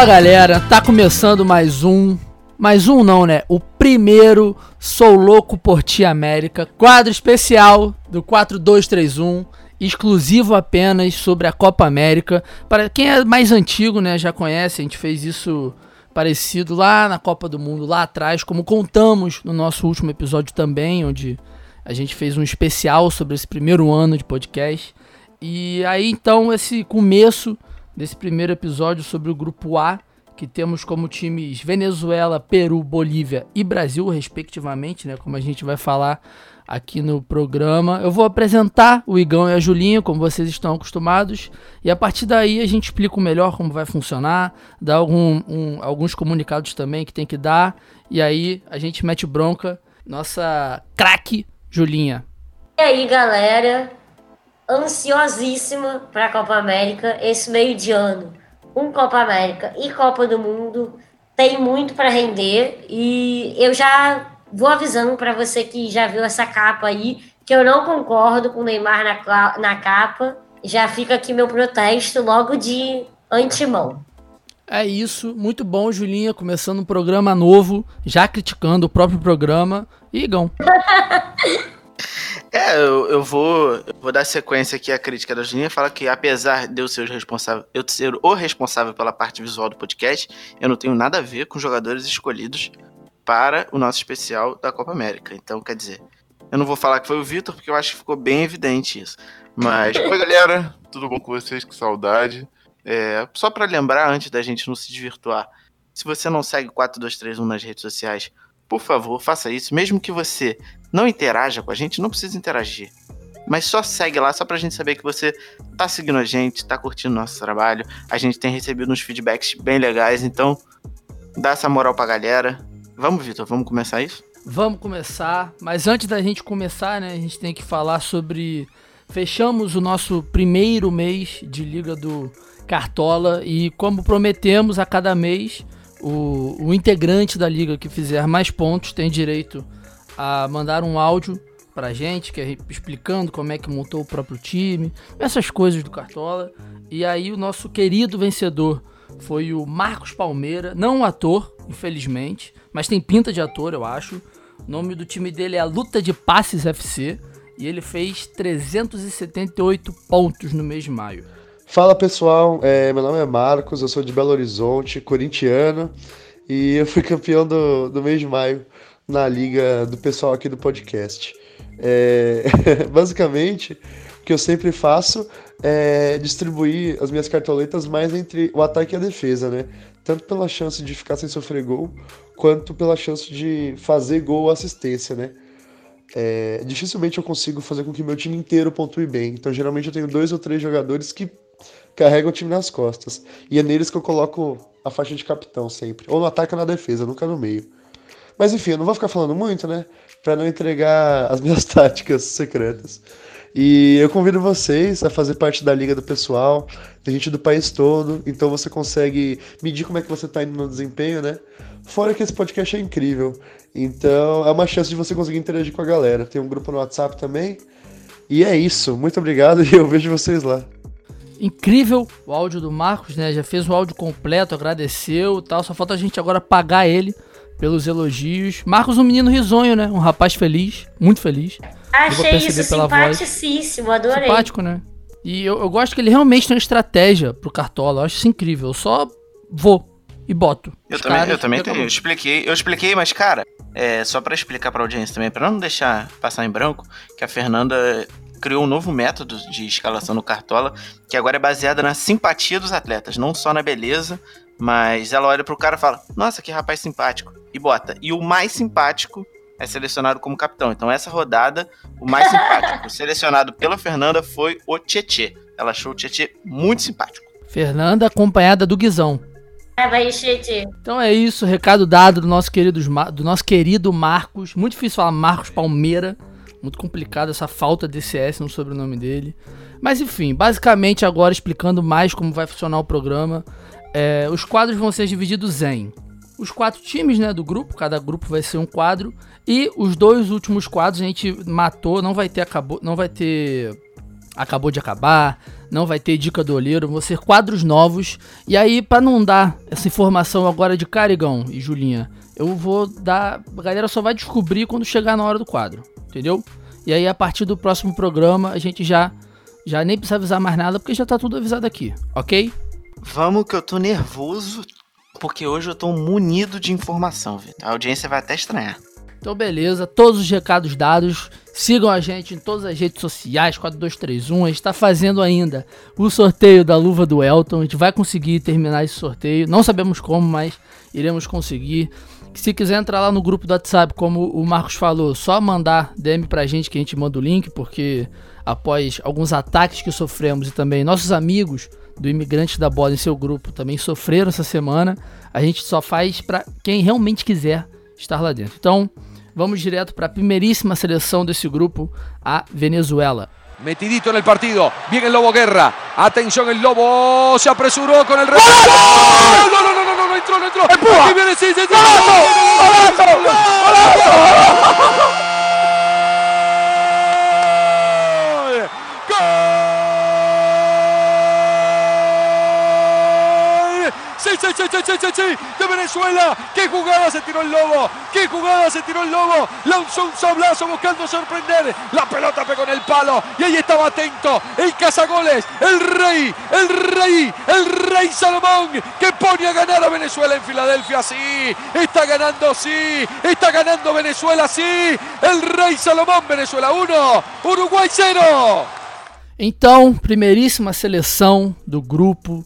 Fala galera, tá começando mais um. Mais um não, né? O primeiro Sou Louco por Ti América, quadro especial do 4231, exclusivo apenas sobre a Copa América. Para quem é mais antigo, né, já conhece, a gente fez isso parecido lá na Copa do Mundo, lá atrás, como contamos no nosso último episódio também, onde a gente fez um especial sobre esse primeiro ano de podcast. E aí então esse começo desse primeiro episódio sobre o grupo A, que temos como times Venezuela, Peru, Bolívia e Brasil, respectivamente, né, como a gente vai falar aqui no programa. Eu vou apresentar o Igão e a Julinha, como vocês estão acostumados, e a partir daí a gente explica melhor como vai funcionar, dá algum, um, alguns comunicados também que tem que dar, e aí a gente mete bronca. Nossa craque Julinha. E aí, galera? Ansiosíssima para a Copa América esse meio de ano. Um Copa América e Copa do Mundo tem muito para render e eu já vou avisando para você que já viu essa capa aí que eu não concordo com o Neymar na, na capa. Já fica aqui meu protesto logo de antemão. É isso, muito bom, Julinha, começando um programa novo, já criticando o próprio programa. Igão. É, eu, eu, vou, eu vou dar sequência aqui à crítica da Julinha. Fala que apesar de eu ser, responsável, eu ser o responsável pela parte visual do podcast, eu não tenho nada a ver com jogadores escolhidos para o nosso especial da Copa América. Então, quer dizer, eu não vou falar que foi o Vitor, porque eu acho que ficou bem evidente isso. Mas. Oi, galera, tudo bom com vocês? Que saudade. É, só para lembrar, antes da gente não se desvirtuar, se você não segue 4231 nas redes sociais, por favor, faça isso. Mesmo que você não interaja com a gente, não precisa interagir. Mas só segue lá, só pra gente saber que você tá seguindo a gente, tá curtindo nosso trabalho. A gente tem recebido uns feedbacks bem legais, então dá essa moral pra galera. Vamos, Vitor, vamos começar isso? Vamos começar, mas antes da gente começar, né, a gente tem que falar sobre. Fechamos o nosso primeiro mês de Liga do Cartola e, como prometemos, a cada mês o, o integrante da liga que fizer mais pontos tem direito a mandar um áudio pra gente, que é explicando como é que montou o próprio time, essas coisas do Cartola. E aí o nosso querido vencedor foi o Marcos Palmeira, não um ator, infelizmente, mas tem pinta de ator, eu acho. O nome do time dele é a Luta de Passes FC e ele fez 378 pontos no mês de maio. Fala pessoal, é, meu nome é Marcos, eu sou de Belo Horizonte, corintiano, e eu fui campeão do, do mês de maio na liga do pessoal aqui do podcast. É, basicamente, o que eu sempre faço é distribuir as minhas cartoletas mais entre o ataque e a defesa, né? Tanto pela chance de ficar sem sofrer gol, quanto pela chance de fazer gol ou assistência, né? É, dificilmente eu consigo fazer com que meu time inteiro pontue bem. Então, geralmente eu tenho dois ou três jogadores que carregam o time nas costas. E é neles que eu coloco a faixa de capitão sempre. Ou no ataque ou na defesa, nunca no meio. Mas enfim, eu não vou ficar falando muito, né? Para não entregar as minhas táticas secretas. E eu convido vocês a fazer parte da liga do pessoal, tem gente do país todo, então você consegue medir como é que você tá indo no desempenho, né? Fora que esse podcast é incrível. Então é uma chance de você conseguir interagir com a galera. Tem um grupo no WhatsApp também. E é isso. Muito obrigado e eu vejo vocês lá. Incrível o áudio do Marcos, né? Já fez o áudio completo, agradeceu tal. Só falta a gente agora pagar ele pelos elogios. Marcos, um menino risonho, né? Um rapaz feliz, muito feliz. Achei isso simpaticíssimo, adorei. Simpático, né? E eu, eu, gosto que ele realmente tem uma estratégia pro Cartola. Eu acho isso incrível. Eu só vou e boto. Eu também, caras, eu também tenho. Eu expliquei, eu expliquei, mas, cara, é, só para explicar pra audiência também, para não deixar passar em branco, que a Fernanda criou um novo método de escalação no Cartola, que agora é baseada na simpatia dos atletas, não só na beleza, mas ela olha pro cara e fala: Nossa, que rapaz simpático. E bota. E o mais simpático é selecionado como capitão. Então, essa rodada, o mais simpático selecionado pela Fernanda foi o Tietê. Ela achou o Tietê muito simpático. Fernanda acompanhada do Guizão. É, vai Tietê. Então é isso, recado dado do nosso querido, do nosso querido Marcos. Muito difícil falar Marcos Palmeira. Muito complicado essa falta de CS no sobrenome dele. Mas enfim, basicamente agora explicando mais como vai funcionar o programa. É, os quadros vão ser divididos em os quatro times, né, do grupo, cada grupo vai ser um quadro e os dois últimos quadros a gente matou, não vai ter acabou, não vai ter acabou de acabar, não vai ter dica do olheiro, vão ser quadros novos. E aí para não dar essa informação agora de Carigão e Julinha, eu vou dar, a galera só vai descobrir quando chegar na hora do quadro, entendeu? E aí a partir do próximo programa a gente já já nem precisa avisar mais nada porque já tá tudo avisado aqui, OK? Vamos que eu tô nervoso, porque hoje eu tô munido de informação, Vitor. A audiência vai até estranhar. Então, beleza, todos os recados dados. Sigam a gente em todas as redes sociais, 4231. A gente está fazendo ainda o sorteio da luva do Elton. A gente vai conseguir terminar esse sorteio. Não sabemos como, mas iremos conseguir. Se quiser entrar lá no grupo do WhatsApp, como o Marcos falou, só mandar DM pra gente que a gente manda o link, porque após alguns ataques que sofremos e também nossos amigos do Imigrante da Bola em seu grupo também sofreram essa semana, a gente só faz para quem realmente quiser estar lá dentro. Então, vamos direto para a primeiríssima seleção desse grupo, a Venezuela. Metidito en el partido. Bien el Lobo Guerra. Atención, el Lobo se apresuró con el remate. No, no, no, no, no, no entró, no entró. Aquí viene, sí, sí, sí. ¡Golazo! ¡Golazo! Sí, sí, sí, sí, sí, de Venezuela. ¡Qué jugada se tiró el Lobo! ¡Qué jugada se tiró el Lobo! Lanzó un sablazo buscando sorprender. La pelota pegó en el palo y ahí estaba atento el cazagoles, el rey, el rey, el rey Salomón que pone a ganar a Venezuela en Filadelfia. Sí, está ganando, sí, está ganando Venezuela, sí. El rey Salomón, Venezuela 1, Uruguay 0. Então, primeiríssima seleção do grupo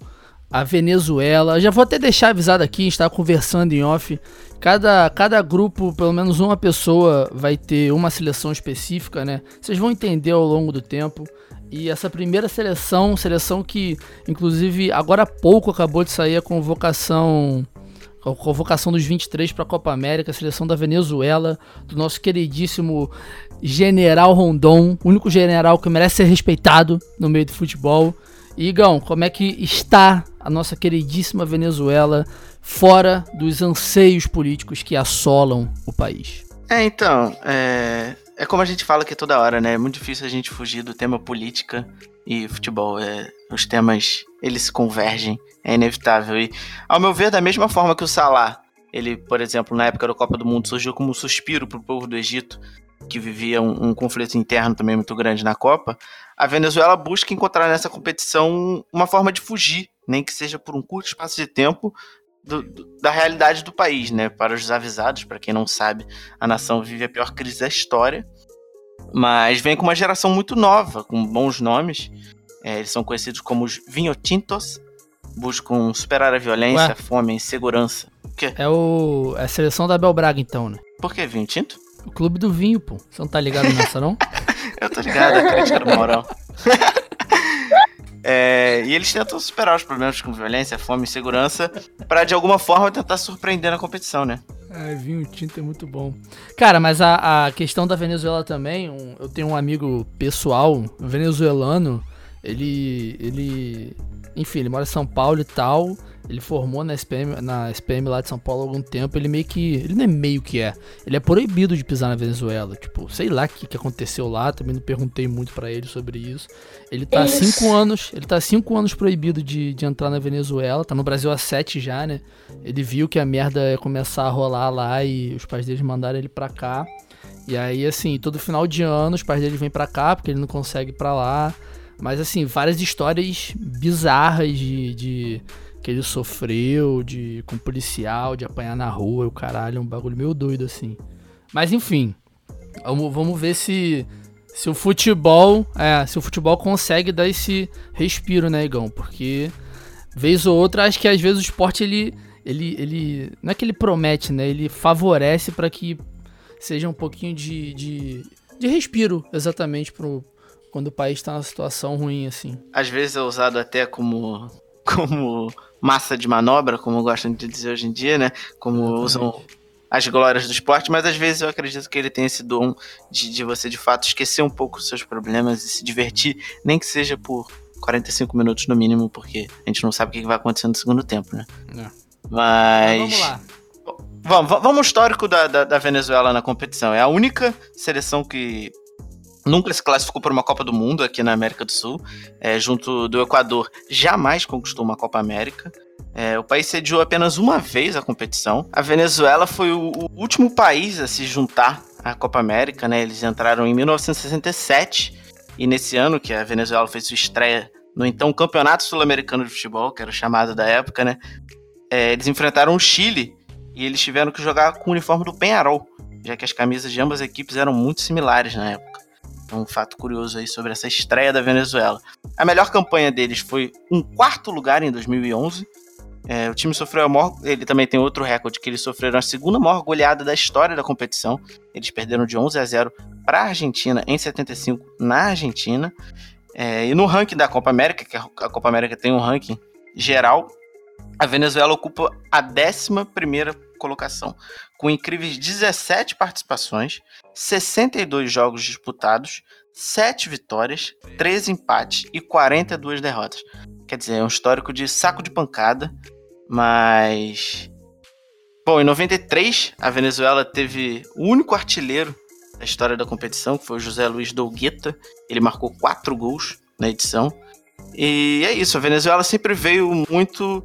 a Venezuela. Já vou até deixar avisado aqui, a gente está conversando em off. Cada, cada grupo, pelo menos uma pessoa, vai ter uma seleção específica, né? Vocês vão entender ao longo do tempo. E essa primeira seleção, seleção que, inclusive, agora há pouco acabou de sair a convocação a convocação dos 23 para a Copa América, a seleção da Venezuela, do nosso queridíssimo General Rondon, único general que merece ser respeitado no meio do futebol. Igão, como é que está a nossa queridíssima Venezuela fora dos anseios políticos que assolam o país? É, então, é, é como a gente fala aqui toda hora, né? É muito difícil a gente fugir do tema política e futebol. É, os temas, eles se convergem, é inevitável. E, ao meu ver, da mesma forma que o Salah, ele, por exemplo, na época da Copa do Mundo, surgiu como um suspiro para o povo do Egito, que vivia um, um, conflito interno também muito grande na Copa, a Venezuela busca encontrar nessa competição uma forma de fugir, nem que seja por um curto espaço de tempo, do, do, da realidade do país, né? Para os desavisados, para quem não sabe, a nação vive a pior crise da história, mas vem com uma geração muito nova, com bons nomes. É, eles são conhecidos como os Vinhotintos, buscam superar a violência, Ué? a fome, a insegurança. O quê? É, o, é a seleção da Bel Braga, então, né? Por que vinho tinto? O clube do vinho, pô. Você não tá ligado nessa, não? Eu tô ligado, a crítica do Maurão. É, e eles tentam superar os problemas com violência, fome e segurança para de alguma forma tentar surpreender na competição, né? Ai, vinho tinto é muito bom. Cara, mas a, a questão da Venezuela também, um, eu tenho um amigo pessoal, venezuelano, ele, ele, enfim, ele mora em São Paulo e tal, ele formou na SPM, na SPM lá de São Paulo há algum tempo. Ele meio que. Ele não é meio que é. Ele é proibido de pisar na Venezuela. Tipo, sei lá o que, que aconteceu lá. Também não perguntei muito para ele sobre isso. Ele tá há cinco anos. Ele tá cinco anos proibido de, de entrar na Venezuela. Tá no Brasil há sete já, né? Ele viu que a merda ia começar a rolar lá e os pais deles mandaram ele pra cá. E aí, assim, todo final de ano os pais dele vêm pra cá, porque ele não consegue ir pra lá. Mas, assim, várias histórias bizarras de, de que ele sofreu de com policial, de apanhar na rua, o caralho, é um bagulho meio doido assim. Mas enfim, vamos, vamos ver se se o futebol, é, se o futebol consegue dar esse respiro, né, Igão? Porque vez ou outra acho que às vezes o esporte ele ele ele não é que ele promete, né? Ele favorece para que seja um pouquinho de, de, de respiro, exatamente pro quando o país está numa situação ruim assim. Às vezes é usado até como como massa de manobra, como gostam de dizer hoje em dia, né? Como Exatamente. usam as glórias do esporte, mas às vezes eu acredito que ele tem esse dom de, de você de fato esquecer um pouco os seus problemas e se divertir, nem que seja por 45 minutos no mínimo, porque a gente não sabe o que vai acontecer no segundo tempo, né? É. Mas. Então, vamos lá. Vamos, vamos ao histórico da, da, da Venezuela na competição. É a única seleção que nunca se classificou para uma Copa do Mundo aqui na América do Sul, é, junto do Equador, jamais conquistou uma Copa América. É, o país sediou apenas uma vez a competição. A Venezuela foi o, o, último país a se juntar à Copa América, né? Eles entraram em 1967 e nesse ano que a Venezuela fez sua estreia no então Campeonato Sul-Americano de Futebol, que era o chamado da época, né? É, eles enfrentaram o Chile e eles tiveram que jogar com o uniforme do Penharol, já que as camisas de ambas as equipes eram muito similares na época um fato curioso aí sobre essa estreia da Venezuela. A melhor campanha deles foi um quarto lugar em 2011. É, o time sofreu a maior. Ele também tem outro recorde que eles sofreram a segunda maior goleada da história da competição. Eles perderam de 11 a 0 para a Argentina em 75 na Argentina. É, e no ranking da Copa América, que a Copa América tem um ranking geral, a Venezuela ocupa a 11 colocação, com incríveis 17 participações, 62 jogos disputados, 7 vitórias, 13 empates e 42 derrotas. Quer dizer, é um histórico de saco de pancada, mas. Bom, em 93, a Venezuela teve o único artilheiro da história da competição, que foi o José Luiz Dougueta. Ele marcou 4 gols na edição. E é isso, a Venezuela sempre veio muito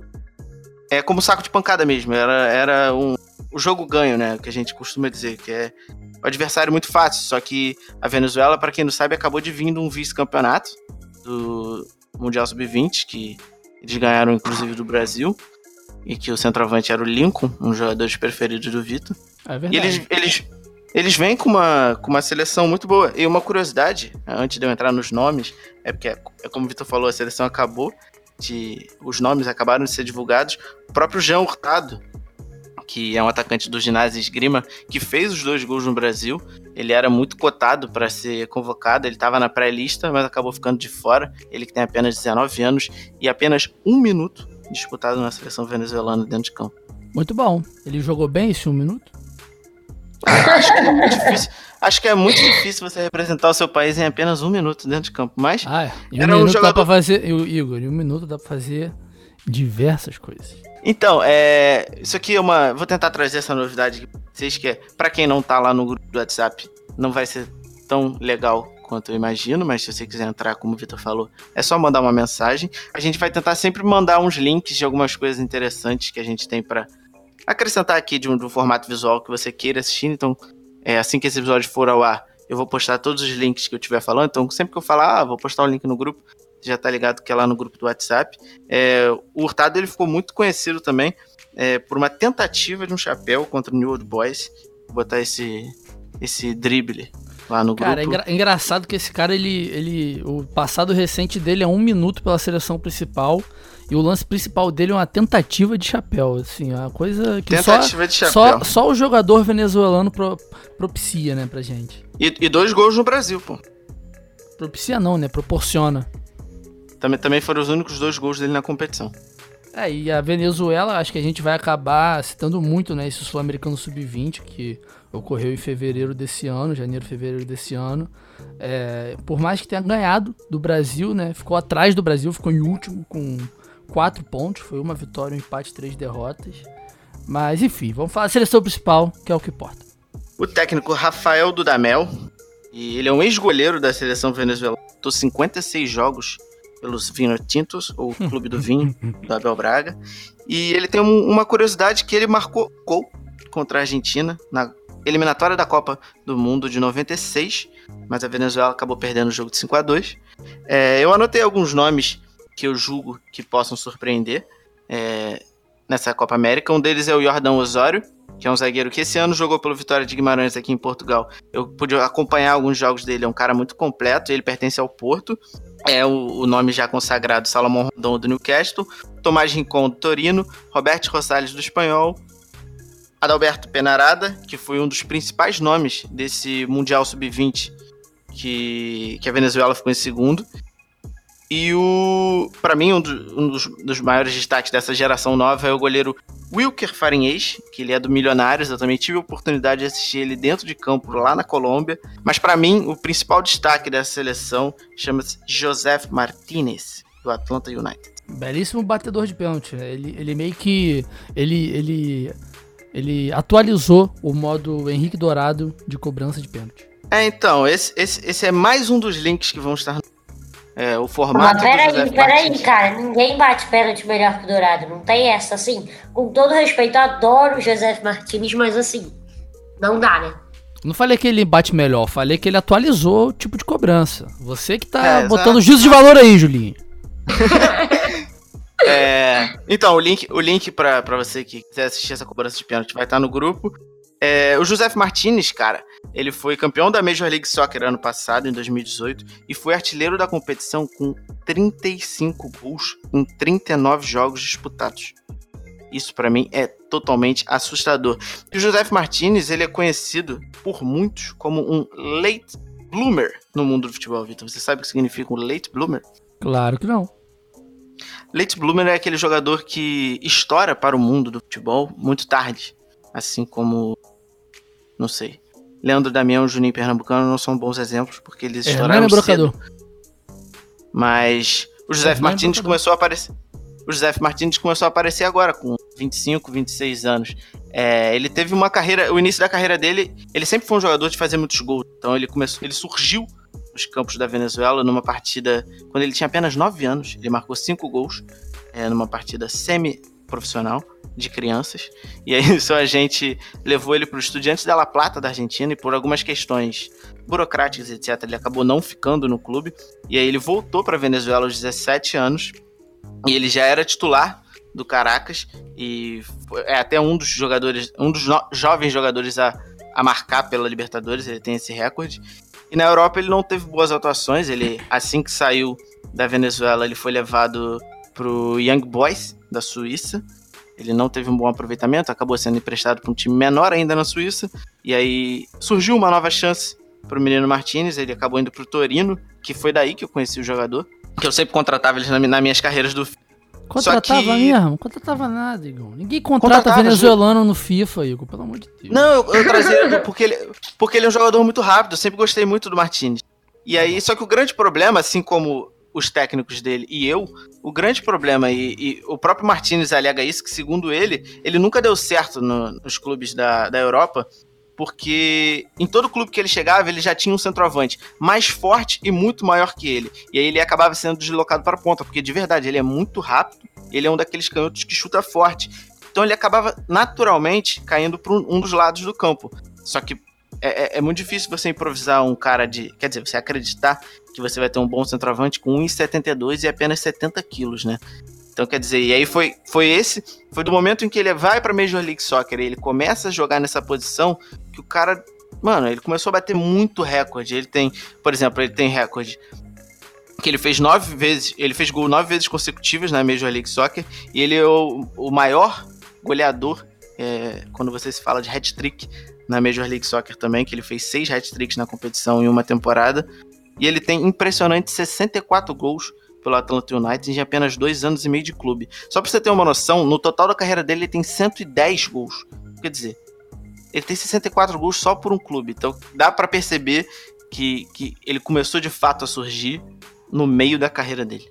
é como saco de pancada mesmo. Era, era um, o jogo ganho, né? Que a gente costuma dizer, que é o adversário muito fácil. Só que a Venezuela, para quem não sabe, acabou de vir de um vice-campeonato do Mundial Sub-20, que eles ganharam inclusive do Brasil. E que o centroavante era o Lincoln, um jogador preferido do Vitor. É verdade. E eles, eles, eles vêm com uma, com uma seleção muito boa. E uma curiosidade, antes de eu entrar nos nomes, é porque, é como o Vitor falou, a seleção acabou de. Os nomes acabaram de ser divulgados. O próprio Jean Hurtado, que é um atacante do ginásio esgrima, que fez os dois gols no Brasil. Ele era muito cotado para ser convocado, ele estava na pré-lista, mas acabou ficando de fora. Ele que tem apenas 19 anos e apenas um minuto disputado na seleção venezuelana dentro de campo. Muito bom. Ele jogou bem esse um minuto? Acho que é muito difícil. Acho que é muito difícil você representar o seu país em apenas um minuto dentro de campo. Mas. Ah, é. Um era minuto um jogador... dá pra fazer. Igor, em um minuto dá pra fazer diversas coisas. Então, é. Isso aqui é uma. Vou tentar trazer essa novidade pra vocês, que é. Pra quem não tá lá no grupo do WhatsApp, não vai ser tão legal quanto eu imagino, mas se você quiser entrar, como o Vitor falou, é só mandar uma mensagem. A gente vai tentar sempre mandar uns links de algumas coisas interessantes que a gente tem para acrescentar aqui de um, de um, formato visual que você queira assistir. Então, é, assim que esse episódio for ao ar, eu vou postar todos os links que eu estiver falando. Então, sempre que eu falar, ah, vou postar o um link no grupo, já tá ligado que é lá no grupo do WhatsApp. É, o Hurtado ele ficou muito conhecido também é, por uma tentativa de um chapéu contra o New Old Boys. Vou botar esse, esse drible lá no cara, grupo. Cara, é, engra é engraçado que esse cara, ele, ele. O passado recente dele é um minuto pela seleção principal. E o lance principal dele é uma tentativa de chapéu, assim, uma coisa que tentativa só, de chapéu. Só, só o jogador venezuelano pro, propicia, né, pra gente. E, e, dois gols no Brasil, pô. Propicia não, né, proporciona. Também, também foram os únicos dois gols dele na competição. É, e a Venezuela, acho que a gente vai acabar citando muito, né, esse Sul-Americano Sub-20, que ocorreu em fevereiro desse ano, janeiro, fevereiro desse ano. É, por mais que tenha ganhado do Brasil, né, ficou atrás do Brasil, ficou em último com quatro pontos, foi uma vitória, um empate, três derrotas. Mas enfim, vamos falar da seleção principal, que é o que importa. O técnico Rafael Dudamel, e ele é um ex-goleiro da seleção venezuelana, tô 56 jogos pelos Vinho Tintos, ou Clube do Vinho, do Abel Braga. E ele tem um, uma curiosidade que ele marcou gol contra a Argentina na eliminatória da Copa do Mundo de 96, mas a Venezuela acabou perdendo o jogo de 5 a 2 é, Eu anotei alguns nomes que eu julgo que possam surpreender é, nessa Copa América. Um deles é o Jordão Osório, que é um zagueiro que esse ano jogou pelo Vitória de Guimarães aqui em Portugal. Eu pude acompanhar alguns jogos dele, é um cara muito completo, ele pertence ao Porto. É o, o nome já consagrado Salomão Rondon do Newcastle, Tomás Rincon do Torino, Roberto Rosales do Espanhol, Adalberto Penarada, que foi um dos principais nomes desse Mundial Sub-20 que, que a Venezuela ficou em segundo. E o. para mim, um, do, um dos, dos, maiores destaques dessa geração nova é o goleiro Wilker Farinhês, que ele é do Milionários. Eu também tive a oportunidade de assistir ele dentro de campo lá na Colômbia. Mas para mim, o principal destaque dessa seleção chama-se Joseph Martinez, do Atlanta United. Belíssimo batedor de pênalti. Né? Ele, ele meio que. Ele, ele ele atualizou o modo Henrique Dourado de cobrança de pênalti. É, então, esse, esse, esse é mais um dos links que vão estar no é, o formato. Mas peraí, peraí, cara. Ninguém bate pênalti melhor que o Dourado. Não tem essa, assim. Com todo respeito, eu adoro o José Martins, mas assim, não dá, né? Não falei que ele bate melhor, falei que ele atualizou o tipo de cobrança. Você que tá é, botando juízo de valor aí, Julinho. é, então, o link, o link pra, pra você que quiser assistir essa cobrança de pênalti vai estar no grupo. É, o José Martinez, cara, ele foi campeão da Major League Soccer ano passado, em 2018, e foi artilheiro da competição com 35 gols em 39 jogos disputados. Isso para mim é totalmente assustador. E o José Martinez, ele é conhecido por muitos como um late bloomer no mundo do futebol, Vitor. Você sabe o que significa um late bloomer? Claro que não. Late bloomer é aquele jogador que estoura para o mundo do futebol muito tarde, assim como não sei. Leandro Damião e Juninho Pernambucano não são bons exemplos, porque eles é, estouraram não é cedo. Mas o José é, Martins começou a aparecer. O José Martins começou a aparecer agora, com 25, 26 anos. É, ele teve uma carreira. O início da carreira dele, ele sempre foi um jogador de fazer muitos gols. Então ele começou. Ele surgiu nos campos da Venezuela numa partida. Quando ele tinha apenas 9 anos. Ele marcou 5 gols é, numa partida semi-profissional de crianças. E aí isso a gente levou ele para o Estudiantes da La Plata da Argentina e por algumas questões burocráticas, etc, ele acabou não ficando no clube. E aí ele voltou para Venezuela aos 17 anos e ele já era titular do Caracas e é até um dos jogadores, um dos jovens jogadores a, a marcar pela Libertadores, ele tem esse recorde. E na Europa ele não teve boas atuações, ele assim que saiu da Venezuela, ele foi levado pro Young Boys da Suíça ele não teve um bom aproveitamento, acabou sendo emprestado para um time menor ainda na Suíça. E aí surgiu uma nova chance para o menino Martinez. Ele acabou indo para o Torino, que foi daí que eu conheci o jogador. Que eu sempre contratava ele nas minhas carreiras do Contratava que... mesmo? Contratava nada, Igor. Ninguém contrata venezuelano no FIFA, Igor, pelo amor de Deus. Não, eu, eu trazia ele porque ele, porque ele é um jogador muito rápido. Eu sempre gostei muito do Martinez. E aí, só que o grande problema, assim como os técnicos dele e eu, o grande problema, e, e o próprio Martinez alega isso, que segundo ele, ele nunca deu certo no, nos clubes da, da Europa, porque em todo clube que ele chegava, ele já tinha um centroavante mais forte e muito maior que ele. E aí ele acabava sendo deslocado para a ponta, porque de verdade ele é muito rápido, ele é um daqueles canhotos que chuta forte. Então ele acabava naturalmente caindo para um dos lados do campo. Só que é, é, é, muito difícil você improvisar um cara de. Quer dizer, você acreditar que você vai ter um bom centroavante com 1,72 e apenas 70 quilos, né? Então, quer dizer, e aí foi, foi esse. Foi do momento em que ele vai pra Major League Soccer ele começa a jogar nessa posição que o cara. Mano, ele começou a bater muito recorde. Ele tem, por exemplo, ele tem recorde que ele fez nove vezes, ele fez gol nove vezes consecutivas na Major League Soccer e ele é o, o maior goleador é, quando você se fala de hat-trick na Major League Soccer também, que ele fez seis hat-tricks na competição em uma temporada. E ele tem impressionante 64 gols pelo Atlanta United em apenas dois anos e meio de clube. Só pra você ter uma noção, no total da carreira dele ele tem 110 gols. Quer dizer, ele tem 64 gols só por um clube. Então dá para perceber que, que ele começou de fato a surgir no meio da carreira dele.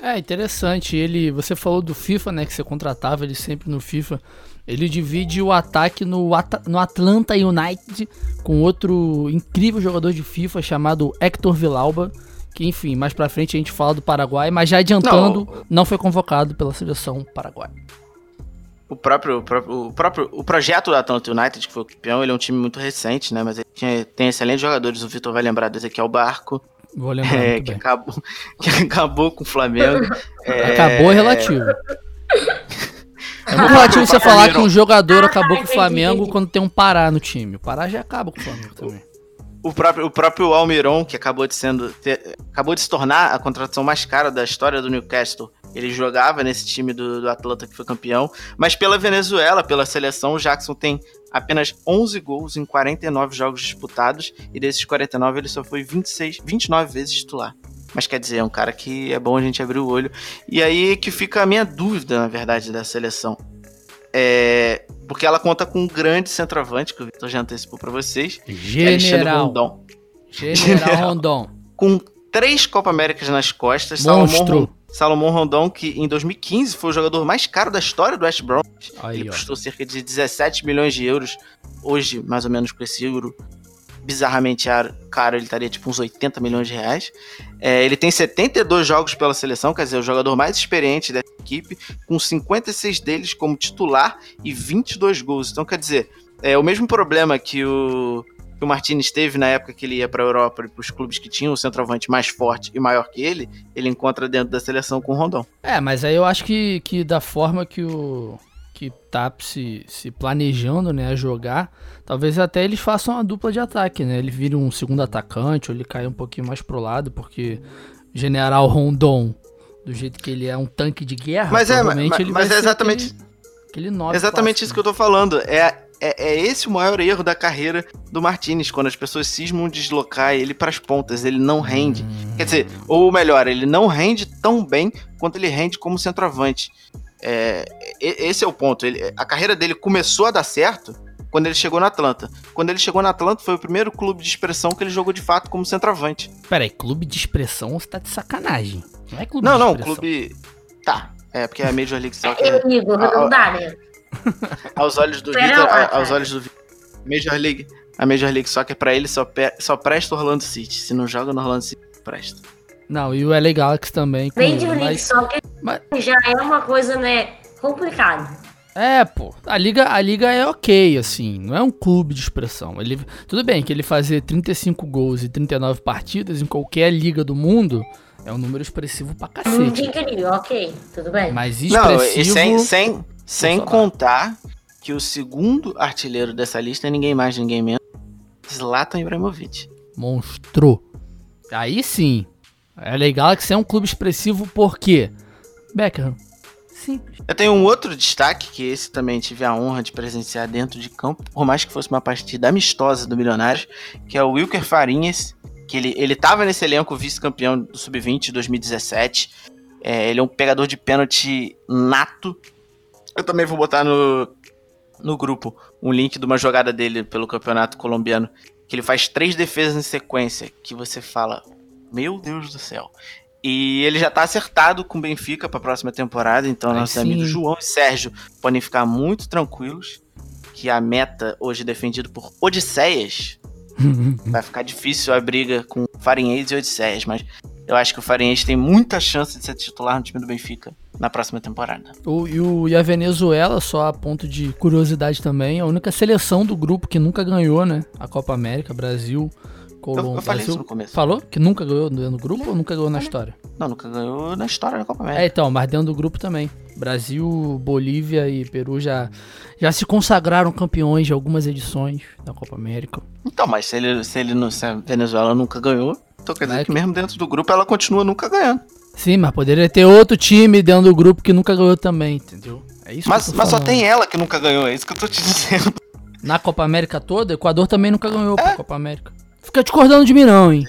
É interessante. Ele, você falou do FIFA, né? Que você contratava ele sempre no FIFA. Ele divide o ataque no, no Atlanta United com outro incrível jogador de FIFA chamado Hector Villalba. Que, enfim, mais pra frente a gente fala do Paraguai, mas já adiantando, não, não foi convocado pela seleção paraguaia. O próprio, o próprio, o próprio o projeto do Atlanta United, que foi o campeão, ele é um time muito recente, né? Mas ele tinha, tem excelentes jogadores. O Vitor vai lembrar do Ezequiel Barco. Vou lembrar. É, que, acabou, que acabou com o Flamengo. é, acabou relativo. É muito relativo você falar que um jogador ah, acabou com o Flamengo quando tem um Pará no time. O Pará já acaba com o Flamengo também. O próprio, o próprio Almiron, que acabou de, sendo, ter, acabou de se tornar a contratação mais cara da história do Newcastle, ele jogava nesse time do, do, Atlanta que foi campeão. Mas pela Venezuela, pela seleção, o Jackson tem apenas 11 gols em 49 jogos disputados. E desses 49, ele só foi 26, 29 vezes titular. Mas quer dizer, é um cara que é bom a gente abrir o olho. E aí que fica a minha dúvida, na verdade, da seleção. É, porque ela conta com um grande centroavante, que o Vitor já antecipou para vocês. General. Rondon. General Rondon. Com três Copa Américas nas costas. Monstro. Salomão Rondon, que em 2015 foi o jogador mais caro da história do West Brom. Ele custou cerca de 17 milhões de euros. Hoje, mais ou menos, com esse euro bizarramente ar- caro, ele estaria tipo uns 80 milhões de reais. É, ele tem 72 jogos pela seleção, quer dizer, o jogador mais experiente da equipe, com 56 deles como titular e 22 gols. Então, quer dizer, é o mesmo problema que o, que o Martinez teve na época que ele ia para a Europa e para os clubes que tinham o centroavante mais forte e maior que ele, ele encontra dentro da seleção com o Rondon. É, mas aí eu acho que, que da forma que o que tá se, se planejando, né, a jogar, talvez até eles façam uma dupla de ataque, né? Ele vira um segundo atacante, ou ele cai um pouquinho mais pro lado, porque General Rondon, do jeito que ele é um tanque de guerra, Mas é, mas- ele mas é exatamente- aquele, aquele Exatamente isso que eu tô falando. É, é, é esse o maior erro da carreira do Martinez, quando as pessoas cismam de deslocar ele pras pontas. Ele não rende. Quer dizer, ou melhor, ele não rende tão bem quanto ele rende como centroavante. É, esse é o ponto. Ele- a carreira dele começou a dar certo quando ele chegou na Atlanta. Quando ele chegou na Atlanta, foi o primeiro clube de expressão que ele jogou de fato como centroavante. Peraí, clube de expressão você tá de sacanagem. Não é clube Não, de não, expressão. clube. Tá. É porque é a Major League Soccer. Eu digo, Ah, não dá, né? aos olhos do Vitor, aos olhos do Major League, a Major League Soccer pra ele só, pe- só presta o Orlando City. Se não joga no Orlando City, presta. Não, e o LA Galaxy também. Major ele, League mas- Soccer mas- já é uma coisa, né, complicada. É, pô. A liga, a liga é ok, assim. Não é um clube de expressão. Ele, tudo bem que ele fazer 35 gols e 39 partidas em qualquer liga do mundo é um número expressivo pra cacete. incrível, ok, tudo bem. Mas Não, expressivo... e sem, sem, sem contar que o segundo artilheiro dessa lista é ninguém mais, ninguém menos. Zlatan Ibrahimovic. Monstro. Aí sim. É legal que você é um clube expressivo por quê? Beckham. Simples. Eu tenho um outro destaque, que esse também tive a honra de presenciar dentro de campo, por mais que fosse uma partida amistosa do Milionários, que é o Wilker Farinhas, que ele, ele tava nesse elenco vice-campeão do Sub-20 de 2017. É, ele é um pegador de pênalti nato. Eu também vou botar no, no grupo um link de uma jogada dele pelo campeonato colombiano, que ele faz três defesas em sequência, que você fala, meu Deus do céu. E ele já tá acertado com o Benfica pra próxima temporada, então Aí nossos sim. amigos João e Sérgio podem ficar muito tranquilos que a meta hoje defendido por Odisseias vai ficar difícil a briga com Farinhês e Odisseias, mas eu acho que o Farinhês tem muita chance de ser titular no time do Benfica na próxima temporada. O, e, o- e a Venezuela, só a ponto de curiosidade também, a única seleção do grupo que nunca ganhou, né? A Copa América, Brasil, Eu, eu falei isso no começo. Falou que nunca ganhou do grupo ou nunca ganhou na história? Não, nunca ganhou na história da Copa É, América. então, mas dentro do grupo também. Brasil, Bolívia e Peru já, já se consagraram campeões de algumas edições da Copa América. Então, mas se ele, se ele não, se a Venezuela nunca ganhou, então quer dizer É que que- mesmo dentro do grupo ela continua nunca ganhando. Sim, mas poderia ter outro time dentro do grupo que nunca ganhou também, entendeu? É isso Mas, mas só tem ela que nunca ganhou, é isso que eu tô te dizendo. Na Copa América toda, o Equador também nunca ganhou a Copa América. Fica discordando de mim não, hein?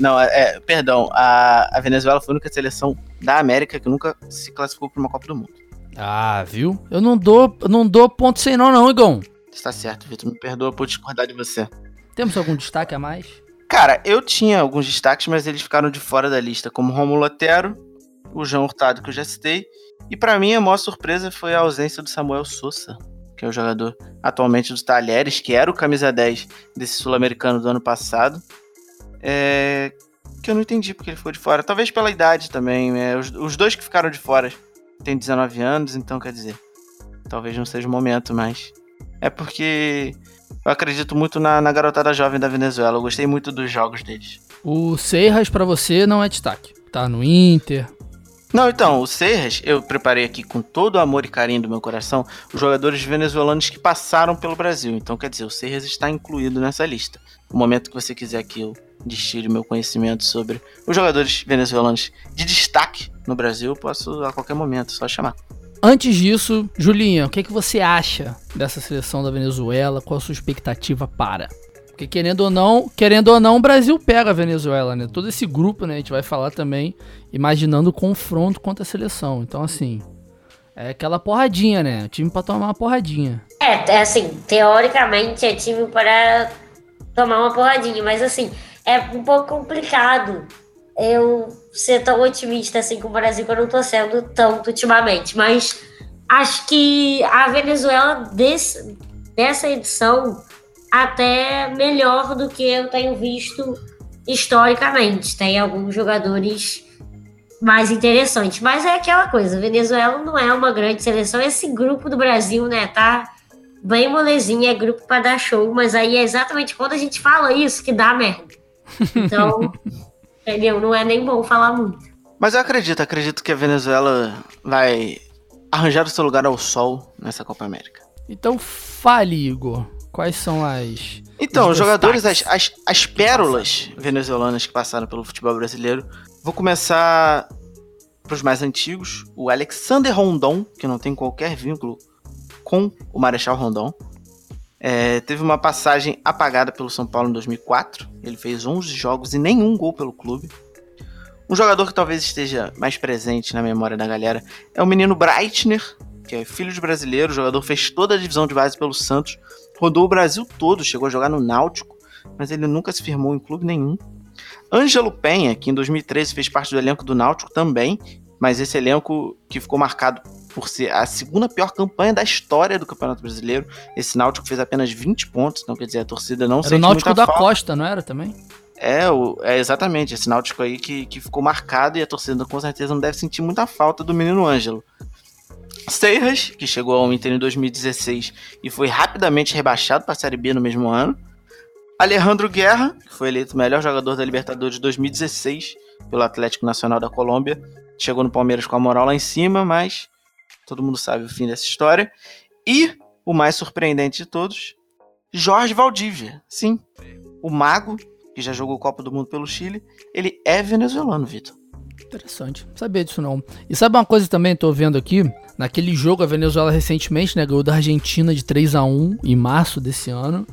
Não, é, é, perdão, a, a Venezuela foi a única seleção da América que nunca se classificou para uma Copa do Mundo. Ah, viu? Eu não dou, não dou ponto sem não, não, Igão. Está certo, Vitor, me perdoa por discordar de você. Temos algum destaque a mais? Cara, eu tinha alguns destaques, mas eles ficaram de fora da lista, como Romulo Otero, o João Hurtado, que eu já citei, e pra mim a maior surpresa foi a ausência do Samuel Sousa, que é o jogador atualmente dos Talheres, que era o camisa 10 desse sul-americano do ano passado. É, Que eu não entendi porque ele ficou de fora. Talvez pela idade também. é, Os, os dois que ficaram de fora têm 19 anos, então quer dizer, talvez não seja o momento, mas. É porque eu acredito muito na, na garotada jovem da Venezuela. Eu gostei muito dos jogos deles. O Serras pra você não é destaque. Tá no Inter. Não, então, o Serras, eu preparei aqui com todo o amor e carinho do meu coração os jogadores venezuelanos que passaram pelo Brasil. Então, quer dizer, o Serras está incluído nessa lista. No momento que você quiser que eu destile meu conhecimento sobre os jogadores venezuelanos de destaque no Brasil, posso a qualquer momento, só chamar. Antes disso, Julinha, o que, que você acha dessa seleção da Venezuela? Qual a sua expectativa para? Porque querendo ou não, querendo ou não, o Brasil pega a Venezuela, né? Todo esse grupo, né? A gente vai falar também, imaginando o confronto contra a seleção. Então, assim, é aquela porradinha, né? O time pra tomar uma porradinha. É, é assim, teoricamente é time para tomar uma porradinha, mas assim, é um pouco complicado eu ser tão otimista assim com o Brasil, que eu não tô sendo tanto ultimamente. Mas acho que a Venezuela desse, dessa edição até melhor do que eu tenho visto historicamente. Tem alguns jogadores mais interessantes. Mas é aquela coisa, Venezuela não é uma grande seleção. Esse grupo do Brasil, né, tá bem molezinho, é grupo para dar show, mas aí é exatamente quando a gente fala isso que dá merda. Então, entendeu? Não é nem bom falar muito. Mas eu acredito, acredito que a Venezuela vai arranjar o seu lugar ao sol nessa Copa América. Então fale, Igor. Quais são as. Então, os jogadores, as, as, as pérolas venezuelanas que passaram pelo futebol brasileiro. Vou começar para os mais antigos. O Alexander Rondon, que não tem qualquer vínculo com o Marechal Rondon. É, teve uma passagem apagada pelo São Paulo em 2004. Ele fez 11 jogos e nenhum gol pelo clube. Um jogador que talvez esteja mais presente na memória da galera é o menino Breitner, que é filho de brasileiro. O jogador fez toda a divisão de base pelo Santos rodou o Brasil todo, chegou a jogar no Náutico, mas ele nunca se firmou em clube nenhum. Ângelo Penha, que em 2013 fez parte do elenco do Náutico também, mas esse elenco que ficou marcado por ser a segunda pior campanha da história do Campeonato Brasileiro. Esse Náutico fez apenas 20 pontos, então quer dizer, a torcida não era o Náutico da falta. Costa, não era também? É, o, é exatamente, esse Náutico aí que, que ficou marcado e a torcida com certeza não deve sentir muita falta do menino Ângelo. Seiras, que chegou ao Inter em 2016 e foi rapidamente rebaixado para a Série B no mesmo ano. Alejandro Guerra, que foi eleito melhor jogador da Libertadores de 2016 pelo Atlético Nacional da Colômbia. Chegou no Palmeiras com a moral lá em cima, mas todo mundo sabe o fim dessa história. E o mais surpreendente de todos, Jorge Valdívia. Sim, o mago, que já jogou Copa do Mundo pelo Chile, ele é venezuelano, Vitor. Interessante. Não sabia disso não. E sabe uma coisa também, tô vendo aqui, naquele jogo a Venezuela recentemente, né, ganhou da Argentina de 3 a 1 em março desse ano.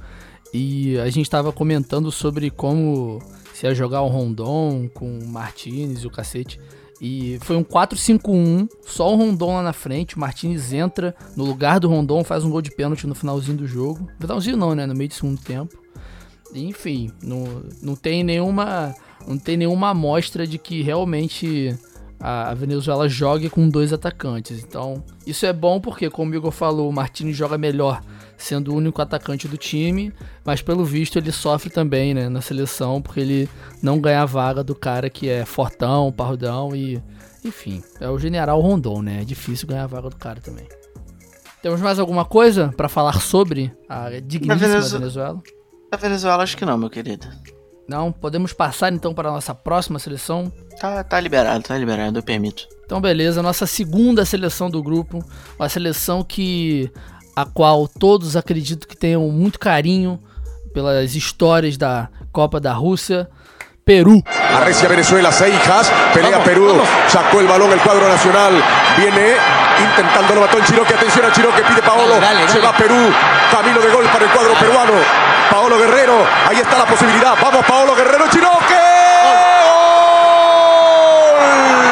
E a gente tava comentando sobre como se ia jogar o Rondon com o Martinez e o cacete. E foi um 4-5-1, só o Rondon lá na frente. O Martinez entra no lugar do Rondon, faz um gol de pênalti no finalzinho do jogo. Finalzinho não, né? No meio do segundo tempo. Enfim, não, não tem nenhuma não tem nenhuma amostra de que realmente a, Venezuela jogue com dois atacantes. Então, isso é bom porque, como o Igor falou, o Martins joga melhor sendo o único atacante do time, mas pelo visto ele sofre também né, na seleção porque ele não ganha a vaga do cara que é fortão, parrudão e. Enfim, é o general Rondon, né? É difícil ganhar a vaga do cara também. Temos mais alguma coisa para falar sobre a digníssima Venezuela? Venezuela? A Venezuela acho que não, meu querido. Não, podemos passar então para a nossa próxima seleção? Tá, tá liberado, tá liberado, eu permito. Então beleza, nossa segunda seleção do grupo, uma seleção que a qual todos acredito que tenham muito carinho pelas histórias da Copa da Rússia. Perú. Arrecia Venezuela, Seijas, pelea vamos, Perú, vamos. sacó el balón el cuadro nacional, viene intentando, lo mató el Chiroque, atención a Chiroque, pide Paolo, dale, dale, dale. se va Perú, camino de gol para el cuadro peruano. Paolo Guerrero. Ahí está la posibilidad. Vamos, Paolo Guerrero, Chiroque. Então,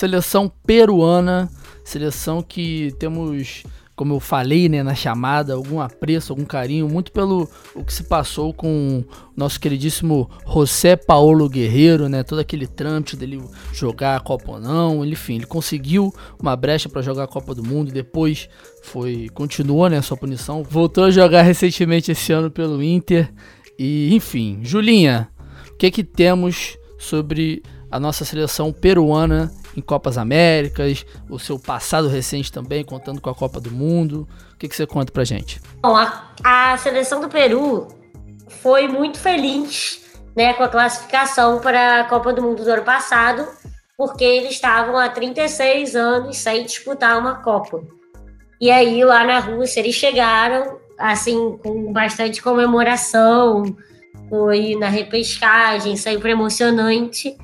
seleção peruana, seleção que temos, como eu falei né, na chamada, algum apreço, algum carinho, muito pelo o que se passou com o nosso queridíssimo José Paulo Guerreiro, né, todo aquele trâmite dele jogar a Copa ou não, enfim, ele conseguiu uma brecha para jogar a Copa do Mundo, depois foi continuou né, a sua punição, voltou a jogar recentemente esse ano pelo Inter, e enfim, Julinha, o que que temos sobre a nossa seleção peruana em Copas Américas, o seu passado recente também, contando com a Copa do Mundo. O que, que você conta pra gente? Bom, a, a seleção do Peru foi muito feliz né, com a classificação para a Copa do Mundo do ano passado, porque eles estavam há 36 anos sem disputar uma Copa. E aí, lá na Rússia, eles chegaram, assim, com bastante comemoração, foi na repescagem, sempre emocionante.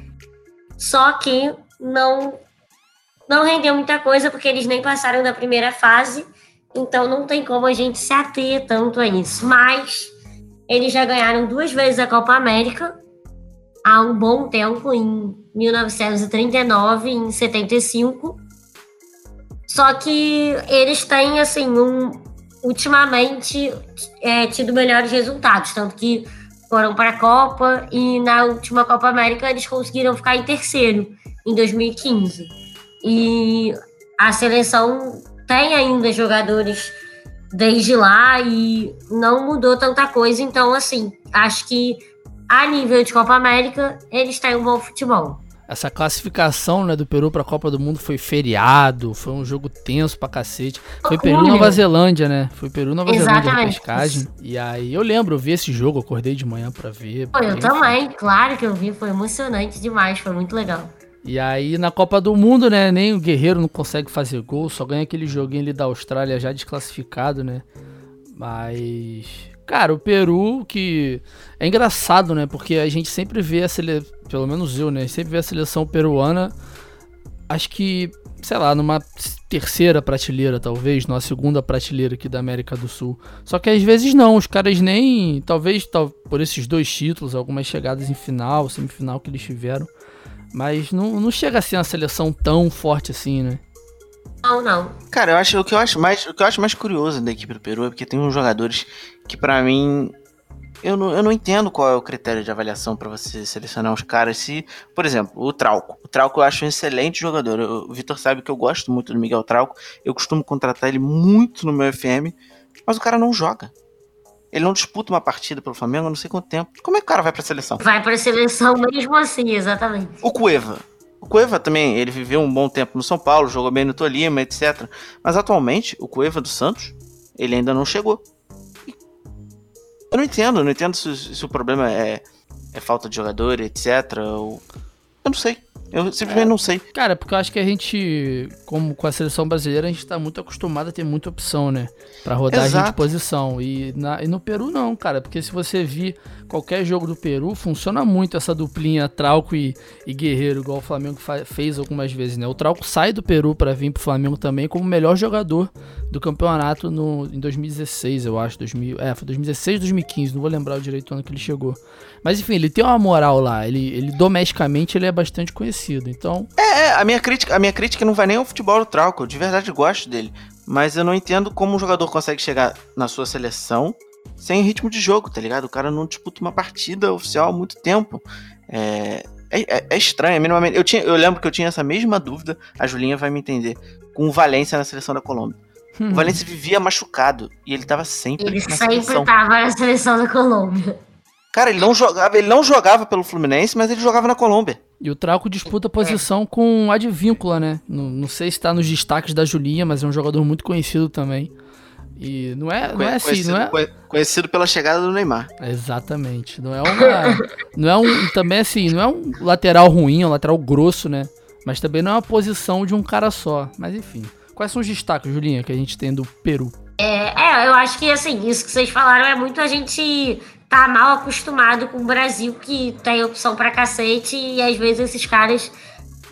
Só que não não rendeu muita coisa porque eles nem passaram da primeira fase, então não tem como a gente se ater tanto a isso. Mas eles já ganharam duas vezes a Copa América há um bom tempo, em 1939 e em 75. Só que eles têm, assim, um, ultimamente é, tido melhores resultados, tanto que foram para a Copa e na última Copa América eles conseguiram ficar em terceiro em 2015. E a seleção tem ainda jogadores desde lá e não mudou tanta coisa, então assim, acho que a nível de Copa América eles têm um bom futebol. Essa classificação né, do Peru para a Copa do Mundo foi feriado, foi um jogo tenso pra cacete. Foi Peru Nova Zelândia, né? Foi Peru Nova Exatamente. Zelândia na pescagem. E aí eu lembro, eu vi esse jogo, acordei de manhã para ver. Pô, eu também, claro que eu vi, foi emocionante demais, foi muito legal. E aí na Copa do Mundo, né, nem o Guerreiro não consegue fazer gol, só ganha aquele joguinho ali da Austrália já desclassificado, né? Mas Cara, o Peru, que é engraçado, né? Porque a gente sempre vê a seleção, pelo menos eu, né? Sempre vê a seleção peruana, acho que, sei lá, numa terceira prateleira, talvez, numa segunda prateleira aqui da América do Sul. Só que às vezes não, os caras nem, talvez tal, por esses dois títulos, algumas chegadas em final, semifinal que eles tiveram, mas não, não chega a ser uma seleção tão forte assim, né? Não, não. Cara, eu acho o que eu acho mais o que eu acho mais curioso da equipe do Peru é porque tem uns jogadores que para mim eu não, eu não entendo qual é o critério de avaliação para você selecionar os caras. Se, por exemplo, o Trauco. O Trauco eu acho um excelente jogador. o Vitor sabe que eu gosto muito do Miguel Trauco. Eu costumo contratar ele muito no meu FM, mas o cara não joga. Ele não disputa uma partida pelo Flamengo há não sei quanto tempo. Como é que o cara vai pra seleção? Vai pra seleção mesmo assim, exatamente. O Cueva. O Cueva também, ele viveu um bom tempo no São Paulo, jogou bem no Tolima, etc. Mas atualmente, o Cueva do Santos, ele ainda não chegou. Eu não entendo, não entendo se, se o problema é, é falta de jogador, etc. Ou... Eu não sei. Eu simplesmente é, não sei. Cara, porque eu acho que a gente, como com a seleção brasileira, a gente tá muito acostumado a ter muita opção, né? Pra rodagem Exato. de posição. E, na, e no Peru não, cara. Porque se você vir qualquer jogo do Peru, funciona muito essa duplinha Trauco e, e Guerreiro, igual o Flamengo fez algumas vezes, né? O Trauco sai do Peru para vir pro Flamengo também como melhor jogador do campeonato no, em 2016, eu acho. 2000, é, foi 2016, 2015, não vou lembrar o direito ano que ele chegou. Mas enfim, ele tem uma moral lá. Ele, ele domesticamente ele é bastante conhecido. Então. É, é, a minha crítica, a minha crítica não vai nem ao futebol do Trauco. Eu de verdade gosto dele. Mas eu não entendo como um jogador consegue chegar na sua seleção sem ritmo de jogo, tá ligado? O cara não disputa uma partida oficial há muito tempo. É, é, é, é estranho, é minimamente. Eu, tinha, eu lembro que eu tinha essa mesma dúvida, a Julinha vai me entender, com o Valência na seleção da Colômbia. Hum. O Valência vivia machucado e ele tava sempre ele na sempre seleção. tava na seleção da Colômbia. Cara, ele não jogava, ele não jogava pelo Fluminense, mas ele jogava na Colômbia. E o Trauco disputa posição é. com o Advíncula, né? Não, não sei se tá nos destaques da Julinha, mas é um jogador muito conhecido também. E não é, não é assim, não é... Conhecido pela chegada do Neymar. Exatamente. Não é uma. não é um. Também assim, não é um lateral ruim, é um lateral grosso, né? Mas também não é uma posição de um cara só. Mas enfim. Quais são os destaques, Julinha, que a gente tem do Peru? É, é, eu acho que assim, isso que vocês falaram é muito a gente tá mal acostumado com o Brasil, que tem opção pra cacete, e às vezes esses caras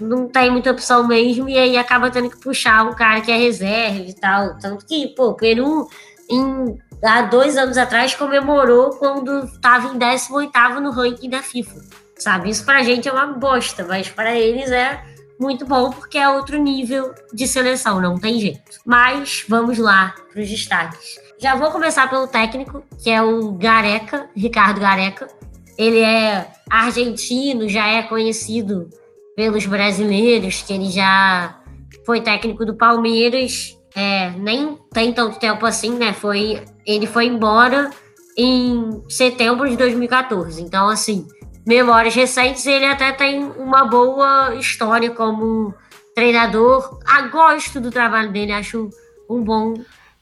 não tem muita opção mesmo, e aí acaba tendo que puxar um cara que é reserva e tal. Tanto que, pô, o Peru, em, há dois anos atrás, comemorou quando tava em 18 no ranking da FIFA. Sabe? Isso pra gente é uma bosta, mas para eles é muito bom porque é outro nível de seleção, não tem jeito. Mas vamos lá para os destaques. Já vou começar pelo técnico, que é o Gareca, Ricardo Gareca. Ele é argentino, já é conhecido pelos brasileiros, que ele já foi técnico do Palmeiras, é, nem tem tanto tempo assim, né? Foi, ele foi embora em setembro de 2014. Então, assim, memórias recentes, ele até tem uma boa história como treinador. Ah, gosto do trabalho dele, acho um bom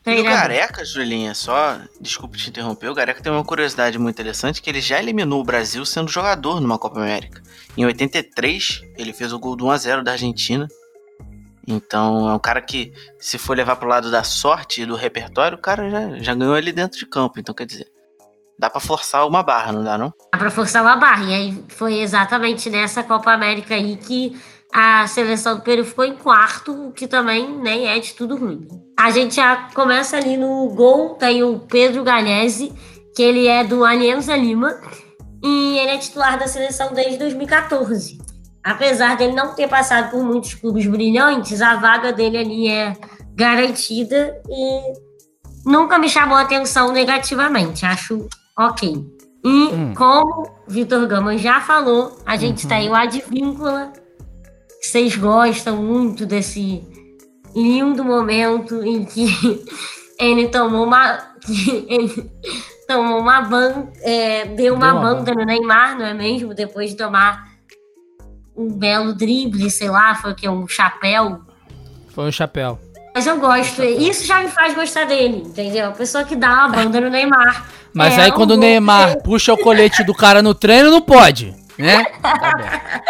e o Gareca, Julinha, só, desculpe te interromper, o Gareca tem uma curiosidade muito interessante que ele já eliminou o Brasil sendo jogador numa Copa América. Em 83, ele fez o gol do 1x0 da Argentina. Então, é um cara que, se for levar pro lado da sorte e do repertório, o cara já, já ganhou ele dentro de campo. Então, quer dizer, dá para forçar uma barra, não dá não? Dá pra forçar uma barra. E aí foi exatamente nessa Copa América aí que a seleção do Peru ficou em quarto, o que também nem é de tudo ruim. A gente já começa ali no gol, tem o Pedro Galhese, que ele é do Alianza Lima, e ele é titular da seleção desde 2014. Apesar dele não ter passado por muitos clubes brilhantes, a vaga dele ali é garantida e nunca me chamou a atenção negativamente. Acho ok. E hum. como Vitor Gama já falou, a gente uhum. tem o Advíncula. Vocês gostam muito desse lindo momento em que ele tomou uma. ele tomou uma banda, é, deu uma, uma banda no Neymar, não é mesmo? Depois de tomar um belo drible, sei lá, foi o que? Um chapéu. Foi um chapéu. Mas eu gosto, isso já me faz gostar dele, entendeu? A pessoa que dá uma banda no Neymar. Mas é aí quando o Neymar puxa o colete do cara no treino, não pode, né?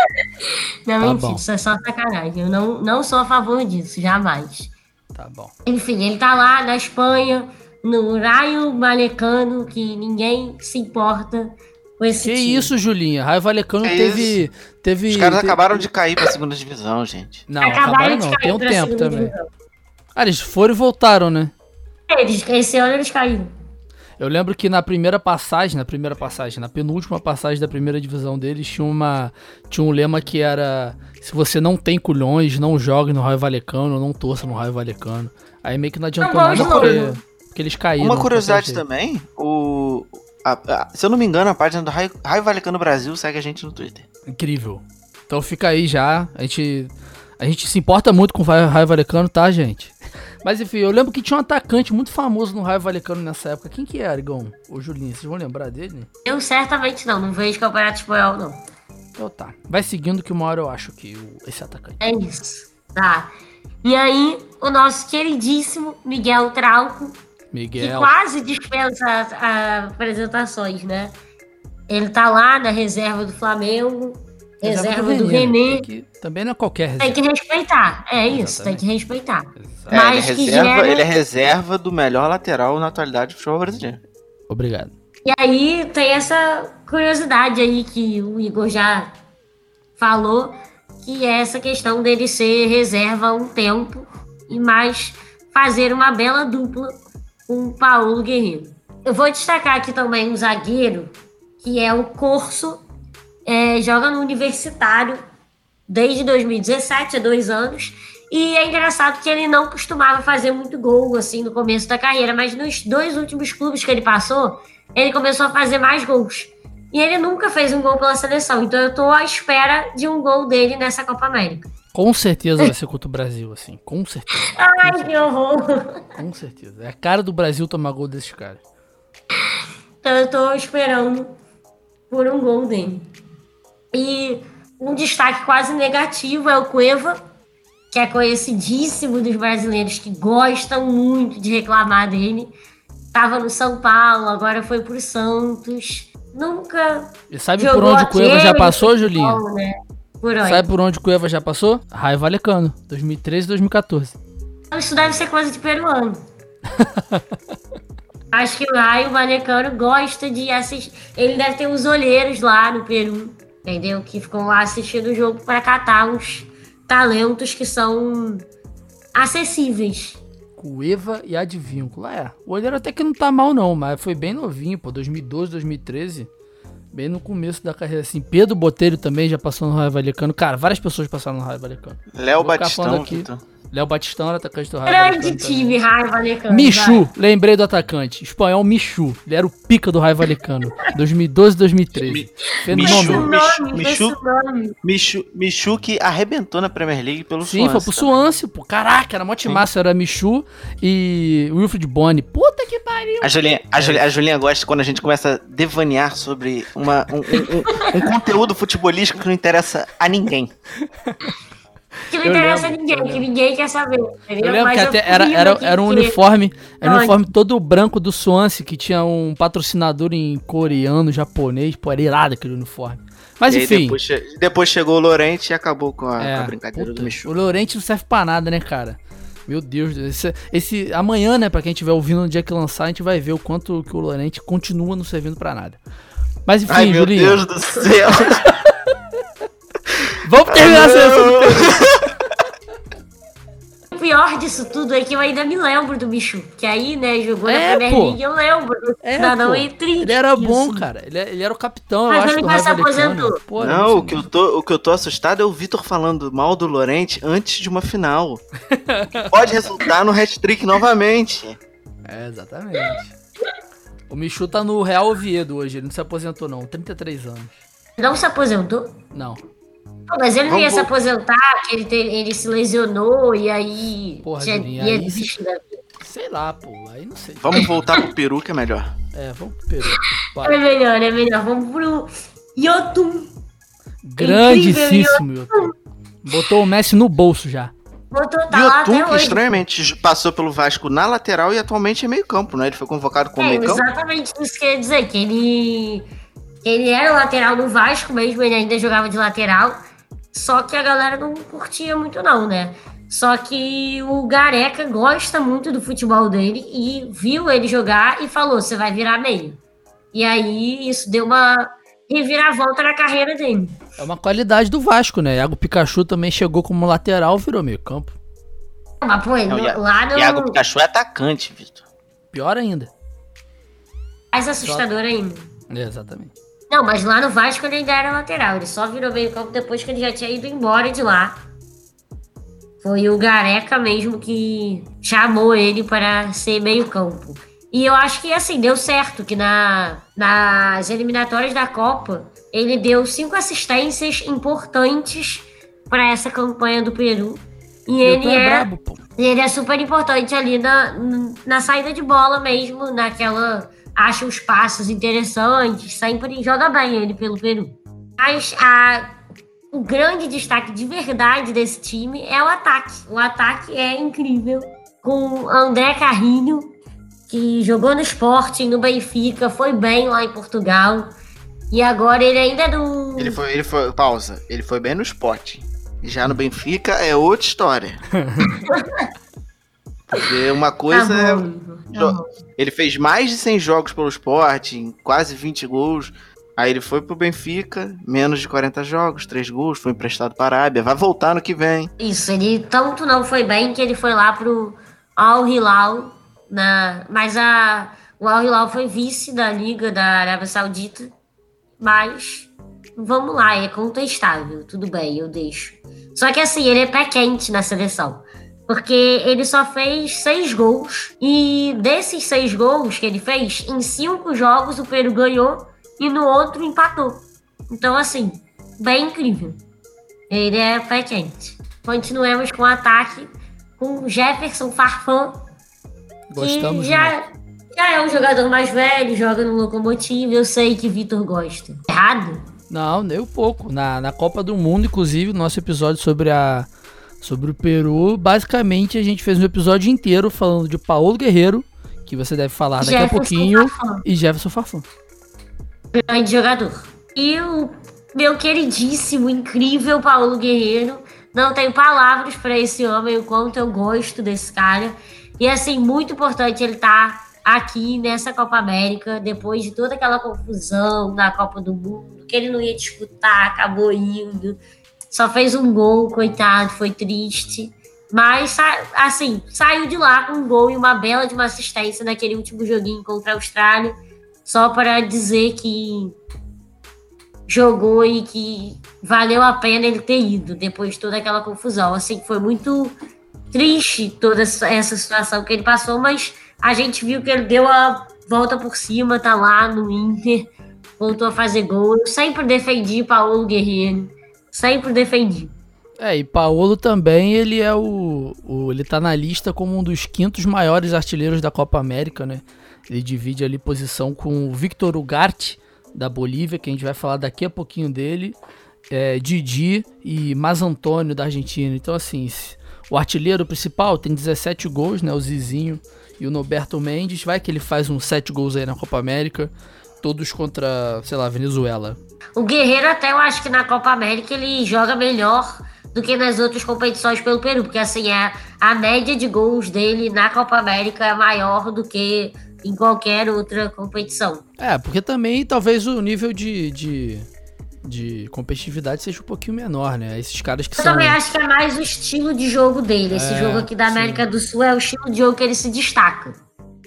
Tá não, tá mentira, bom. isso é só sacanagem. Eu não, não sou a favor disso, jamais. Tá bom. Enfim, ele tá lá na Espanha, no Raio Valecano, que ninguém se importa com esse Que time. isso, Julinha? Raio Valecano é teve, teve. Os caras teve... acabaram de cair pra segunda divisão, gente. Não, acabaram, acabaram não, tem um tempo também. Divisão. Ah, eles foram e voltaram, né? Eles, esse ano eles caíram. Eu lembro que na primeira passagem, na primeira passagem, na penúltima passagem da primeira divisão deles, tinha, uma, tinha um lema que era: se você não tem culhões, não jogue no Raio Valecano, não torça no Raio Valecano. Aí meio que não adiantou não, nada porque, porque, eles caíram. Uma curiosidade também, o. A, a, se eu não me engano, a página do Raio, Raio Valecano Brasil segue a gente no Twitter. Incrível. Então fica aí já. A gente a gente se importa muito com o Raio Valecano, tá, gente? Mas enfim, eu lembro que tinha um atacante muito famoso no Raio Valecano nessa época. Quem que era, Igão? O Julinho, vocês vão lembrar dele? Eu certamente não, não vejo campeonato espanhol, não. Então tá. Vai seguindo que uma hora eu acho que o, esse atacante. É isso. Tá. E aí, o nosso queridíssimo Miguel Trauco. Miguel. Que quase dispensa as, as apresentações, né? Ele tá lá na reserva do Flamengo reserva do, do René. Que, também não é qualquer reserva. Tem que respeitar. É isso, Exatamente. tem que respeitar. É, Mas ele, é reserva, gera... ele é reserva do melhor lateral na atualidade do futebol brasileiro. Obrigado. E aí tem essa curiosidade aí que o Igor já falou, que é essa questão dele ser reserva um tempo e mais fazer uma bela dupla com o Paulo Guerreiro. Eu vou destacar aqui também um zagueiro, que é o Corso é, joga no universitário desde 2017, há dois anos. E é engraçado que ele não costumava fazer muito gol assim no começo da carreira, mas nos dois últimos clubes que ele passou, ele começou a fazer mais gols. E ele nunca fez um gol pela seleção, então eu tô à espera de um gol dele nessa Copa América. Com certeza vai ser contra o Brasil, assim, com certeza. Ai, com que horror! Com certeza. É a cara do Brasil tomar gol desses caras. Então eu tô esperando por um gol dele. E um destaque quase negativo é o Cueva, que é conhecidíssimo dos brasileiros que gostam muito de reclamar dele. Tava no São Paulo, agora foi pro Santos. Nunca. E sabe por onde o Cueva já passou, Julinha? Né? Por onde? Sabe por onde o Cueva já passou? Raio Valecano, 2013 e 2014. Isso deve ser coisa de peruano. Acho que o Raio Valecano gosta de assistir. Ele deve ter uns olheiros lá no Peru entendeu? Que ficam lá assistindo o jogo para catar uns talentos que são acessíveis. Cueva e Advíncula. É, o olheiro até que não tá mal não, mas foi bem novinho, pô, 2012, 2013. Bem no começo da carreira, assim. Pedro Botelho também já passou no Raio Valecano. Cara, várias pessoas passaram no Raio Valecano. Léo Batistão, aqui. Então. Léo Batistão era atacante do Raio Grande Valecano time, Raio Valecano. Michu, vai. lembrei do atacante. Espanhol Michu. Ele era o pica do Raio Valecano. 2012 2013. Fenômeno. Michu, Michu, Michu, que arrebentou na Premier League pelo Sim. Sim, foi pro Swansea, pô. Caraca, era mó massa. Era Michu e Wilfred Boni. Puta que pariu. A Julinha, a, Julinha, a Julinha gosta quando a gente começa a devanear sobre uma, um, um, um, um conteúdo futebolístico que não interessa a ninguém. Que não interessa a ninguém, que ninguém quer saber. Entendeu? Eu lembro Mas que até era, era, era um uniforme, era um uniforme todo branco do Swansea, que tinha um patrocinador em coreano, japonês, pô, era irado aquele uniforme. Mas enfim. Depois, depois, chegou o Lorente e acabou com a, é, com a brincadeira puta, do Michu. O Lorente não serve pra nada, né, cara? Meu Deus, esse, esse amanhã, né, pra quem estiver ouvindo no dia que lançar, a gente vai ver o quanto que o Lorente continua não servindo pra nada. Mas enfim, Ai, meu Julinho. Deus do céu. Vamos terminar a seleção do Peru. O pior disso tudo é que eu ainda me lembro do Michu. Que aí, né, jogou É, na Premier pô. League, eu lembro. É, não, não, é triste. Ele era bom, isso. cara. Ele, ele era o capitão, Mas eu acho, ele quase Raio se aposentou. Pô, Não, sei o que, eu tô, o que eu tô assustado é o Vitor falando mal do Lorente antes de uma final. Pode resultar no hat-trick novamente. É, exatamente. O Michu tá no Real Oviedo hoje, ele não se aposentou não, 33 anos. Não se aposentou? Não. Não, mas ele não ia se aposentar, que ele, te- ele se lesionou e aí Porra, já Juninho, ia aí se- desistir da vida. Sei lá, pô, aí não sei. Vamos voltar pro Peru, que é melhor. É, vamos pro Peru. É Bora. melhor, é melhor. Vamos pro Yotun. Grandíssimo, Yotun. Botou o Messi no bolso já. Botou, tá lá o Tum, até que hoje. estranhamente passou pelo Vasco na lateral e atualmente é meio campo, né? Ele foi convocado como É, meio campo. exatamente isso que eu ia dizer, que ele, ele era lateral no Vasco mesmo, ele ainda jogava de lateral, só que a galera não curtia muito não, né? Só que o Gareca gosta muito do futebol dele e viu ele jogar e falou, você vai virar meio. E aí isso deu uma reviravolta na carreira dele. É uma qualidade do Vasco, né? Iago Pikachu também chegou como lateral, virou meio campo. Mas, pô, Não, no- Ia- lá no... Iago Pikachu é atacante, Vitor. Pior ainda. mais assustador ainda. É, exatamente. Não, mas lá no Vasco ele ainda era lateral. Ele só virou meio campo depois que ele já tinha ido embora de lá. Foi o Gareca mesmo que chamou ele para ser meio campo. E eu acho que assim, deu certo, que na, nas eliminatórias da Copa, ele deu cinco assistências importantes para essa campanha do Peru. E ele é é, brabo, ele é super importante ali na, na saída de bola mesmo, naquela. Acha os passos interessantes, sempre joga bem ele pelo Peru. Mas a, o grande destaque de verdade desse time é o ataque. O ataque é incrível. Com André Carrinho, que jogou no Sporting, no Benfica, foi bem lá em Portugal. E agora ele ainda é do. Ele foi, ele foi, pausa, ele foi bem no spot. Já no Benfica é outra história. Porque uma Tá coisa é. bom, Igor, bom. Ele fez mais de 100 jogos pelo Sporting, quase 20 gols. Aí ele foi pro Benfica, menos de 40 jogos, 3 gols, foi emprestado para a Arábia. Vai voltar no que vem. Isso, ele tanto não foi bem que ele foi lá pro Al Hilal, na, mas a, o Al Hilal foi vice da Liga da Arábia Saudita, mas vamos lá, é contestável, tudo bem, eu deixo. Só que assim, ele é pé quente na seleção, porque ele só fez seis gols, e desses seis gols que ele fez, em cinco jogos o Peru ganhou e no outro empatou. Então assim, bem incrível. Ele é pé quente. Continuemos com o ataque com Jefferson Farfan, que Gostamos já, já é um jogador mais velho, joga no Locomotive. Eu sei que Vitor gosta. Errado? Não, nem um pouco. Na, na Copa do Mundo, inclusive, nosso episódio sobre a sobre o Peru, basicamente a gente fez um episódio inteiro falando de Paulo Guerreiro, que você deve falar daqui a Jefferson pouquinho, Farfan. e Jefferson Farfã. grande jogador. E o meu queridíssimo, incrível Paulo Guerreiro. Não tenho palavras para esse homem, o quanto eu gosto desse cara. E assim, muito importante ele estar aqui nessa Copa América, depois de toda aquela confusão na Copa do Mundo, que ele não ia disputar, acabou indo. Só fez um gol, coitado, foi triste. Mas, assim, saiu de lá com um gol e uma bela de uma assistência naquele último joguinho contra a Austrália só para dizer que jogou e que valeu a pena ele ter ido depois de toda aquela confusão. Assim, foi muito triste toda essa situação que ele passou, mas a gente viu que ele deu a volta por cima, tá lá no Inter, voltou a fazer gol. Eu sempre defendi Paulo Guerreiro, sempre defendi. É, e Paulo também, ele é o, o. Ele tá na lista como um dos quintos maiores artilheiros da Copa América, né? Ele divide ali posição com o Victor Ugarte, da Bolívia, que a gente vai falar daqui a pouquinho dele. É, Didi e Mas Antônio, da Argentina. Então, assim, o artilheiro principal tem 17 gols, né? O Zizinho e o Norberto Mendes. Vai que ele faz uns 7 gols aí na Copa América. Todos contra, sei lá, Venezuela. O Guerreiro até eu acho que na Copa América ele joga melhor do que nas outras competições pelo Peru, porque assim, a, a média de gols dele na Copa América é maior do que em qualquer outra competição. É, porque também talvez o nível de, de, de competitividade seja um pouquinho menor, né? Esses caras que Eu são. também acho que é mais o estilo de jogo dele. Esse É, jogo aqui da sim. América do Sul é o estilo de jogo que ele se destaca.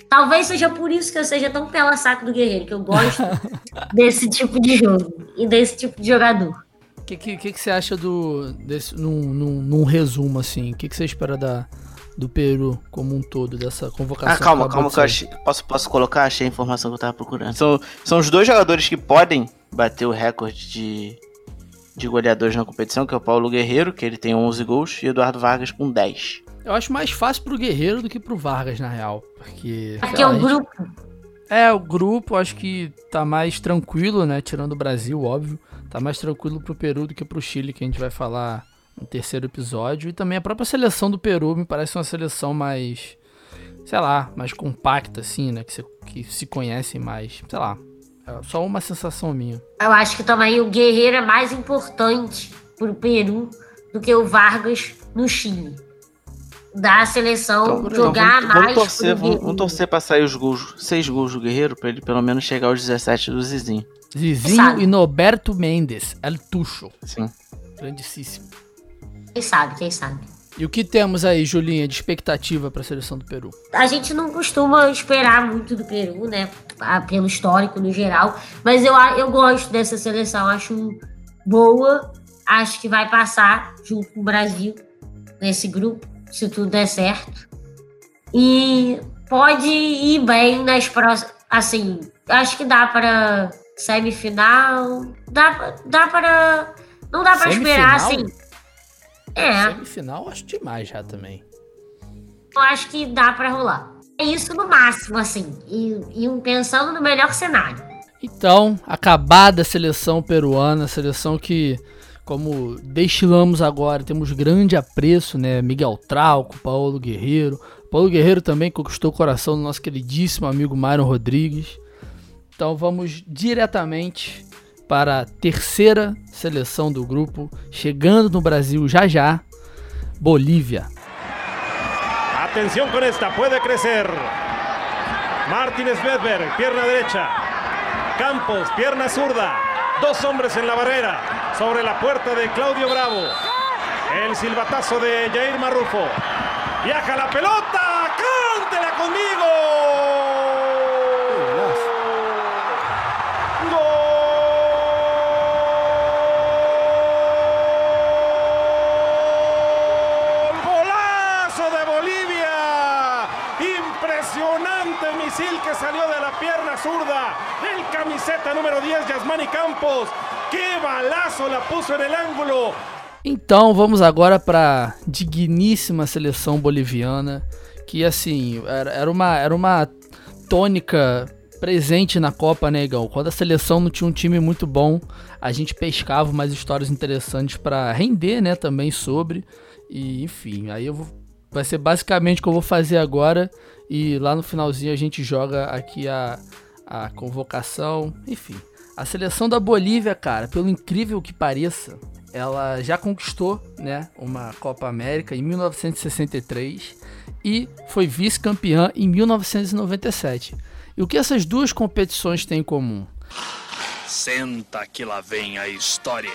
Talvez seja por isso que eu seja tão pela saco do Guerreiro, que eu gosto desse tipo de jogo e desse tipo de jogador. O que, que, que, que você acha do. Desse, num, num, num resumo, assim? O que, que você espera da, do Peru como um todo, dessa convocação? Ah, calma, calma, que eu achei, posso, posso colocar? Achei a informação que eu tava procurando. São, são os dois jogadores que podem bater o recorde de, de goleadores na competição, que é o Paulo Guerreiro, que ele tem 11 gols, e Eduardo Vargas com 10. Eu acho mais fácil pro Guerreiro do que pro Vargas, na real. Porque. É porque o grupo. É, o grupo acho que tá mais tranquilo, né? Tirando o Brasil, óbvio. Tá mais tranquilo pro Peru do que pro Chile, que a gente vai falar no terceiro episódio. E também a própria seleção do Peru me parece uma seleção mais. Sei lá, mais compacta, assim, né? Que se, que se conhecem mais. Sei lá. É só uma sensação minha. Eu acho que também o Guerreiro é mais importante pro Peru do que o Vargas no Chile. Da seleção Então, jogar vamos, mais. vamos torcer, vamos, vamos torcer pra sair os gols, seis gols do Guerreiro, pra ele pelo menos chegar aos 17 do Zizinho. Zizinho Sabe. e Norberto Mendes. El Tucho. Sim. Grandíssimo. Quem sabe, quem sabe. E o que temos aí, Julinha, de expectativa pra seleção do Peru? A gente não costuma esperar muito do Peru, né? Pelo histórico no geral. Mas eu, a- eu gosto dessa seleção, acho boa. Acho que vai passar junto com o Brasil nesse grupo, se tudo der certo. E pode ir bem nas próximas. Assim, acho que dá para semifinal. Dá, dá para. Não dá para esperar, assim. Semifinal? É. Semifinal, acho demais já também. eu acho que dá pra rolar. É isso no máximo, assim. E, e pensando no melhor cenário. Então, acabada a seleção peruana, seleção que, como destilamos agora, temos grande apreço, né? Miguel Trauco, Paulo Guerreiro. Paulo Guerreiro também conquistou o coração do nosso queridíssimo amigo Myron Rodrigues. Então vamos diretamente para a terceira seleção do grupo, chegando no Brasil já já, Bolívia. Atención con esta, puede crecer. Martínez Medberg, pierna derecha. Campos, pierna zurda. Dos hombres en la barrera. Sobre la puerta de Claudio Bravo. El silbatazo de Jair Marrufo. Viaja la pelota. ¡Cántela conmigo! ¡Gol! ¡Golazo de Bolivia! Impresionante misil que salió de la pierna zurda. El camiseta número 10, Yasmani Campos. ¡Qué balazo la puso! Então vamos agora para digníssima seleção boliviana, que assim era, era uma era uma tônica presente na Copa, né, Igão? Quando a seleção não tinha um time muito bom, a gente pescava umas histórias interessantes para render, né, também sobre. E enfim, aí eu vou vai ser basicamente o que eu vou fazer agora e lá no finalzinho a gente joga aqui a a convocação, enfim. A seleção da Bolívia, cara, pelo incrível que pareça, ela já conquistou, né, uma Copa América em 1963 e foi vice-campeã em 1997. E o que essas duas competições têm em comum? Senta que lá vem a história.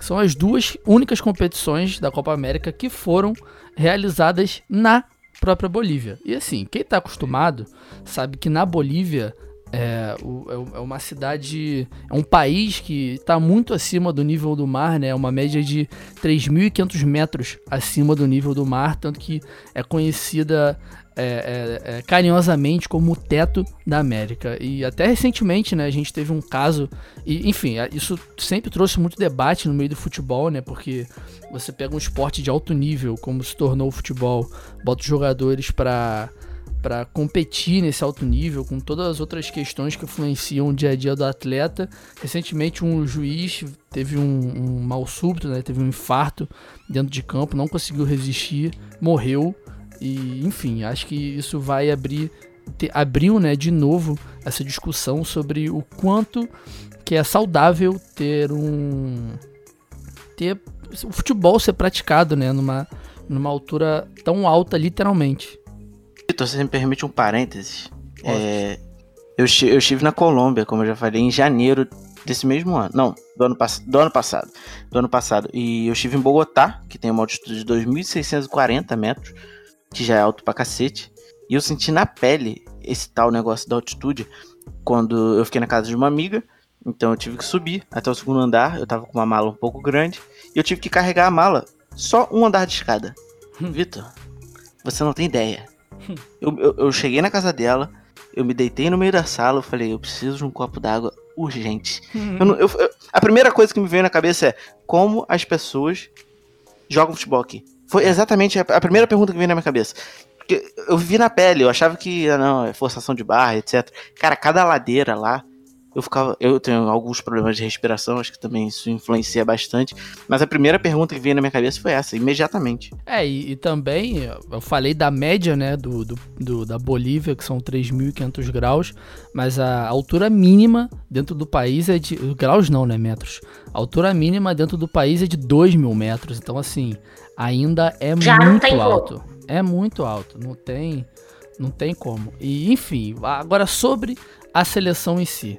São as duas únicas competições da Copa América que foram realizadas na própria Bolívia. E assim, quem está acostumado sabe que na Bolívia é, é é uma cidade, é um país que está muito acima do nível do mar, né? É uma média de 3.500 metros acima do nível do mar, tanto que é conhecida é, é, é, carinhosamente como o teto da América. E até recentemente, né, a gente teve um caso, e enfim, a- isso sempre trouxe muito debate no meio do futebol, né? Porque você pega um esporte de alto nível, como se tornou o futebol, bota os jogadores para para competir nesse alto nível, com todas as outras questões que influenciam o dia a dia do atleta. Recentemente, um juiz teve um, um mal súbito, né? teve um infarto dentro de campo, não conseguiu resistir, morreu. E, enfim, acho que isso vai abrir, te- abriu né, de novo essa discussão sobre o quanto que é saudável ter um. ter o futebol ser praticado né, numa, numa altura tão alta, literalmente. Vitor, você me permite um parênteses? É, Eu, eu estive na Colômbia, como eu já falei, em janeiro desse mesmo ano. Não, do ano, do ano passado. Do ano passado. E eu estive em Bogotá, que tem uma altitude de 2.640 metros, que já é alto pra cacete. E eu senti na pele esse tal negócio da altitude quando eu fiquei na casa de uma amiga. Então eu tive que subir até o segundo andar. Eu tava com uma mala um pouco grande. E eu tive que carregar a mala só um andar de escada. Hum. Vitor, você não tem ideia. Hum. Eu, eu, eu, cheguei na casa dela, eu me deitei no meio da sala, eu falei, eu preciso de um copo d'água urgente. Eu, eu, a primeira coisa que me veio na cabeça é como as pessoas jogam futebol aqui. Foi exatamente a, primeira pergunta que veio na minha cabeça. Eu vivi na pele, eu achava que, ah, não, é forçação de barra, etc. Cara, cada ladeira lá, eu ficava. Eu tenho alguns problemas de respiração, acho que também isso influencia bastante. Mas a primeira pergunta que veio na minha cabeça foi essa, imediatamente. É, e, e também eu falei da média, né, do, do, do da Bolívia, que são 3.500 graus, mas a altura mínima dentro do país é de. Graus não, né? Metros. A altura mínima dentro do país é de 2 mil metros. Então, assim, ainda é Já muito alto. Como. É muito alto, não tem, não tem como. E enfim, agora sobre a seleção em si.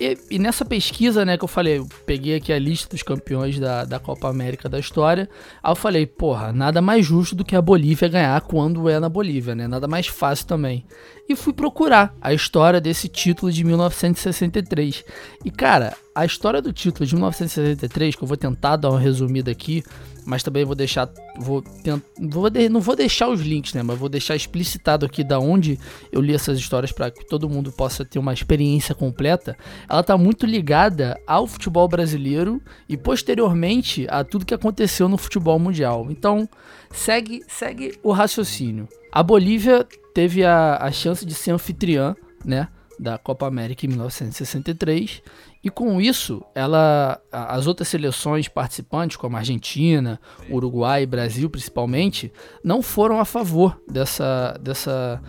E, e, nessa pesquisa, né, que eu falei, eu peguei aqui a lista dos campeões da, da Copa América da história. Aí eu falei, porra, nada mais justo do que a Bolívia ganhar quando é na Bolívia, né? Nada mais fácil também. E fui procurar a história desse título de 1963. E cara, a história do título de 1963, que eu vou tentar dar uma resumida aqui, mas também vou deixar, vou, tent, vou de, não vou deixar os links, né, mas vou deixar explicitado aqui da onde eu li essas histórias para que todo mundo possa ter uma experiência completa. Ela tá muito ligada ao futebol brasileiro e posteriormente a tudo que aconteceu no futebol mundial. Então, segue, segue o raciocínio. A Bolívia teve a, a chance de ser anfitriã, né, da Copa América em 1963 e com isso, ela, as outras seleções participantes, como a Argentina, Uruguai e Brasil principalmente, não foram a favor dessa, dessa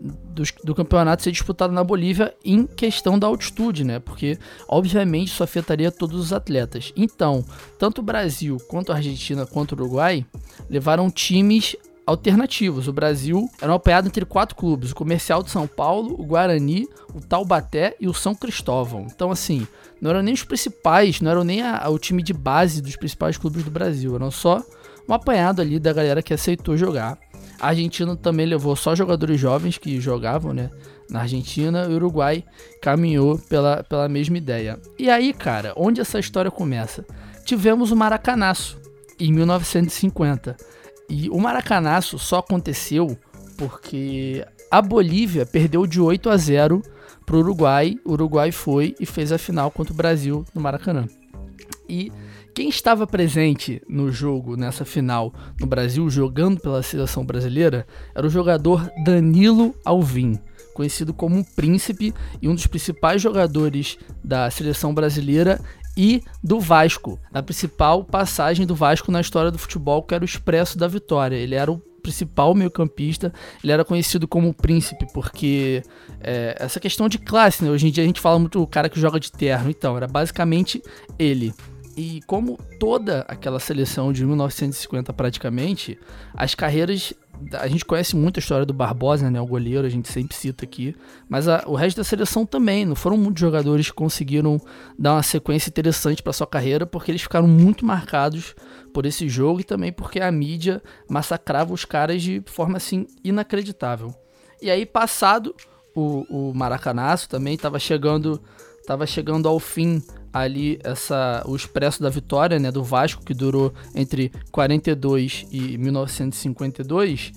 do, do, campeonato ser disputado na Bolívia em questão da altitude, né? Porque obviamente isso afetaria todos os atletas. Então, tanto o Brasil quanto a Argentina quanto o Uruguai levaram times alternativos. O Brasil era apoiado entre quatro clubes: o Comercial de São Paulo, o Guarani, o Taubaté e o São Cristóvão. Então, assim, não eram nem os principais, não eram nem a, a, o time de base dos principais clubes do Brasil, eram só um apanhado ali da galera que aceitou jogar. A Argentina também levou só jogadores jovens que jogavam, né? Na Argentina, o Uruguai caminhou pela, pela mesma ideia. E aí, cara, onde essa história começa? Tivemos o Maracanaço, em 1950 e o Maracanaço só aconteceu porque a Bolívia perdeu de 8 a 0 para o Uruguai. O Uruguai foi e fez a final contra o Brasil no Maracanã. E quem estava presente no jogo, nessa final, no Brasil, jogando pela seleção brasileira, era o jogador Danilo Alvim, conhecido como príncipe e um dos principais jogadores da seleção brasileira e do Vasco, na principal passagem do Vasco na história do futebol, que era o Expresso da Vitória. Ele era o principal meio-campista, ele era conhecido como o príncipe, porque é, essa questão de classe, né? Hoje em dia a gente fala muito o cara que joga de terno, então, era basicamente ele. E como toda aquela seleção de 1950 praticamente, as carreiras a gente conhece muito a história do Barbosa, né, o goleiro, a gente sempre cita aqui, mas a, o resto da seleção também, não foram muitos jogadores que conseguiram dar uma sequência interessante para sua carreira, porque eles ficaram muito marcados por esse jogo e também porque a mídia massacrava os caras de forma assim inacreditável. E aí passado o, o Maracanaço também estava chegando, tava chegando ao fim ali essa o expresso da vitória, né, do Vasco que durou entre 42 e 1952,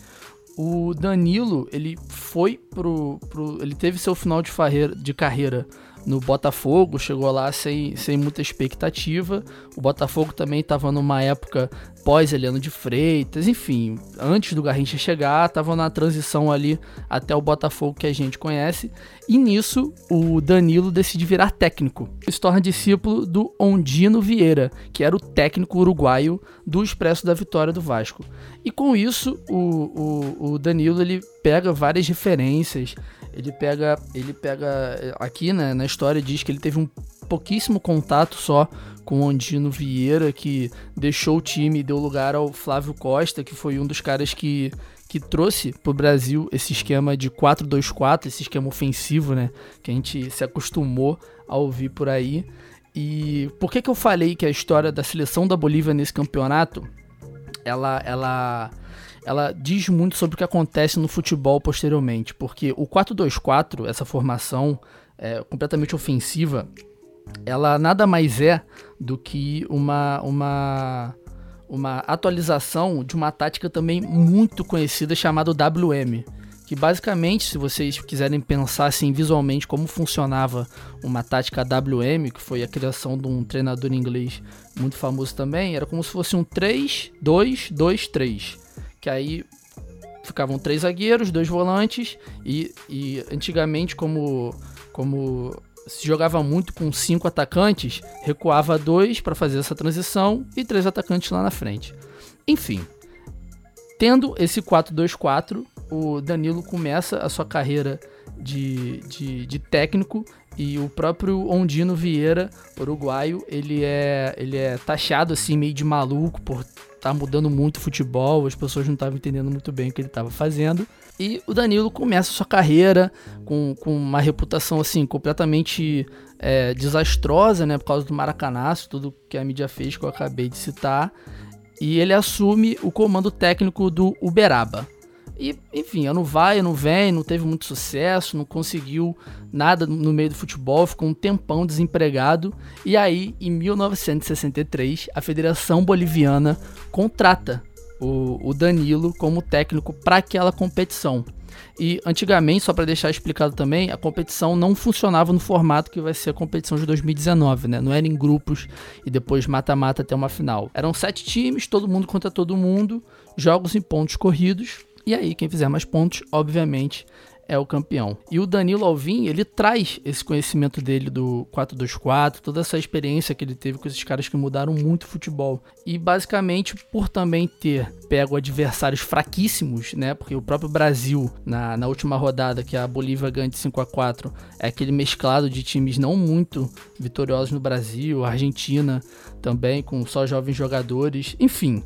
o Danilo, ele foi pro, pro ele teve seu final de, farreira, de carreira no Botafogo, chegou lá sem, sem muita expectativa. O Botafogo também estava numa época pós-Eliano de Freitas, enfim, antes do Garrincha chegar, estava na transição ali até o Botafogo que a gente conhece. E nisso, o Danilo decide virar técnico. Se torna discípulo do Ondino Vieira, que era o técnico uruguaio do Expresso da Vitória do Vasco. E com isso, o, o, o Danilo ele pega várias referências ele pega, ele pega aqui né, na história diz que ele teve um pouquíssimo contato só com o Andino Vieira, que deixou o time e deu lugar ao Flávio Costa, que foi um dos caras que, que trouxe pro Brasil esse esquema de 4-2-4, esse esquema ofensivo, né? Que a gente se acostumou a ouvir por aí. E por que, que eu falei que a história da seleção da Bolívia nesse campeonato ela, ela, ela diz muito sobre o que acontece no futebol posteriormente? Porque o 4-2-4, essa formação é, completamente ofensiva, ela nada mais é do que uma, uma, uma atualização de uma tática também muito conhecida chamada WM. Que basicamente, se vocês quiserem pensar assim visualmente como funcionava uma tática WM, que foi a criação de um treinador inglês muito famoso também, era como se fosse um 3-2-2-3. Que aí ficavam três zagueiros, dois volantes, e, e antigamente, como, como se jogava muito com cinco atacantes, recuava dois para fazer essa transição e três atacantes lá na frente. Enfim, tendo esse 4-2-4, o Danilo começa a sua carreira de, de, de, técnico e o próprio Ondino Vieira, uruguaio, ele é, ele é taxado assim meio de maluco por estar tá mudando muito o futebol, as pessoas não estavam entendendo muito bem o que ele estava fazendo. E o Danilo começa sua carreira com, com uma reputação assim completamente é, desastrosa, né, por causa do maracanaço, tudo que a mídia fez que eu acabei de citar. E ele assume o comando técnico do Uberaba. E, enfim, ano vai, ano vem, não teve muito sucesso, não conseguiu nada no meio do futebol, ficou um tempão desempregado. E aí, em 1963, a Federação Boliviana contrata o, o Danilo como técnico para aquela competição. E antigamente, só para deixar explicado também, a competição não funcionava no formato que vai ser a competição de 2019, né? Não era em grupos e depois mata-mata até uma final. Eram sete times, todo mundo contra todo mundo, jogos em pontos corridos. E aí, quem fizer mais pontos, obviamente, é o campeão. E o Danilo Alvim, ele traz esse conhecimento dele do 4-2-4, toda essa experiência que ele teve com esses caras que mudaram muito o futebol. E basicamente por também ter pego adversários fraquíssimos, né? Porque o próprio Brasil, na, na última rodada, que a Bolívia ganha de 5 a 4 é aquele mesclado de times não muito vitoriosos no Brasil, Argentina também, com só jovens jogadores, enfim.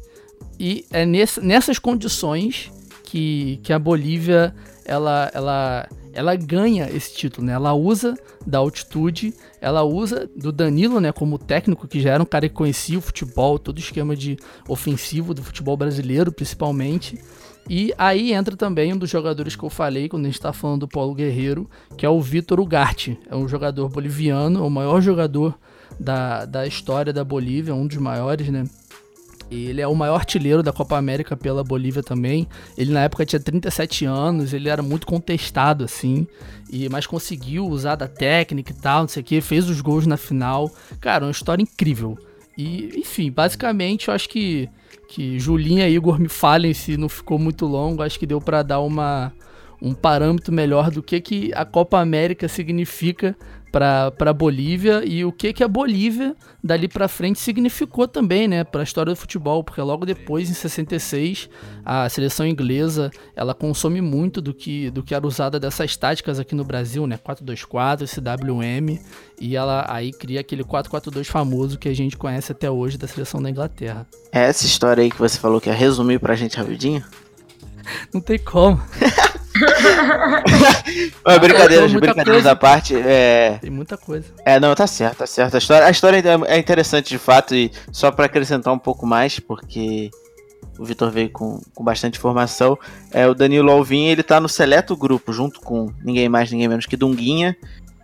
E é nesse, nessas condições que, que a Bolívia ela, ela, ela ganha esse título, né? Ela usa da altitude, ela usa do Danilo, né, como técnico, que já era um cara que conhecia o futebol, todo o esquema de ofensivo do futebol brasileiro, principalmente. E aí entra também um dos jogadores que eu falei quando a gente está falando do Paulo Guerreiro, que é o Vitor Ugarte. É um jogador boliviano, o maior jogador da, da história da Bolívia, um dos maiores, né? Ele é o maior artilheiro da Copa América pela Bolívia também. Ele na época tinha 37 anos, ele era muito contestado assim, e mas conseguiu usar da técnica e tal, não sei o que, fez os gols na final. Cara, uma história incrível. E, enfim, basicamente eu acho que que Julinha e Igor me falem se não ficou muito longo, acho que deu para dar uma um parâmetro melhor do que, que a Copa América significa para a Bolívia e o que que a Bolívia dali para frente significou também, né, para a história do futebol, porque logo depois em 66 a seleção inglesa, ela consome muito do que do que era usada dessas táticas aqui no Brasil, né, 4-2-4, esse WM, e ela aí cria aquele 4-4-2 famoso que a gente conhece até hoje da seleção da Inglaterra. É essa história aí que você falou que ia resumir pra gente rapidinho? Não tem como. Mas brincadeiras, brincadeiras da parte. É... Tem muita coisa. É, não, tá certo, tá certo. A história, a história é interessante de fato, e só para acrescentar um pouco mais, porque o Vitor veio com, com bastante informação. É, o Danilo Alvim, ele tá no seleto grupo, junto com ninguém mais, ninguém menos que Dunguinha,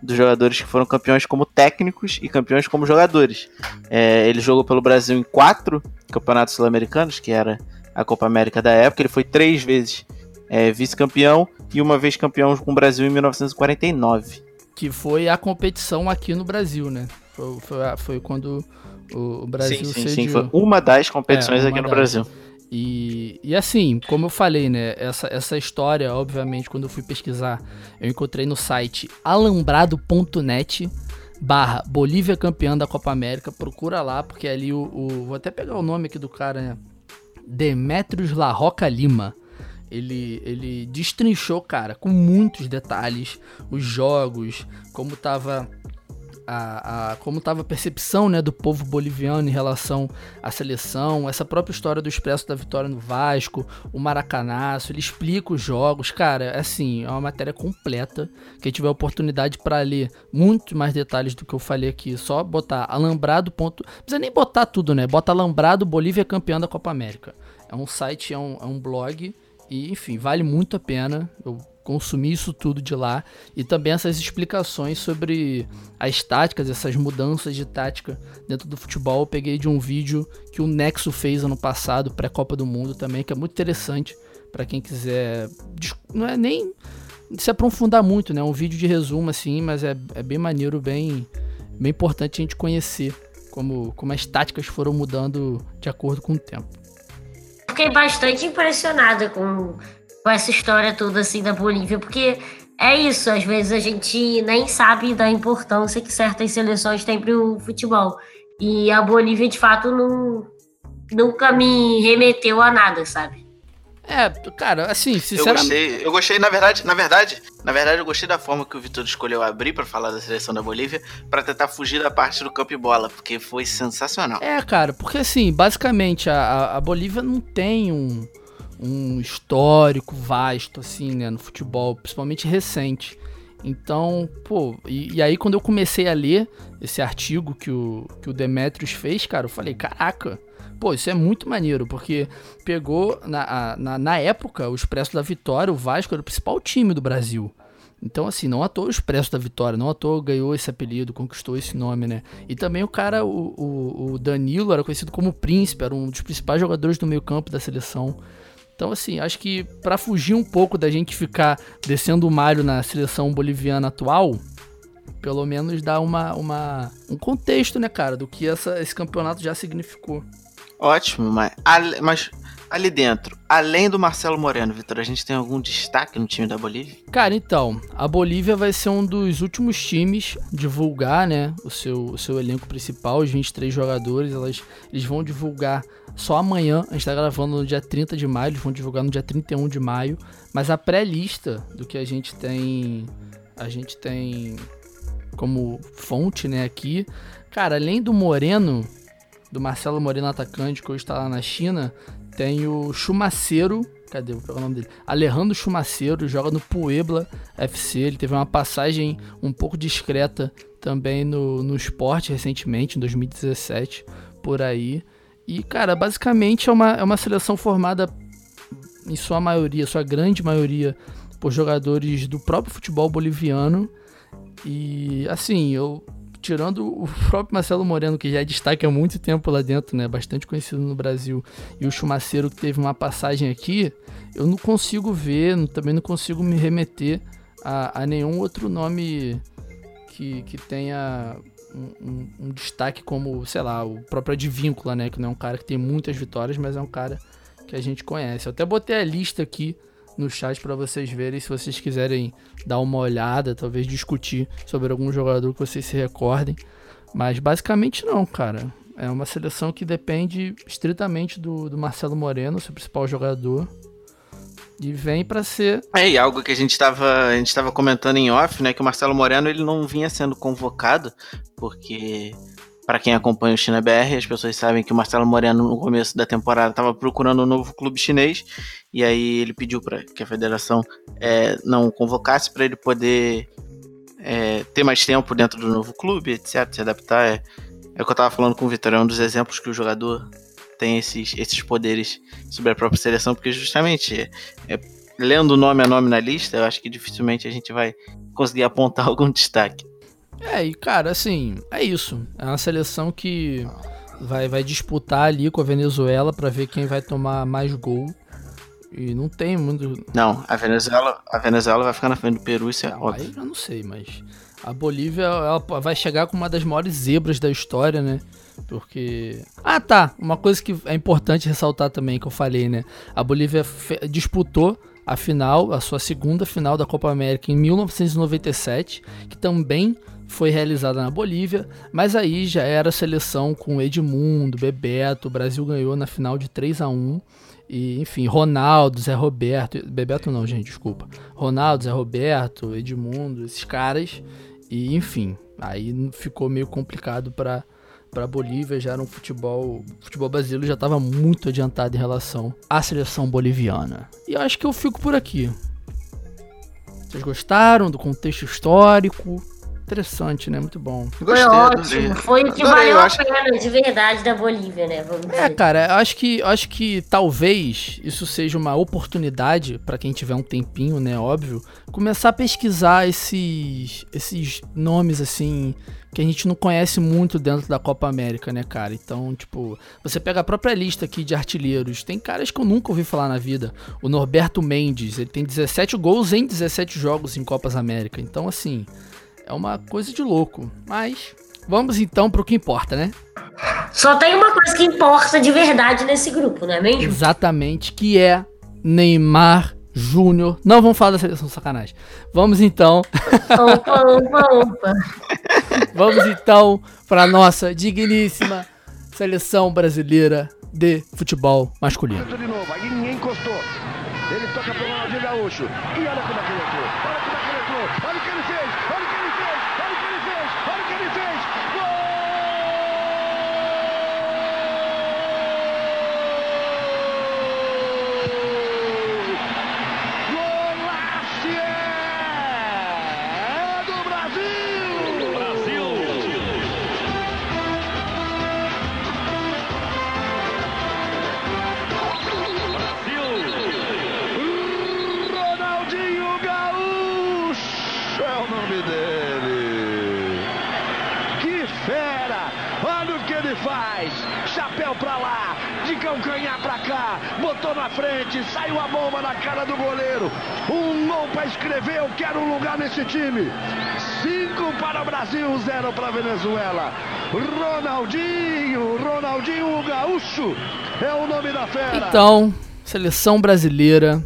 dos jogadores que foram campeões como técnicos e campeões como jogadores. É, ele jogou pelo Brasil em quatro campeonatos sul-americanos, que era a Copa América da época. Ele foi três vezes é, vice-campeão e uma vez campeão com o Brasil em 1949. Que foi a competição aqui no Brasil, né? Foi, foi, foi quando o Brasil sim, sim, sim, foi uma das competições é, aqui no das. Brasil. E, e assim, como eu falei, né? Essa, essa história, obviamente, quando eu fui pesquisar, eu encontrei no site alambrado.net barra Bolívia campeã da Copa América. Procura lá, porque ali o, o, Vou até pegar o nome aqui do cara, né? Demetrios La Roca Lima. Ele, ele destrinchou, cara, com muitos detalhes, os jogos, como tava a, a, como estava a percepção né, do povo boliviano em relação à seleção, essa própria história do Expresso da Vitória no Vasco, o Maracanaço, ele explica os jogos, cara, assim, é uma matéria completa, quem tiver oportunidade para ler muito mais detalhes do que eu falei aqui, só botar alambrado. Ponto, não precisa nem botar tudo, né, bota alambrado Bolívia campeã da Copa América. É um site, é um, é um blog, e enfim, vale muito a pena, eu consumir isso tudo de lá e também essas explicações sobre as táticas, essas mudanças de tática dentro do futebol. Eu peguei de um vídeo que o Nexo fez ano passado, pré-Copa do Mundo também, que é muito interessante para quem quiser. Não é nem se aprofundar muito, né? Um vídeo de resumo assim, mas é, é bem maneiro, bem, bem importante a gente conhecer como, como as táticas foram mudando de acordo com o tempo. Fiquei bastante impressionada com com essa história toda assim da Bolívia, porque é isso, às vezes a gente nem sabe da importância que certas seleções têm para o futebol. E a Bolívia, de fato, não, nunca me remeteu a nada, sabe? É, cara, assim, sinceramente. Eu gostei, eu gostei, na verdade, na verdade, na verdade, eu gostei da forma que o Vitor escolheu abrir para falar da seleção da Bolívia, para tentar fugir da parte do campo e bola, porque foi sensacional. É, cara, porque assim, basicamente, a, a Bolívia não tem um um histórico vasto, assim, né, no futebol, principalmente recente. Então, pô, e, e, aí quando eu comecei a ler esse artigo que o, que o Demetrius fez, cara, eu falei, caraca, pô, isso é muito maneiro, porque pegou, na, na, na época, o Expresso da Vitória, o Vasco era o principal time do Brasil. Então, assim, não à toa o Expresso da Vitória, não à toa ganhou esse apelido, conquistou esse nome, né? E também o cara, o, o, o Danilo, era conhecido como Príncipe, era um dos principais jogadores do meio campo da seleção. Então, assim, acho que para fugir um pouco da gente ficar descendo o malho na seleção boliviana atual, pelo menos dá uma, uma, um contexto, né, cara, do que essa, esse campeonato já significou. Ótimo, mas, mas ali dentro, além do Marcelo Moreno, Vitor, a gente tem algum destaque no time da Bolívia? Cara, então, a Bolívia vai ser um dos últimos times divulgar, né, o seu, o seu elenco principal, os 23 jogadores, elas, eles vão divulgar só amanhã, a gente tá gravando no dia 30 de maio, eles vão divulgar no dia 31 de maio, mas a pré-lista do que a gente tem, a gente tem como fonte, né, aqui, cara, além do Moreno, do Marcelo Moreno atacante, que hoje está lá na China, tem o Chumaceiro. Cadê? O nome dele. Alejandro Chumaceiro, joga no Puebla FC. Ele teve uma passagem um pouco discreta também no, no esporte recentemente, em 2017, por aí. E, cara, basicamente é uma, é uma seleção formada, em sua maioria, sua grande maioria, por jogadores do próprio futebol boliviano. E, assim, eu tirando o próprio Marcelo Moreno, que já é destaque há muito tempo lá dentro, né? Bastante conhecido no Brasil, e o Chumaceiro, que teve uma passagem aqui, eu não consigo ver, também não consigo me remeter a, a nenhum outro nome que, que tenha um, um, destaque como, sei lá, o próprio Advíncula, né? Que não é um cara que tem muitas vitórias, mas é um cara que a gente conhece. Eu até botei a lista aqui no chat para vocês verem se vocês quiserem dar uma olhada, talvez discutir sobre algum jogador que vocês se recordem. Mas basicamente não, cara. É uma seleção que depende estritamente do, do Marcelo Moreno, seu principal jogador. E vem para ser. É, e algo que a gente estava a gente tava comentando em off, né, que o Marcelo Moreno ele não vinha sendo convocado, porque para quem acompanha o China BR, as pessoas sabem que o Marcelo Moreno, no começo da temporada, estava procurando um novo clube chinês. E aí ele pediu para que a federação é, não convocasse para ele poder é, ter mais tempo dentro do novo clube, etc. Se adaptar. É, é o que eu estava falando com o Vitor, é um dos exemplos que o jogador tem esses, esses poderes sobre a própria seleção, porque justamente é, lendo nome a nome na lista, eu acho que dificilmente a gente vai conseguir apontar algum destaque. É, e cara, assim, é isso. É uma seleção que vai, vai disputar ali com a Venezuela para ver quem vai tomar mais gol. E não tem muito. Não, a Venezuela, a Venezuela vai ficar na frente do Peru, isso é não, óbvio. Aí eu não sei, mas a Bolívia ela vai chegar com uma das maiores zebras da história, né? Porque. Ah, tá. Uma coisa que é importante ressaltar também que eu falei, né? A Bolívia disputou a final, a sua segunda final da Copa América em 1997, que também foi realizada na Bolívia, mas aí já era seleção com Edmundo, Bebeto, o Brasil ganhou na final de 3 a 1 e enfim, Ronaldo, Zé Roberto, Bebeto não, gente, desculpa. Ronaldo, Zé Roberto, Edmundo, esses caras E enfim, aí ficou meio complicado para para Bolívia, já era um futebol, o futebol brasileiro já estava muito adiantado em relação à seleção boliviana. E eu acho que eu fico por aqui. Vocês gostaram do contexto histórico? Interessante, né? Muito bom. Foi Gostei, ótimo. adorei. Foi o que Adorei, valeu eu a acho- pena de verdade da Bolívia, né? Vamos É, dizer. cara, eu acho que, eu acho que talvez isso seja uma oportunidade pra quem tiver um tempinho, né, óbvio, começar a pesquisar esses esses nomes assim que a gente não conhece muito dentro da Copa América, né, cara? Então, tipo, você pega a própria lista aqui de artilheiros, tem caras que eu nunca ouvi falar na vida. O Norberto Mendes, ele tem 17 gols em 17 jogos em Copas América. Então, assim, é uma coisa de louco. Mas vamos então pro que importa, né? Só tem uma coisa que importa de verdade nesse grupo, não é mesmo? Exatamente, que é Neymar Júnior. Não vamos falar da seleção sacanagem. Vamos então, Opa, opa, opa. vamos então para nossa digníssima seleção brasileira de futebol masculino. de novo, aí ninguém encostou. Ele toca pro Ronaldinho Gaúcho. E olha como é que frente, saiu a bomba na cara do goleiro. Um gol pra escrever, eu quero um lugar nesse time. Cinco para o Brasil, zero para a Venezuela. Ronaldinho, Ronaldinho Gaúcho é o nome da fera. Então, seleção brasileira,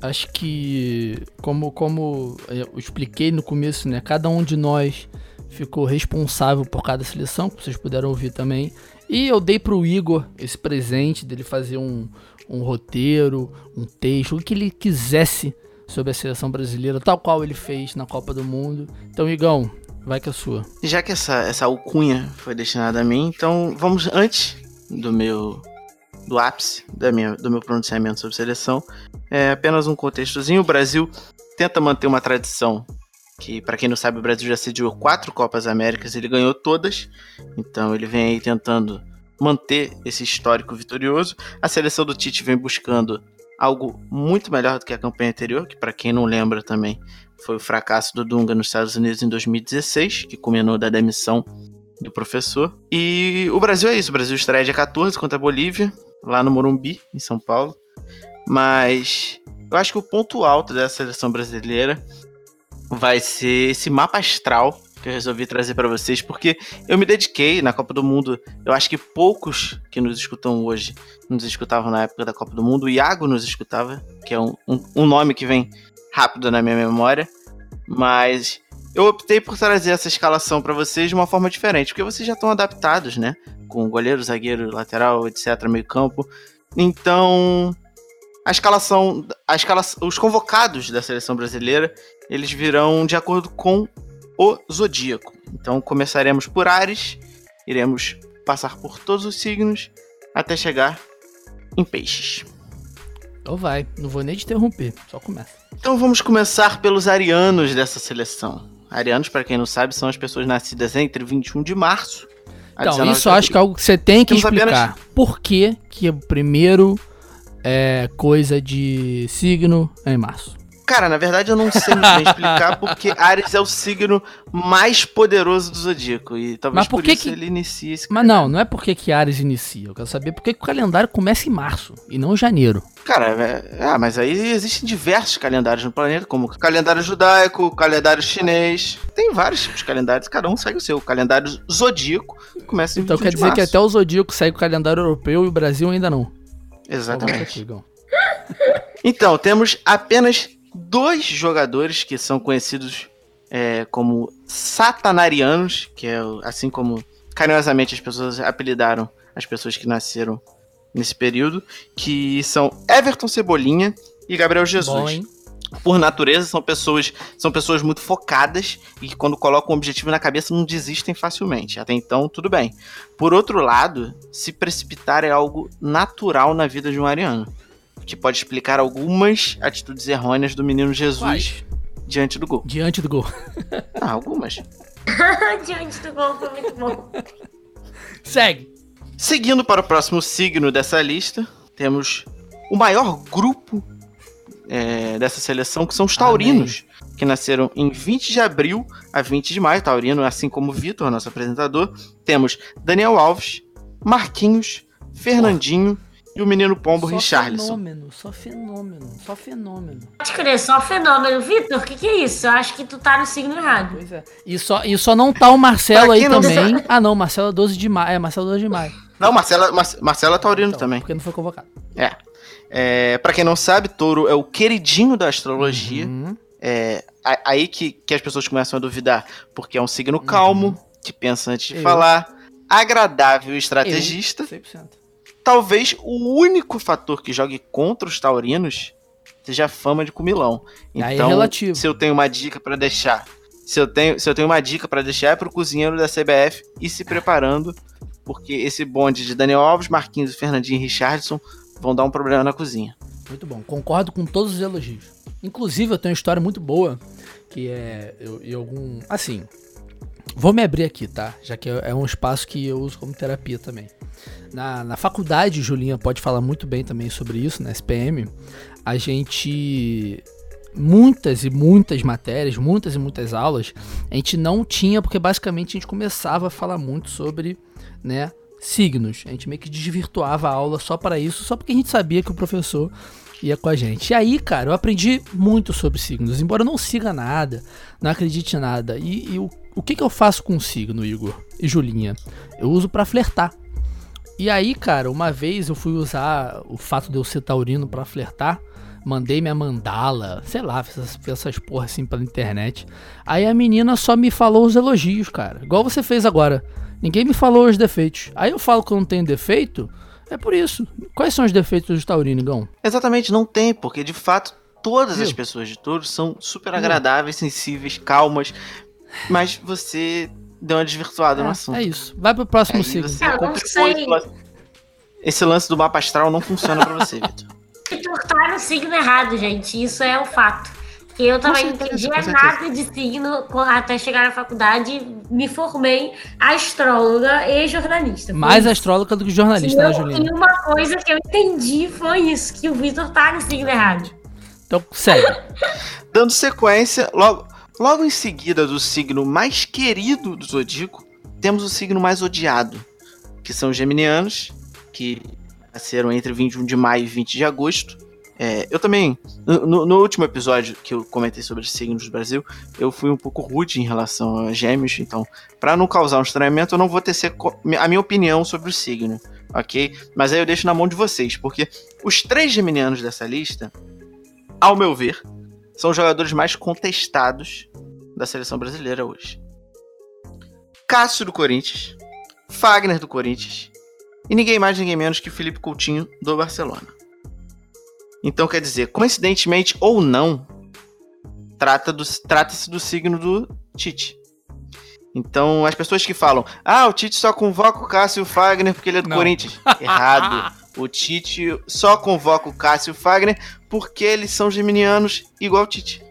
acho que como como eu expliquei no começo, né, cada um de nós ficou responsável por cada seleção, que vocês puderam ouvir também. E eu dei pro Igor esse presente dele fazer um, um roteiro, um texto, o que ele quisesse sobre a seleção brasileira, tal qual ele fez na Copa do Mundo. Então, Igão, vai que é sua. Já que essa, essa alcunha foi destinada a mim, então vamos antes do meu do ápice da minha, do meu pronunciamento sobre seleção. É apenas um contextozinho. O Brasil tenta manter uma tradição que, para quem não sabe, o Brasil já sediou quatro Copas Américas, ele ganhou todas. Então ele vem aí tentando manter esse histórico vitorioso. A seleção do Tite vem buscando algo muito melhor do que a campanha anterior, que para quem não lembra também foi o fracasso do Dunga nos Estados Unidos em 2016, que culminou da demissão do professor. E o Brasil é isso, o Brasil estreia dia 14 contra a Bolívia, lá no Morumbi, em São Paulo. Mas eu acho que o ponto alto dessa seleção brasileira vai ser esse mapa astral que eu resolvi trazer para vocês, porque eu me dediquei na Copa do Mundo. Eu acho que poucos que nos escutam hoje nos escutavam na época da Copa do Mundo. O Iago nos escutava, que é um, um, um nome que vem rápido na minha memória. Mas eu optei por trazer essa escalação para vocês de uma forma diferente, porque vocês já estão adaptados, né? Com goleiro, zagueiro, lateral, etc., meio campo. Então, a escalação, a escalação, os convocados da seleção brasileira, eles virão de acordo com o zodíaco. Então, começaremos por Ares, iremos passar por todos os signos até chegar em Peixes. Então vai, não vou nem te interromper, só começa. Então vamos começar pelos arianos dessa seleção. Arianos, para quem não sabe, são as pessoas nascidas entre 21 de março. a Então, 19 isso acho que é algo que você tem que Temos apenas- explicar. Por que que o primeiro é coisa de signo é em março? Cara, na verdade eu não sei muito bem explicar porque Ares é o signo mais poderoso do zodíaco e talvez Mas por por, que isso que- ele inicie esse Mas não, não é porque que Ares inicia. Eu quero saber por que que o calendário começa em março e não em janeiro. Cara, é, é, mas aí existem diversos calendários no planeta, como calendário judaico, calendário chinês. Tem vários tipos de calendários, cada um segue o seu. O calendário zodíaco começa em Então 21 quer dizer que março. até o Zodíaco segue o calendário europeu e o Brasil ainda não. Exatamente. Então, temos apenas dois jogadores que são conhecidos é, como satanarianos, que é assim como carinhosamente as pessoas apelidaram as pessoas que nasceram nesse período, que são Everton Cebolinha e Gabriel Jesus. Bom, por natureza, são pessoas, são pessoas muito focadas e que quando colocam um objetivo na cabeça não desistem facilmente. Até então, tudo bem. Por outro lado, se precipitar é algo natural na vida de um ariano, que pode explicar algumas atitudes errôneas do menino Jesus Quais? diante do gol. Diante do gol. Ah, algumas. Diante do gol foi muito bom. Segue. Seguindo para o próximo signo dessa lista, temos o maior grupo é, dessa seleção, que são os taurinos, que nasceram em 20 de abril a 20 de maio. Taurino, assim como o Vitor, nosso apresentador. Temos Daniel Alves, Marquinhos, Fernandinho e o menino pombo só Richarlison. fenômeno, só fenômeno, só fenômeno. Pode crer, só fenômeno. Vitor, o que, que é isso? Eu acho que tu tá no signo errado. Pois é. E só, e só não tá o Marcelo Pra aí quem não também. Ah, não, Marcelo é 12 de maio. É, Marcelo é 12 de maio. Não, Marcela, Mar Marcela é taurino Então, também. Porque não foi convocado. É. é para quem não sabe, touro é o queridinho da astrologia. Uhum. É aí que, que as pessoas começam a duvidar, porque é um signo calmo, que pensa antes de Eu. falar, agradável e estrategista. 100%. Talvez o único fator que jogue contra os taurinos seja a fama de comilão. É Então, relativo. se eu tenho uma dica pra deixar, se eu tenho, se eu tenho uma dica pra deixar é pro cozinheiro da CBF ir se preparando, porque esse bonde de Daniel Alves, Marquinhos, Fernandinho e Richardson vão dar um problema na cozinha. Muito bom. Concordo com todos os elogios. Inclusive, eu tenho uma história muito boa, que é eu, e algum. Assim. Vou me abrir aqui, tá? Já que é é um espaço que eu uso como terapia também. Na, na faculdade, Julinha pode falar muito bem também sobre isso, na SPM. A gente. Muitas e muitas matérias, muitas e muitas aulas, a gente não tinha, porque basicamente a gente começava a falar muito sobre, né, signos. A gente meio que desvirtuava a aula só para isso, só porque a gente sabia que o professor ia com a gente. E aí, cara, eu aprendi muito sobre signos, embora eu não siga nada, não acredite em nada. E, e o, o que, que eu faço com o signo, Igor e Julinha? Eu uso para flertar. E aí, cara, uma vez eu fui usar o fato de eu ser taurino pra flertar. Mandei minha mandala, sei lá, fiz essas, essas porra assim pela internet. Aí a menina só me falou os elogios, cara. Igual você fez agora. Ninguém me falou os defeitos. Aí eu falo que eu não tenho defeito, é por isso. Quais são os defeitos do taurino, Igão? Exatamente, não tem, porque de fato todas as Viu? pessoas de touro são super agradáveis, sensíveis, calmas, mas você deu uma desvirtuada no assunto. É isso. Vai pro próximo Aí signo. você complicou sei. esse lance. Esse lance do mapa astral não funciona pra você, Vitor. Vitor tá no signo errado, gente. Isso é um fato. Porque eu também não entendia nada de signo até chegar na faculdade. Me formei astróloga e jornalista. Foi Mais isso. astróloga do que jornalista, né, Julinha? e uma coisa que eu entendi foi isso: que o Vitor tá no signo errado. Então, segue. Dando sequência, logo, logo em seguida do signo mais querido do zodíaco, temos o signo mais odiado, que são os geminianos, que nasceram entre 21 de maio e 20 de agosto. É, eu também, no, no último episódio que eu comentei sobre os signos do Brasil, eu fui um pouco rude em relação a gêmeos, então, para não causar um estranhamento, eu não vou tecer a minha opinião sobre o signo, ok? Mas aí eu deixo na mão de vocês, porque os três geminianos dessa lista, ao meu ver, são os jogadores mais contestados da seleção brasileira hoje. Cássio do Corinthians, Fagner do Corinthians e ninguém mais, ninguém menos que Felipe Coutinho do Barcelona. Então quer dizer, coincidentemente ou não, trata do- trata-se do signo do Tite. Então as pessoas que falam, ah, o Tite só convoca o Cássio e o Fagner porque ele é do Não. Corinthians. Errado. O Tite só convoca o Cássio e o Fagner porque eles são geminianos igual o Tite.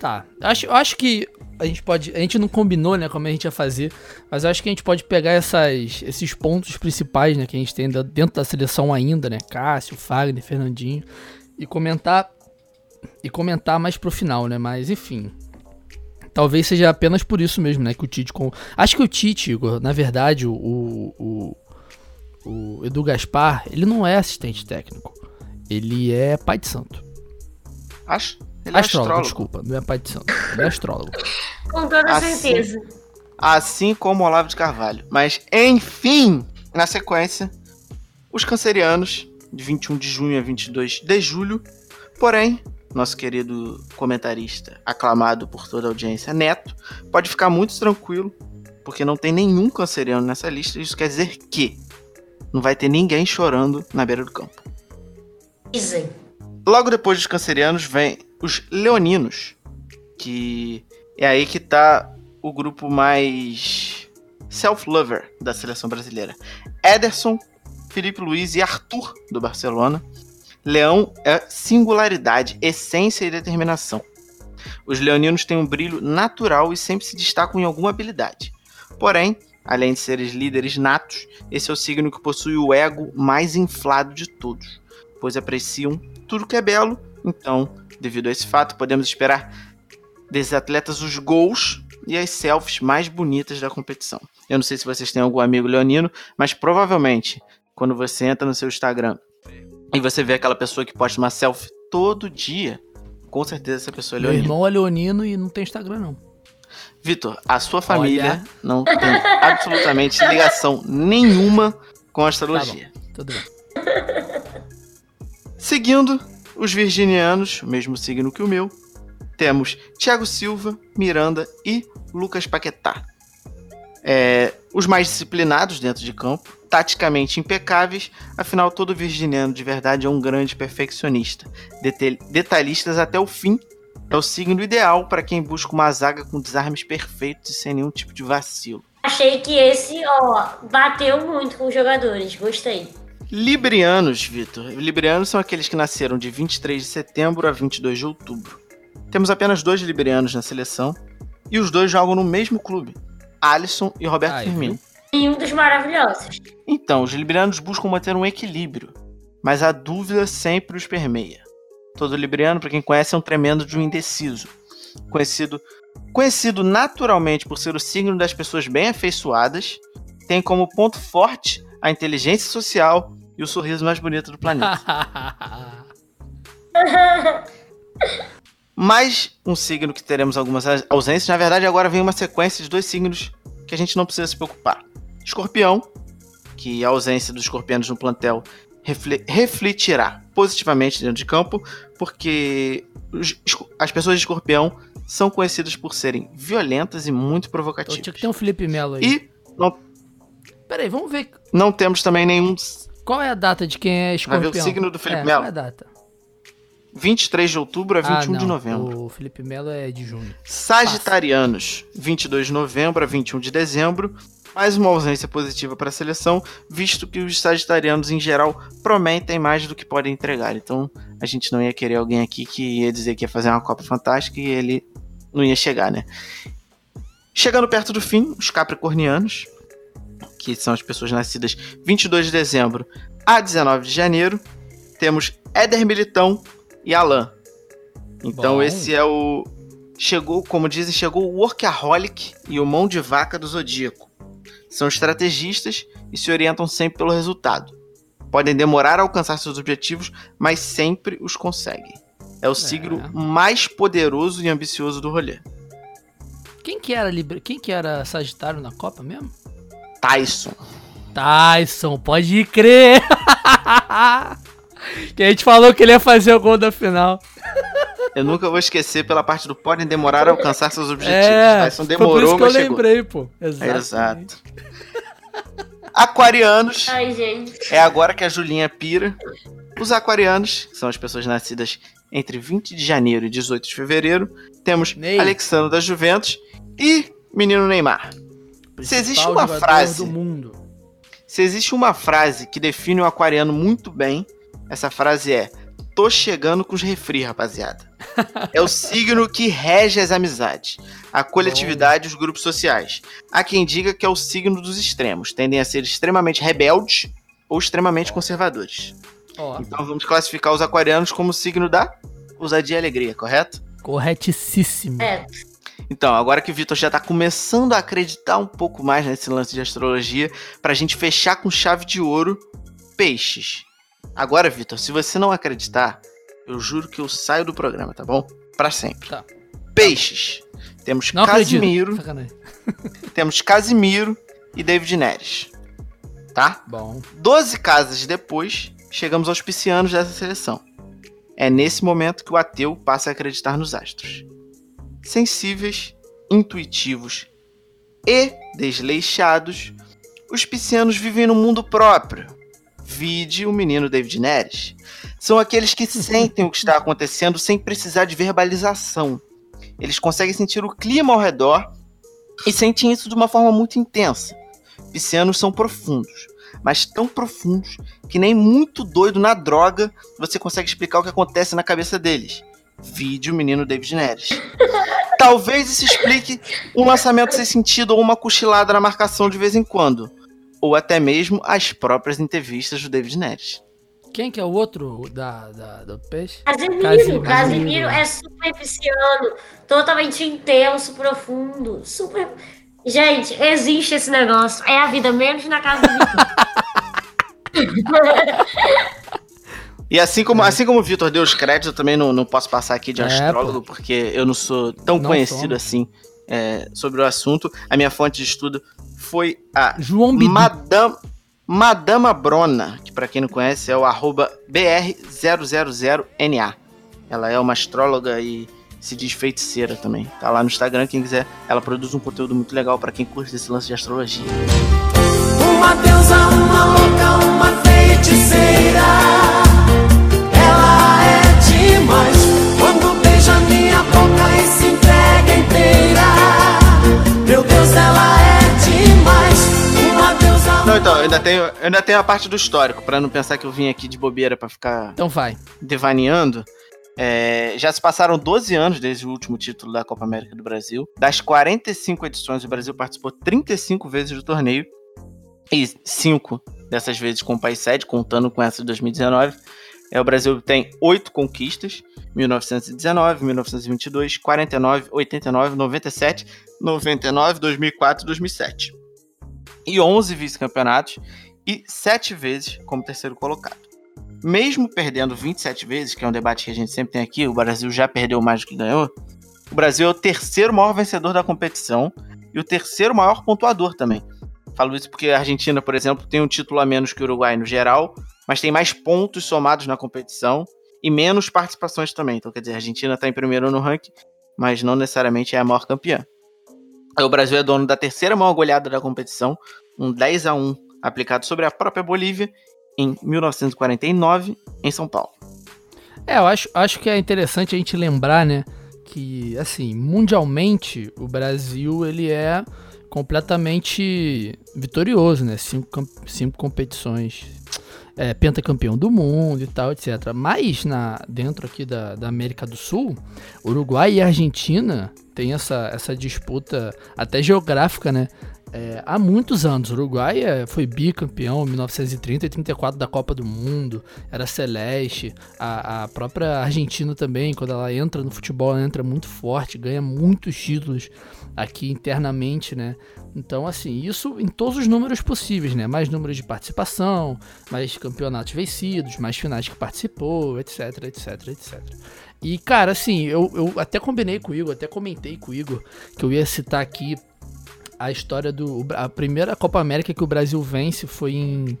Tá. Acho, acho que a gente pode. A gente não combinou, né, como a gente ia fazer. Mas acho que a gente pode pegar essas, esses pontos principais, né, que a gente tem dentro da seleção ainda, né? Cássio, Fagner, Fernandinho. E comentar. E comentar mais pro final, né? Mas enfim. Talvez seja apenas por isso mesmo, né? Que o Tite. Com... Acho que o Tite, Igor, na verdade, o, o, o, o Edu Gaspar, ele não é assistente técnico. Ele é pai de santo. Acho. Ele é astrólogo, astrólogo. desculpa. Não é pai de santo. Ele é astrólogo. Com toda Assim. certeza. Assim como Olavo de Carvalho. Mas, enfim, na sequência, os cancerianos, de 21 de junho a 22 de julho. Porém, nosso querido comentarista, aclamado por toda a audiência, Neto, pode ficar muito tranquilo, porque não tem nenhum canceriano nessa lista. Isso quer dizer que não vai ter ninguém chorando na beira do campo. Dizem. Logo depois dos cancerianos vem os leoninos, que é aí que tá o grupo mais self-lover da seleção brasileira. Ederson, Felipe Luiz e Arthur do Barcelona. Leão é singularidade, essência e determinação. Os leoninos têm um brilho natural e sempre se destacam em alguma habilidade. Porém, além de seres líderes natos, esse é o signo que possui o ego mais inflado de todos, pois apreciam tudo que é belo. Então, devido a esse fato, podemos esperar desses atletas os gols e as selfies mais bonitas da competição. Eu não sei se vocês têm algum amigo leonino, mas provavelmente quando você entra no seu Instagram e você vê aquela pessoa que posta uma selfie todo dia, com certeza essa pessoa é Meu leonina. irmão é leonino e não tem Instagram, não. Vitor, a sua família Olha. não tem absolutamente ligação nenhuma com a Tá astrologia. bom, tudo bem. Seguindo os virginianos, o mesmo signo que o meu, temos Thiago Silva, Miranda e Lucas Paquetá. É, os mais disciplinados dentro de campo, taticamente impecáveis, afinal todo virginiano de verdade é um grande perfeccionista. Detalhistas até o fim, é o signo ideal para quem busca uma zaga com desarmes perfeitos e sem nenhum tipo de vacilo. Achei que esse, ó, bateu muito com os jogadores. Gostei. Librianos, Vitor. Librianos são aqueles que nasceram de 23 de setembro a 22 de outubro. Temos apenas dois librianos na seleção e os dois jogam no mesmo clube, Alisson e Roberto Aí, Firmino. E um dos maravilhosos. Então, os librianos buscam manter um equilíbrio, mas a dúvida sempre os permeia. Todo libriano, para quem conhece, é um tremendo de um indeciso, conhecido conhecido naturalmente por ser o signo das pessoas bem afeiçoadas, tem como ponto forte a inteligência social e o sorriso mais bonito do planeta. Mais um signo que teremos algumas ausências. Na verdade, agora vem uma sequência de dois signos que a gente não precisa se preocupar. Escorpião, que a ausência dos escorpianos no plantel refle- refletirá positivamente dentro de campo, porque as pessoas de escorpião são conhecidas por serem violentas e muito provocativas. tinha que ter um Felipe Melo aí. E não, Peraí, vamos ver não temos também nenhum qual é a data de quem é Vai ver escorpião. o signo do Felipe é, Melo? Qual é a data? 23 de outubro a 21 ah, de novembro. O Felipe Melo é de junho. Sagitarianos, 22 de novembro a 21 de dezembro. Mais uma ausência positiva para a seleção, visto que os sagitarianos em geral prometem mais do que podem entregar. Então a gente não ia querer alguém aqui que ia dizer que ia fazer uma Copa Fantástica e ele não ia chegar, né? Chegando perto do fim, os capricornianos, que são as pessoas nascidas 22 de dezembro a 19 de janeiro, temos Éder Militão e Alan. Então Bom. esse é o chegou, como dizem, chegou o workaholic e o mão de vaca do zodíaco. São estrategistas e se orientam sempre pelo resultado. Podem demorar a alcançar seus objetivos, mas sempre os conseguem. É o signo mais poderoso e ambicioso do rolê. Quem que era Libra... Quem que era Sagitário na Copa mesmo? Tyson. Tyson, pode crer. que a gente falou que ele ia fazer o gol da final. Eu nunca vou esquecer pela parte do podem demorar a alcançar seus objetivos. É, Tyson foi por demorou, isso que eu mas chegou. lembrei, pô. É, Exato. Exato. Aquarianos. Ai, gente. É agora que a Julinha pira. Os aquarianos, que são as pessoas nascidas entre 20 de janeiro e 18 de fevereiro, temos Ney. Alexandre da Juventus e menino Neymar. Se existe uma jogador frase, do mundo. se existe uma frase que define o aquariano muito bem, essa frase é: tô chegando com os refri, rapaziada. é o signo que rege as amizades, a coletividade e os grupos sociais. Há quem diga que é o signo dos extremos, tendem a ser extremamente rebeldes ou extremamente conservadores. Então vamos classificar os aquarianos como signo da ousadia e alegria, correto? corretíssimo. É, Então, agora que o Vitor já tá começando a acreditar um pouco mais nesse lance de astrologia, pra gente fechar com chave de ouro, peixes. Agora, Vitor, se você não acreditar, eu juro que eu saio do programa, tá bom? Pra sempre. Tá. Peixes. Temos Não. Casimiro, temos Casimiro e David Neres. Tá? Bom. Doze casas depois, chegamos aos piscianos dessa seleção. É nesse momento que o ateu passa a acreditar nos astros. Sensíveis, intuitivos e desleixados, os piscianos vivem num mundo próprio, Vide o menino David Neres. São aqueles que sentem o que está acontecendo sem precisar de verbalização. Eles conseguem sentir o clima ao redor e sentem isso de uma forma muito intensa. Piscianos são profundos, mas tão profundos que nem muito doido na droga você consegue explicar o que acontece na cabeça deles. Vídeo menino David Neres. Talvez isso explique um lançamento sem sentido ou uma cochilada na marcação de vez em quando. Ou até mesmo as próprias entrevistas do David Neres. Quem que é o outro da, da, do peixe? Casimiro. Casimiro, Casimiro é super pisciano, totalmente intenso, profundo, super. Gente, existe esse negócio. É a vida menos na casa do E assim como, é. assim como o Vitor deu os créditos, eu também não, não posso passar aqui de é, astrólogo, pô. porque eu não sou tão não conhecido assim é, sobre o assunto. A minha fonte de estudo foi a João Bidu. Madame, Madama Brona, que para quem não conhece é o arroba BR000NA. Ela é uma astróloga e se diz feiticeira também. Tá lá no Instagram, quem quiser. Ela produz um conteúdo muito legal para quem curte esse lance de astrologia. Uma deusa, uma louca, uma feiticeira. Demais quando beija minha boca e se entrega inteira. Meu Deus, ela é demais. Uma deusa. Não, então, eu ainda tenho, eu ainda tenho a parte do histórico, para não pensar que eu vim aqui de bobeira para ficar. Então vai. Devaneando. É, já se passaram 12 anos desde o último título da Copa América do Brasil. Das 45 edições, o Brasil participou 35 vezes do torneio. E 5 dessas vezes com o país sede, contando com essa de 2019. É, o Brasil tem oito conquistas: 1919, 1922, 49, 89, 97, 99, 2004 e 2007. E 11 vice-campeonatos e 7 vezes como terceiro colocado. Mesmo perdendo 27 vezes, que é um debate que a gente sempre tem aqui, o Brasil já perdeu mais do que ganhou. O Brasil é o terceiro maior vencedor da competição e o terceiro maior pontuador também. Falo isso porque a Argentina, por exemplo, tem um título a menos que o Uruguai no geral, mas tem mais pontos somados na competição e menos participações também. Então, quer dizer, a Argentina está em primeiro no ranking, mas não necessariamente é a maior campeã. O Brasil é dono da terceira maior goleada da competição, um 10 a 1 aplicado sobre a própria Bolívia em 1949, em São Paulo. É, eu acho, acho que é interessante a gente lembrar, né, que, assim, mundialmente, o Brasil, ele é completamente vitorioso, né? Cinco, cinco competições é, pentacampeão do mundo e tal, etc. Mas na, dentro aqui da, da América do Sul, Uruguai e Argentina tem essa, essa disputa até geográfica, né? É, há muitos anos. O Uruguai é, foi bicampeão em 1930 e 34 da Copa do Mundo, era celeste. A, a, própria Argentina também, quando ela entra no futebol, ela entra muito forte, ganha muitos títulos aqui internamente, né? Então, assim, isso em todos os números possíveis, né? Mais números de participação, mais campeonatos vencidos, mais finais que participou, etc, etc, etc. E, cara, assim, eu, eu até combinei com o Igor, até comentei com o Igor que eu ia citar aqui a história do. A primeira Copa América que o Brasil vence foi em,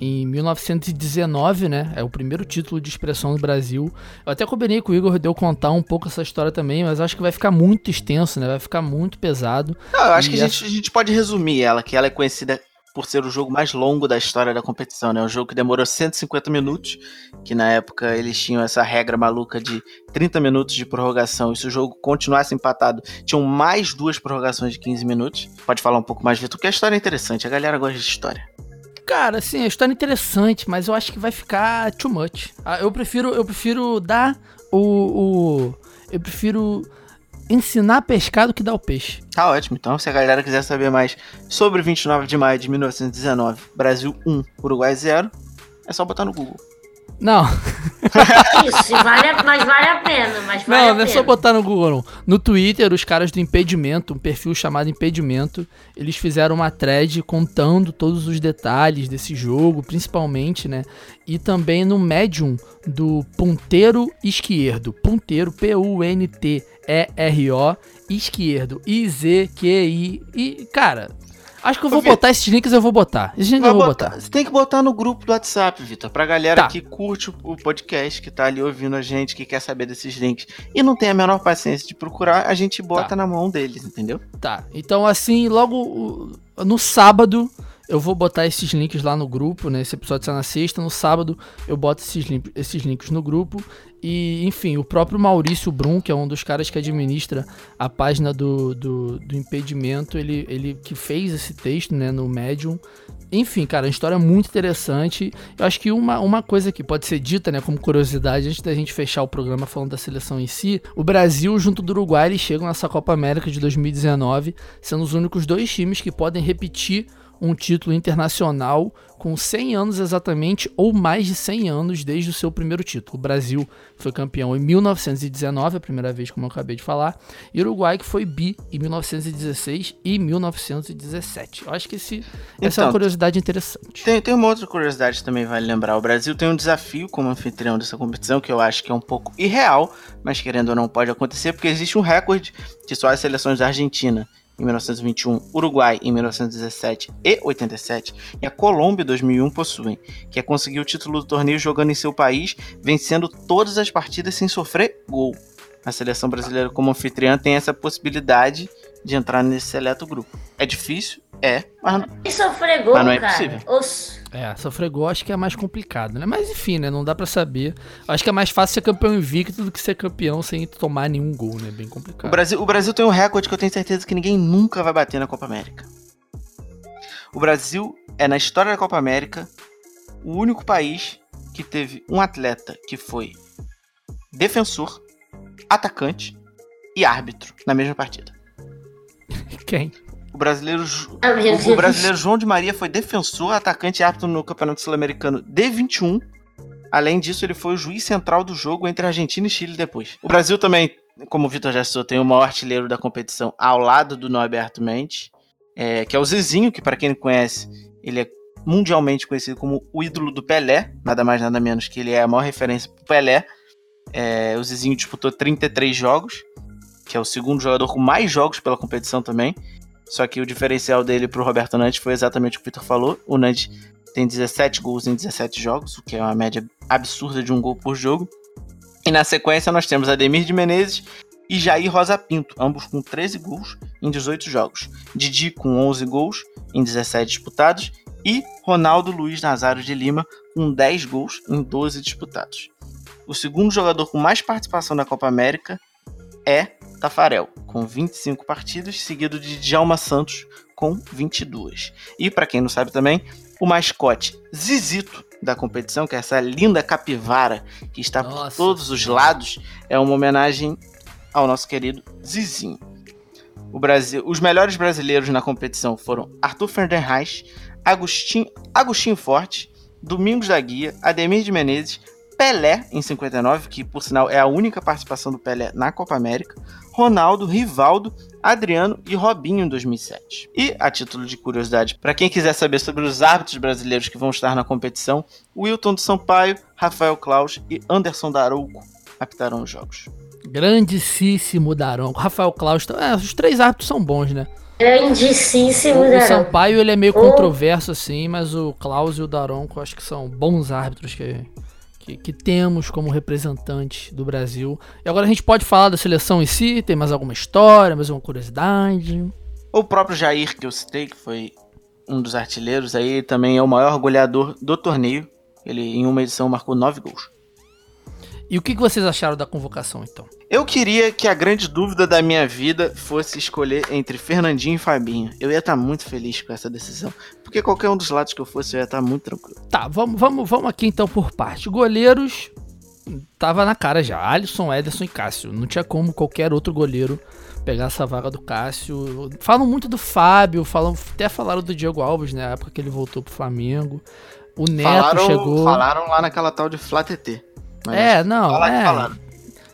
em 1919, né? É o primeiro título de expressão do Brasil. Eu até combinei com o Igor de eu contar um pouco essa história também, mas acho que vai ficar muito extenso, né? Vai ficar muito pesado. Não, eu acho e que a, essa... gente, a gente pode resumir ela, que ela é conhecida por ser o jogo mais longo da história da competição, né? Um jogo que demorou 150 minutos, que na época eles tinham essa regra maluca de 30 minutos de prorrogação. E se o jogo continuasse empatado, tinham mais duas prorrogações de 15 minutos. Pode falar um pouco mais, Vitor, porque a história é interessante, a galera gosta de história. Cara, assim, a história é interessante, mas eu acho que vai ficar too much. Ah, eu prefiro, eu prefiro dar o, o eu prefiro ensinar a pescar do que dar o peixe. Tá ótimo. Então, se a galera quiser saber mais sobre 29 de maio de 1919, Brasil 1, Uruguai 0, é só botar no Google. Não. Isso, vale, mas vale a pena. Mas vale não, não é só botar no Google, não. No Twitter, os caras do Impedimento, um perfil chamado Impedimento, eles fizeram uma thread contando todos os detalhes desse jogo, principalmente, né? E também no Medium do Ponteiro Esquerdo. Ponteiro, P-U-N-T-E-R-O, esquerdo. I-Z-Q-I. E, cara, Acho que eu vou Ô, botar esses links, eu vou botar. Esses links eu vou botar, botar. Você tem que botar no grupo do WhatsApp, Vitor, pra galera tá. que curte o podcast, que tá ali ouvindo a gente, que quer saber desses links e não tem a menor paciência de procurar, a gente bota tá. na mão deles, entendeu? Tá. Então, assim, logo no sábado Eu vou botar esses links lá no grupo, né? Esse episódio sai na sexta, no sábado eu boto esses, esses links no grupo. E, enfim, o próprio Maurício Brum, que é um dos caras que administra a página do, do, do impedimento, ele, ele que fez esse texto, né, no Medium. Enfim, cara, uma história muito interessante. Eu acho que uma, uma coisa que pode ser dita, né, como curiosidade, antes da gente fechar o programa falando da seleção em si, o Brasil junto do Uruguai, eles chegam nessa Copa América de 2019, sendo os únicos dois times que podem repetir um título internacional com 100 anos exatamente, ou mais de 100 anos desde o seu primeiro título. O Brasil foi campeão em 1919, a primeira vez, como eu acabei de falar, e o Uruguai que foi bi em 1916 e 1917. Eu acho que esse, então, essa é uma então, curiosidade interessante. Tem, tem uma outra curiosidade que também vale lembrar. O Brasil tem um desafio como anfitrião dessa competição, que eu acho que é um pouco irreal, mas querendo ou não pode acontecer, porque existe um recorde de só as seleções da Argentina em 1921, Uruguai em 1917 e 87 e a Colômbia em 2001 possuem, que é conseguir o título do torneio jogando em seu país, vencendo todas as partidas sem sofrer gol. A seleção brasileira como anfitriã tem essa possibilidade de entrar nesse seleto grupo. É difícil? É, mas, e sofrer gol, mas não é cara. possível. Os... É, sofrer gol acho que é mais complicado, né? Mas enfim, né? Não dá para saber. Acho que é mais fácil ser campeão invicto do que ser campeão sem tomar nenhum gol, né? Bem complicado. O Brasil, o Brasil tem um recorde que eu tenho certeza que ninguém nunca vai bater na Copa América. O Brasil é, na história da Copa América, o único país que teve um atleta que foi defensor, atacante e árbitro na mesma partida. Quem? O brasileiro, o, o brasileiro João de Maria foi defensor, atacante e árbitro no Campeonato Sul-Americano D21. Além disso, ele foi o juiz central do jogo entre Argentina e Chile depois. O Brasil também, como o Vitor já citou, tem o maior artilheiro da competição ao lado do Norberto Mendes, é, que é o Zizinho, que para quem não conhece, ele é mundialmente conhecido como o ídolo do Pelé, nada mais nada menos que ele é a maior referência pro Pelé. É, o Zizinho disputou 33 jogos, que é o segundo jogador com mais jogos pela competição também. Só que o diferencial dele pro Roberto Nantes foi exatamente o que o Peter falou. O Nantes tem 17 gols em 17 jogos, o que é uma média absurda de um gol por jogo. E na sequência nós temos Ademir de Menezes e Jair Rosa Pinto, ambos com 13 gols em 18 jogos. Didi com 11 gols em 17 disputados e Ronaldo Luiz Nazário de Lima com 10 gols em 12 disputados. O segundo jogador com mais participação na Copa América é Tafarel, com 25 partidas, seguido de Djalma Santos, com 22. E para quem não sabe também, o mascote Zizito da competição, que é essa linda capivara que está Nossa, por todos os lados, é uma homenagem ao nosso querido Zizinho. O Brasil, os melhores brasileiros na competição foram Arthur Fernandes, Agostinho, Agostinho Forte, Domingos da Guia, Ademir de Menezes, Pelé em 59, que por sinal é a única participação do Pelé na Copa América, Ronaldo, Rivaldo, Adriano e Robinho em 2007. E, a título de curiosidade, para quem quiser saber sobre os árbitros brasileiros que vão estar na competição, Wilton do Sampaio, Rafael Klaus e Anderson Darouco apitaram os jogos. Grandíssimo Daronco. Rafael Klaus, é, os três árbitros são bons, né? Grandíssimo O Sampaio ele é meio controverso assim, mas o Klaus e o Daronco acho que são bons árbitros que que, que, temos como representante do Brasil. E agora a gente pode falar da seleção em si, tem mais alguma história, mais alguma curiosidade? O próprio Jair, que eu citei, que foi um dos artilheiros, aí também é o maior goleador do torneio. Ele em uma edição marcou nove gols. E o que vocês acharam da convocação, então? Eu queria que a grande dúvida da minha vida fosse escolher entre Fernandinho e Fabinho. Eu ia estar muito feliz com essa decisão. Porque qualquer um dos lados que eu fosse, eu ia estar muito tranquilo. Tá, vamos, vamos, vamos aqui então por parte. Goleiros, tava na cara já. Alisson, Ederson e Cássio. Não tinha como qualquer outro goleiro pegar essa vaga do Cássio. Falam muito do Fábio, falam, até falaram do Diego Alves, na né, época que ele voltou pro Flamengo. O Neto falaram, chegou. Falaram lá naquela tal de Flá TT. É, não, é.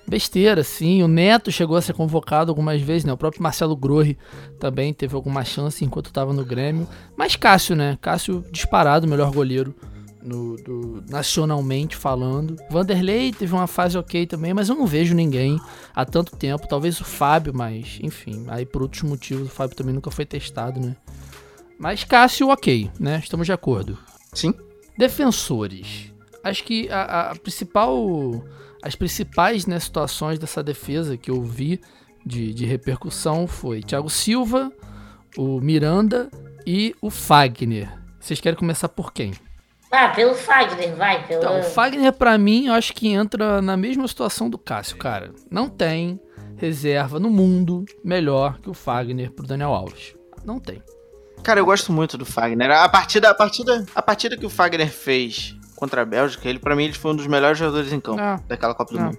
Besteira, sim. O Neto chegou a ser convocado algumas vezes, né? O próprio Marcelo Grorri também teve alguma chance enquanto estava no Grêmio. Mas Cássio, né? Cássio disparado, melhor goleiro no, do, nacionalmente falando. Vanderlei teve uma fase ok também, mas eu não vejo ninguém há tanto tempo. Talvez o Fábio, mas enfim, aí por outros motivos o Fábio também nunca foi testado, né? Mas Cássio, ok, né? Estamos de acordo. Sim. Defensores acho que a, a principal. As principais né, situações dessa defesa que eu vi de, de repercussão foi Thiago Silva, o Miranda e o Fagner. Vocês querem começar por quem? Ah, pelo Fagner, vai. Pelo... Então, o Fagner, pra mim, eu acho que entra na mesma situação do Cássio, cara. Não tem reserva no mundo melhor que o Fagner pro Daniel Alves. Não tem. Cara, eu gosto muito do Fagner. A partida, a partida, a partida que o Fagner fez contra a Bélgica, ele para mim ele foi um dos melhores jogadores em campo Ah. daquela Copa do Ah. Mundo.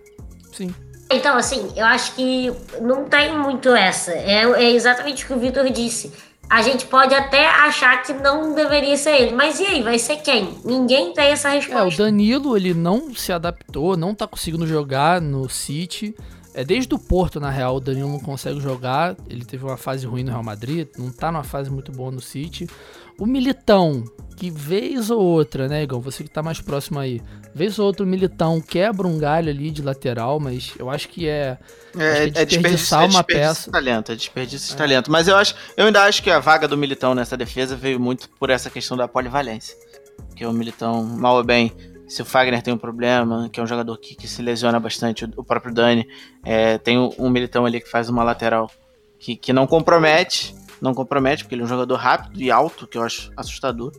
Sim. Então, assim, eu acho que não tem muito essa. É, é exatamente o que o Vitor disse. A gente pode até achar que não deveria ser ele. Mas e aí, vai ser quem? Ninguém tem essa É, o resposta. Danilo, ele não se adaptou, não tá conseguindo jogar no City. É desde o Porto, na real, o Danilo não consegue jogar. Ele teve uma fase ruim no Real Madrid, não tá numa fase muito boa no City. O Militão, que vez ou outra, né, Igor? Você que tá mais próximo aí. Vez ou outra o Militão quebra um galho ali de lateral, mas eu acho que é. É, que é desperdício, é uma desperdício peça. de talento, é desperdício de talento. Mas eu acho, eu ainda acho que a vaga do Militão nessa defesa veio muito por essa questão da polivalência. Que o Militão, mal ou bem, se o Fagner tem um problema, que é um jogador que, que se lesiona bastante, o, o próprio Dani, é, tem um, um Militão ali que faz uma lateral que, que não compromete, não compromete, porque ele é um jogador rápido e alto, que eu acho assustador.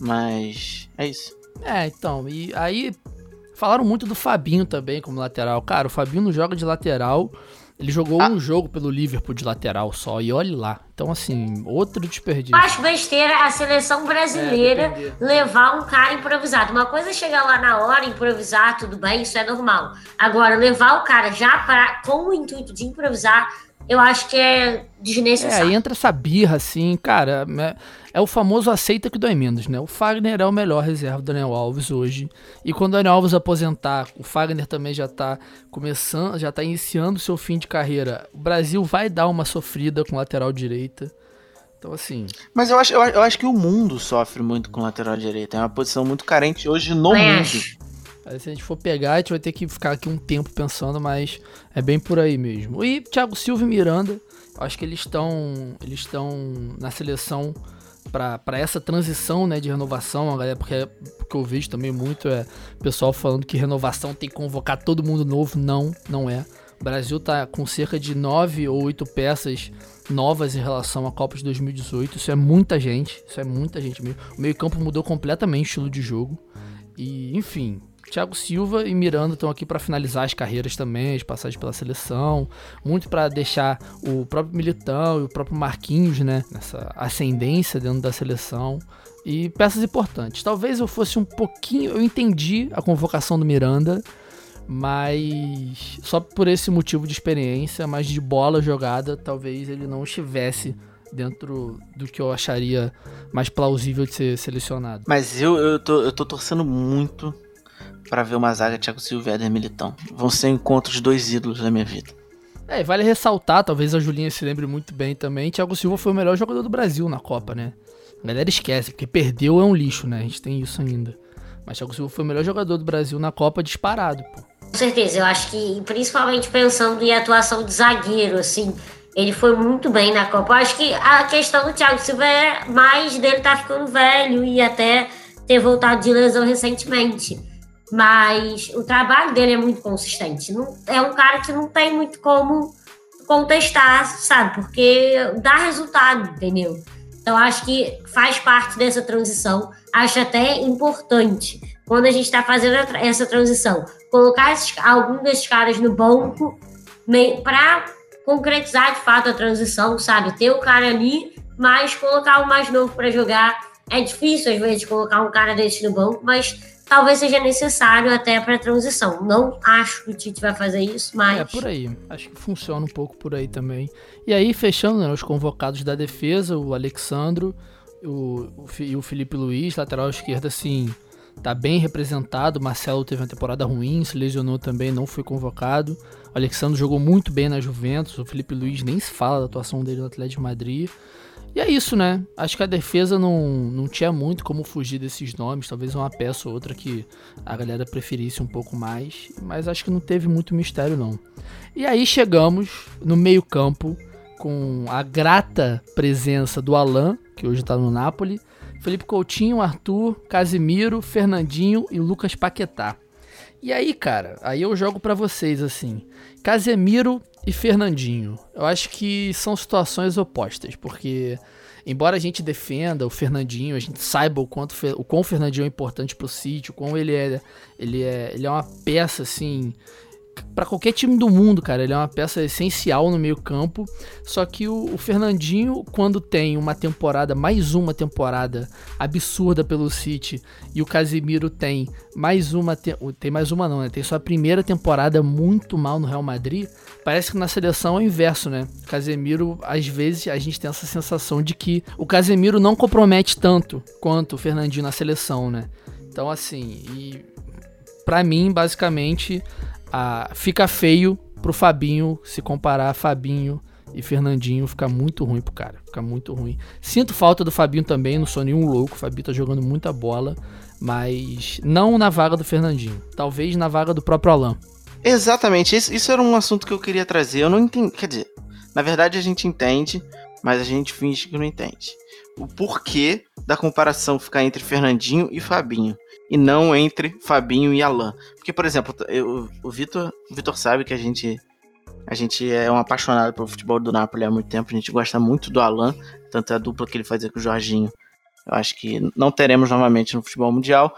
Mas é isso. É, então, e aí falaram muito do Fabinho também como lateral. Cara, o Fabinho não joga de lateral. Ele jogou Ah. um jogo pelo Liverpool de lateral só, e olhe lá. Então, assim, outro desperdício. Eu acho besteira a seleção brasileira É, levar um cara improvisado. Uma coisa é chegar lá na hora, improvisar, tudo bem, isso é normal. Agora, levar o cara já pra, com o intuito de improvisar, eu acho que é É, desnecessário. aí entra essa birra, assim, cara. É, é o famoso aceita que dói menos, né? O Fagner é o melhor reserva do Daniel Alves hoje. E quando o Daniel Alves aposentar, o Fagner também já tá começando, já tá iniciando o seu fim de carreira. O Brasil vai dar uma sofrida com lateral direita. Então, assim. Mas eu acho, eu, acho que o mundo sofre muito com lateral direito. É uma posição muito carente hoje no mundo. Se a gente for pegar, a gente vai ter que ficar aqui um tempo pensando, mas é bem por aí mesmo. E Thiago Silva e Miranda, acho que eles estão eles estão na seleção para essa transição né, de renovação, galera, porque o que eu vejo também muito é pessoal falando que renovação tem que convocar todo mundo novo. Não, não é. O Brasil tá com cerca de nove ou oito peças novas em relação à Copa de 2018. Isso é muita gente, isso é muita gente mesmo. O meio-campo mudou completamente o estilo de jogo. E, enfim, Thiago Silva e Miranda estão aqui para finalizar as carreiras também, as passagens pela seleção, muito para deixar o próprio Militão e o próprio Marquinhos, né, nessa ascendência dentro da seleção. E peças importantes. Talvez eu fosse um pouquinho. Eu entendi a convocação do Miranda, mas só por esse motivo de experiência, mas de bola jogada, talvez ele não estivesse dentro do que eu acharia mais plausível de ser selecionado. Mas eu, eu, tô, eu tô torcendo muito pra ver uma zaga Thiago Silva e Éder Militão. Vão ser encontros dois ídolos da minha vida. É, e vale ressaltar, talvez a Julinha se lembre muito bem também, Thiago Silva foi o melhor jogador do Brasil na Copa, né? A galera esquece, porque perdeu é um lixo, né? A gente tem isso ainda. Mas Thiago Silva foi o melhor jogador do Brasil na Copa disparado, pô. Com certeza, eu acho que, principalmente pensando em atuação de zagueiro, assim, ele foi muito bem na Copa. Eu acho que a questão do Thiago Silva é mais dele estar ficando velho e até ter voltado de lesão recentemente. Mas o trabalho dele é muito consistente. Não, é um cara que não tem muito como contestar, sabe? Porque dá resultado, entendeu? Então, acho que faz parte dessa transição. Acho até importante, quando a gente está fazendo essa transição, colocar esses, algum desses caras no banco para concretizar de fato a transição, sabe? Ter o cara ali, mas colocar o mais novo para jogar. É difícil, às vezes, colocar um cara desse no banco, mas talvez seja necessário até para a transição. Não acho que o Tite vai fazer isso, mas. É por aí. Acho que funciona um pouco por aí também. E aí, fechando né, os convocados da defesa, o Alexandro o, o e o Felipe Luiz, lateral esquerda, assim, tá bem representado. O Marcelo teve uma temporada ruim, se lesionou também, não foi convocado. O Alexandro jogou muito bem na Juventus. O Felipe Luiz nem se fala da atuação dele no Atlético de Madrid. E é isso, né? Acho que a defesa não, não tinha muito como fugir desses nomes. Talvez uma peça ou outra que a galera preferisse um pouco mais. Mas acho que não teve muito mistério, não. E aí chegamos no meio-campo com a grata presença do Alan, que hoje tá no Napoli, Felipe Coutinho, Arthur, Casimiro, Fernandinho e Lucas Paquetá. E aí, cara, aí eu jogo pra vocês assim. Casemiro e Fernandinho. Eu acho que são situações opostas, porque embora a gente defenda o Fernandinho, a gente saiba o quanto o quão o Fernandinho é importante pro City, o quão ele é, ele é, ele é uma peça assim para qualquer time do mundo, cara. Ele é uma peça essencial no meio-campo. Só que o, o, Fernandinho, quando tem uma temporada, mais uma temporada absurda pelo City, e o Casemiro tem mais uma. Tem mais uma, não, né? Tem sua primeira temporada muito mal no Real Madrid. Parece que na seleção é o inverso, né? Casemiro, às vezes, a gente tem essa sensação de que o Casemiro não compromete tanto quanto o Fernandinho na seleção, né? Então, assim, e para mim, basicamente a, fica feio pro Fabinho se comparar Fabinho e Fernandinho fica muito ruim pro cara. Fica muito ruim. Sinto falta do Fabinho também, não sou nenhum louco. O Fabinho tá jogando muita bola, mas não na vaga do Fernandinho. Talvez na vaga do próprio Alan. Exatamente, isso, isso era um assunto que eu queria trazer. Eu não entendi. Quer dizer, na verdade a gente entende, mas a gente finge que não entende. O porquê da comparação ficar entre Fernandinho e Fabinho e não entre Fabinho e Alan. Porque, por exemplo, eu, o Vitor, o Vitor sabe que a gente a gente é um apaixonado pelo futebol do Napoli há muito tempo, a gente gosta muito do Alan, tanto a dupla que ele fazia com o Jorginho. Eu acho que não teremos novamente no futebol mundial.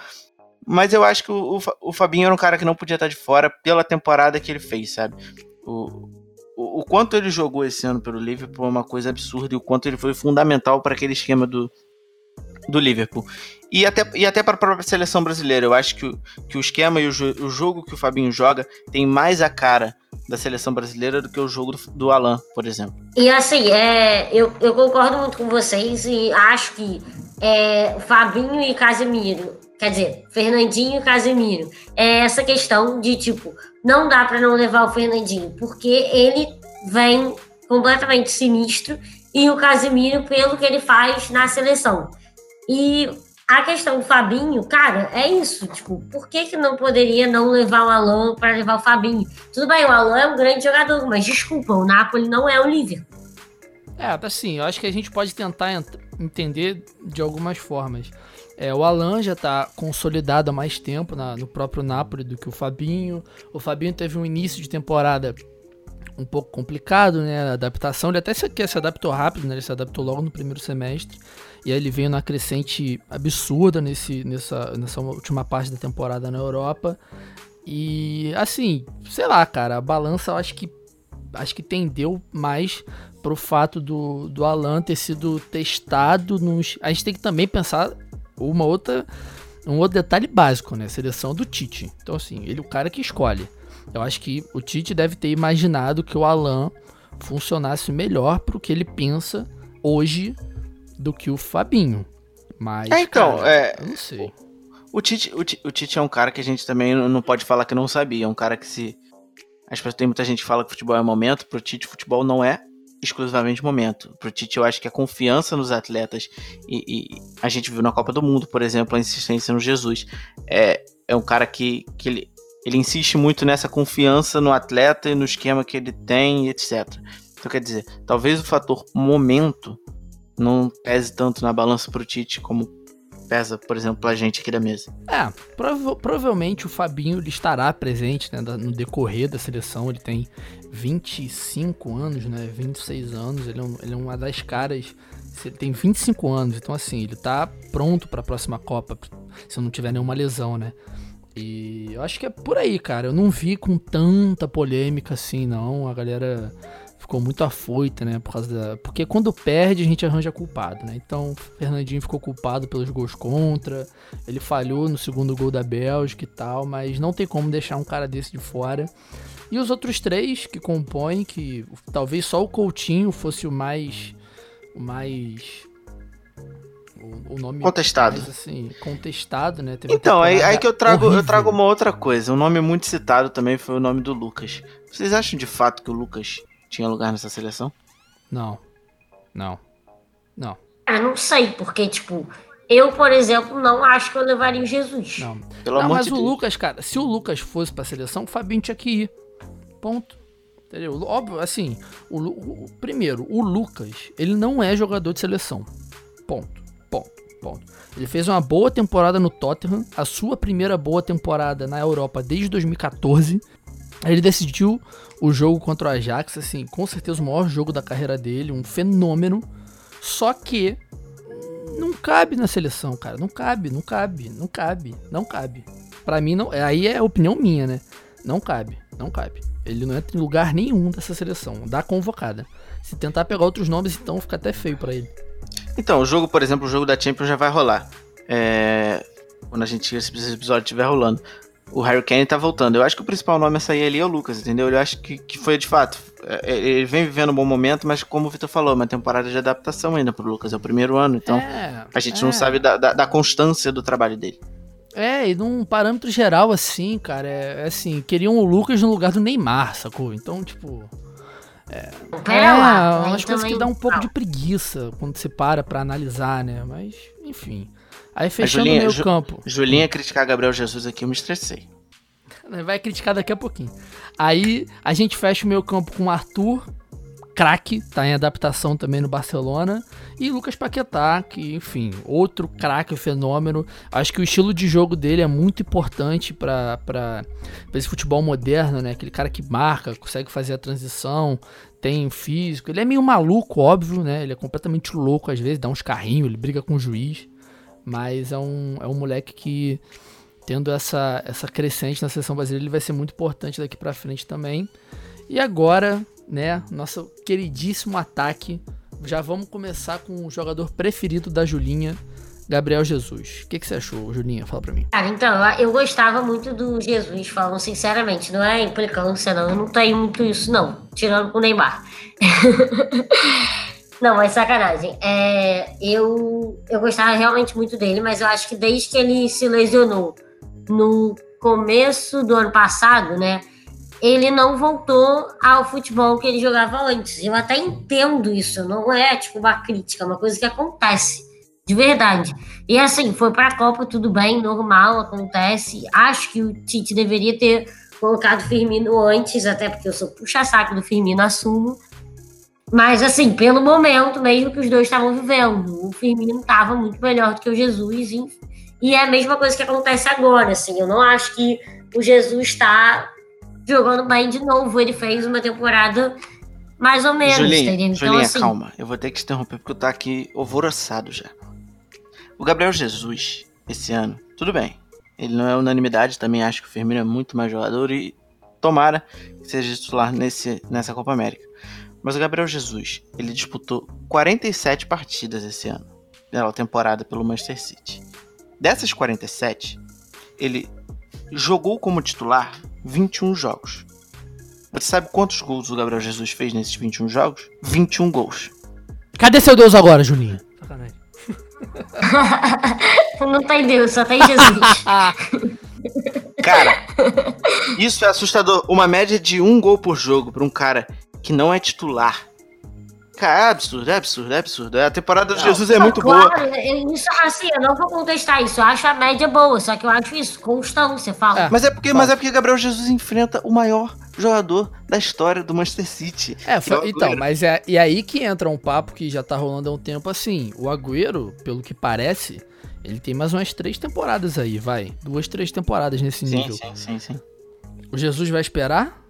Mas eu acho que o, o, Fabinho era um cara que não podia estar de fora pela temporada que ele fez, sabe? O, o, o quanto ele jogou esse ano pelo Liverpool é uma coisa absurda e o quanto ele foi fundamental para aquele esquema do, do Liverpool. E até, e até para a própria seleção brasileira. Eu acho que o, que o esquema e o, o jogo que o Fabinho joga tem mais a cara da seleção brasileira do que o jogo do, do Alan, por exemplo. E assim, é, eu, eu concordo muito com vocês e acho que é, Fabinho e Casemiro, quer dizer, Fernandinho e Casemiro, é essa questão de tipo, não dá para não levar o Fernandinho, porque ele vem completamente sinistro e o Casemiro pelo que ele faz na seleção. E a questão do Fabinho, cara, é isso. Tipo, por que, que não poderia não levar o Alan para levar o Fabinho? Tudo bem, o Alan é um grande jogador, mas desculpa, o Napoli não é o Liverpool. É, assim, eu acho que a gente pode tentar ent entender de algumas formas. É, o Alan já está consolidado há mais tempo na, no próprio Napoli do que o Fabinho. O Fabinho teve um início de temporada um pouco complicado, né? A adaptação. Ele até se, se adaptou rápido, né? Ele se adaptou logo no primeiro semestre. E aí ele veio na crescente absurda nesse, nessa, nessa última parte da temporada na Europa. E assim, sei lá, cara, a balança eu acho que acho que tendeu mais pro fato do, do Alan ter sido testado nos. A gente tem que também pensar uma outra. Um outro detalhe básico, né? Seleção do Tite. Então, assim, ele é o cara que escolhe. Eu acho que o Tite deve ter imaginado que o Alan funcionasse melhor pro que ele pensa hoje do que o Fabinho. Mas, é, então, cara, é, eu não sei. O Tite, o, Tite, o Tite é um cara que a gente também não pode falar que não sabia. É um cara que se. As pessoas, tem muita gente que fala que futebol é momento. Pro Tite, futebol não é exclusivamente momento. Pro Tite, eu acho que a confiança nos atletas. E, e, a gente viu na Copa do Mundo, por exemplo, a insistência no Jesus. É, é um cara que, que ele, ele insiste muito nessa confiança no atleta e no esquema que ele tem, etc. Então, quer dizer, talvez o fator momento não pese tanto na balança pro Tite como pesa, por exemplo, a gente aqui da mesa. É, prova provavelmente o Fabinho ele estará presente né, no decorrer da seleção. Ele tem 25 anos, né? 26 anos. Ele é, um, ele é uma das caras. Ele tem 25 anos, então assim, ele tá pronto para a próxima Copa, se não tiver nenhuma lesão, né? E eu acho que é por aí, cara. Eu não vi com tanta polêmica assim, não. A galera ficou muito afoita, né? Por causa da... Porque quando perde, a gente arranja culpado, né? Então, o Fernandinho ficou culpado pelos gols contra, ele falhou no segundo gol da Bélgica e tal, mas não tem como deixar um cara desse de fora. E os outros três que compõem, que talvez só o Coutinho fosse o mais. O mais. O, nome contestado. Mais, assim, contestado, né? Teve então, aí, aí que eu trago, eu trago uma outra coisa. Um nome muito citado também foi o nome do Lucas. Vocês acham de fato que o Lucas tinha lugar nessa seleção? Não. Não. Não. Eu não sei, porque, tipo, eu, por exemplo, não acho que eu levaria o Jesus. Não. Pelo não, amor mas de o Deus. Lucas, cara, se o Lucas fosse pra seleção, o Fabinho tinha que ir. Ponto. Entendeu? Óbvio, assim, o, o, primeiro, o Lucas, ele não é jogador de seleção. Ponto. Ponto. Ponto. Ele fez uma boa temporada no Tottenham, a sua primeira boa temporada na Europa desde 2014. Ele decidiu o jogo contra o Ajax, assim, com certeza o maior jogo da carreira dele, um fenômeno. Só que não cabe na seleção, cara. Não cabe, não cabe, não cabe, não cabe. Pra mim, não, aí é opinião minha, né? Não cabe, não cabe. Ele não entra em lugar nenhum dessa seleção, da convocada. Se tentar pegar outros nomes, então fica até feio para ele. Então, o jogo, por exemplo, o jogo da Champions já vai rolar. É... Quando a gente esse episódio estiver rolando. O Harry Kane tá voltando. Eu acho que o principal nome a sair ali é o Lucas, entendeu? Eu acho que, que foi de fato. É, é, ele vem vivendo um bom momento, mas como o Vitor falou, é uma temporada de adaptação ainda pro Lucas. É o primeiro ano, então É, a gente é. não sabe da, da, da constância do trabalho dele. É, e num parâmetro geral, assim, cara, é, é assim, queriam o Lucas no lugar do Neymar, sacou? Então, tipo. É, é lá, aí umas coisas que dá um pouco de preguiça quando você para pra analisar, né? Mas, enfim. Aí fechando o meio Ju- campo. Julinha criticar Gabriel Jesus aqui, eu me estressei. Vai criticar daqui a pouquinho. Aí a gente fecha o meio campo com o Arthur, craque, tá em adaptação também no Barcelona. E Lucas Paquetá, que, enfim, outro craque, fenômeno. Acho que o estilo de jogo dele é muito importante pra esse futebol moderno, né? Aquele cara que marca, consegue fazer a transição, tem físico. Ele é meio maluco, óbvio, né? Ele é completamente louco às vezes, dá uns carrinhos, ele briga com o juiz. Mas é um, é um moleque que tendo essa, essa crescente na seleção brasileira, ele vai ser muito importante daqui pra frente também. E agora, né, nosso queridíssimo ataque. Já vamos começar com o jogador preferido da Julinha, Gabriel Jesus. O que, que você achou, Julinha? Fala pra mim. Cara, então, eu gostava muito do Jesus, falando sinceramente, não é implicância, não. Eu não tenho muito isso, não. Tirando com o Neymar. não, mas sacanagem. É, eu, eu gostava realmente muito dele, mas eu acho que desde que ele se lesionou no começo do ano passado, né? Ele não voltou ao futebol que ele jogava antes. Eu até entendo isso, não é tipo uma crítica, é uma coisa que acontece. De verdade. E assim, foi pra Copa, tudo bem, normal, acontece. Acho que o Tite deveria ter colocado o Firmino antes, até porque eu sou puxa-saco do Firmino, assumo. Mas assim, pelo momento, mesmo que os dois estavam vivendo, o Firmino estava muito melhor do que o Jesus. E, e é a mesma coisa que acontece agora, assim. Eu não acho que o Jesus está jogando bem de novo. Ele fez uma temporada mais ou menos, Julinha, entendeu? Então, Julinha, assim, calma. Eu vou ter que te interromper porque eu tô aqui alvoroçado já. O Gabriel Jesus, esse ano, tudo bem. Ele não é unanimidade, também acho que o Firmino é muito mais jogador e tomara que seja titular nesse, nessa Copa América. Mas o Gabriel Jesus, ele disputou 47 partidas esse ano, pela temporada pelo Manchester City. Dessas 47, ele jogou como titular 21 jogos. Você sabe quantos gols o Gabriel Jesus fez nesses 21 jogos? 21 gols. Cadê seu Deus agora, Julinha? Sacanagem. não tem Deus, só tem Jesus. Cara, isso é assustador. Uma média de um gol por jogo pra um cara que não é titular. Cara, é absurdo, é absurdo, é absurdo. A temporada do Jesus é Não, muito claro, boa. eu- Isso, assim, eu não vou contestar isso. Eu acho a média boa, só que eu acho isso, constância, fala. Mas é porque, mas é porque Gabriel Jesus enfrenta o maior jogador da história do Manchester City. É, é foi- então, mas é e aí que entra um papo que já tá rolando há um tempo assim. O Agüero, pelo que parece, ele tem mais umas três temporadas aí, vai. Duas, três temporadas nesse Sim, nível. sim, sim, sim. O Jesus vai esperar?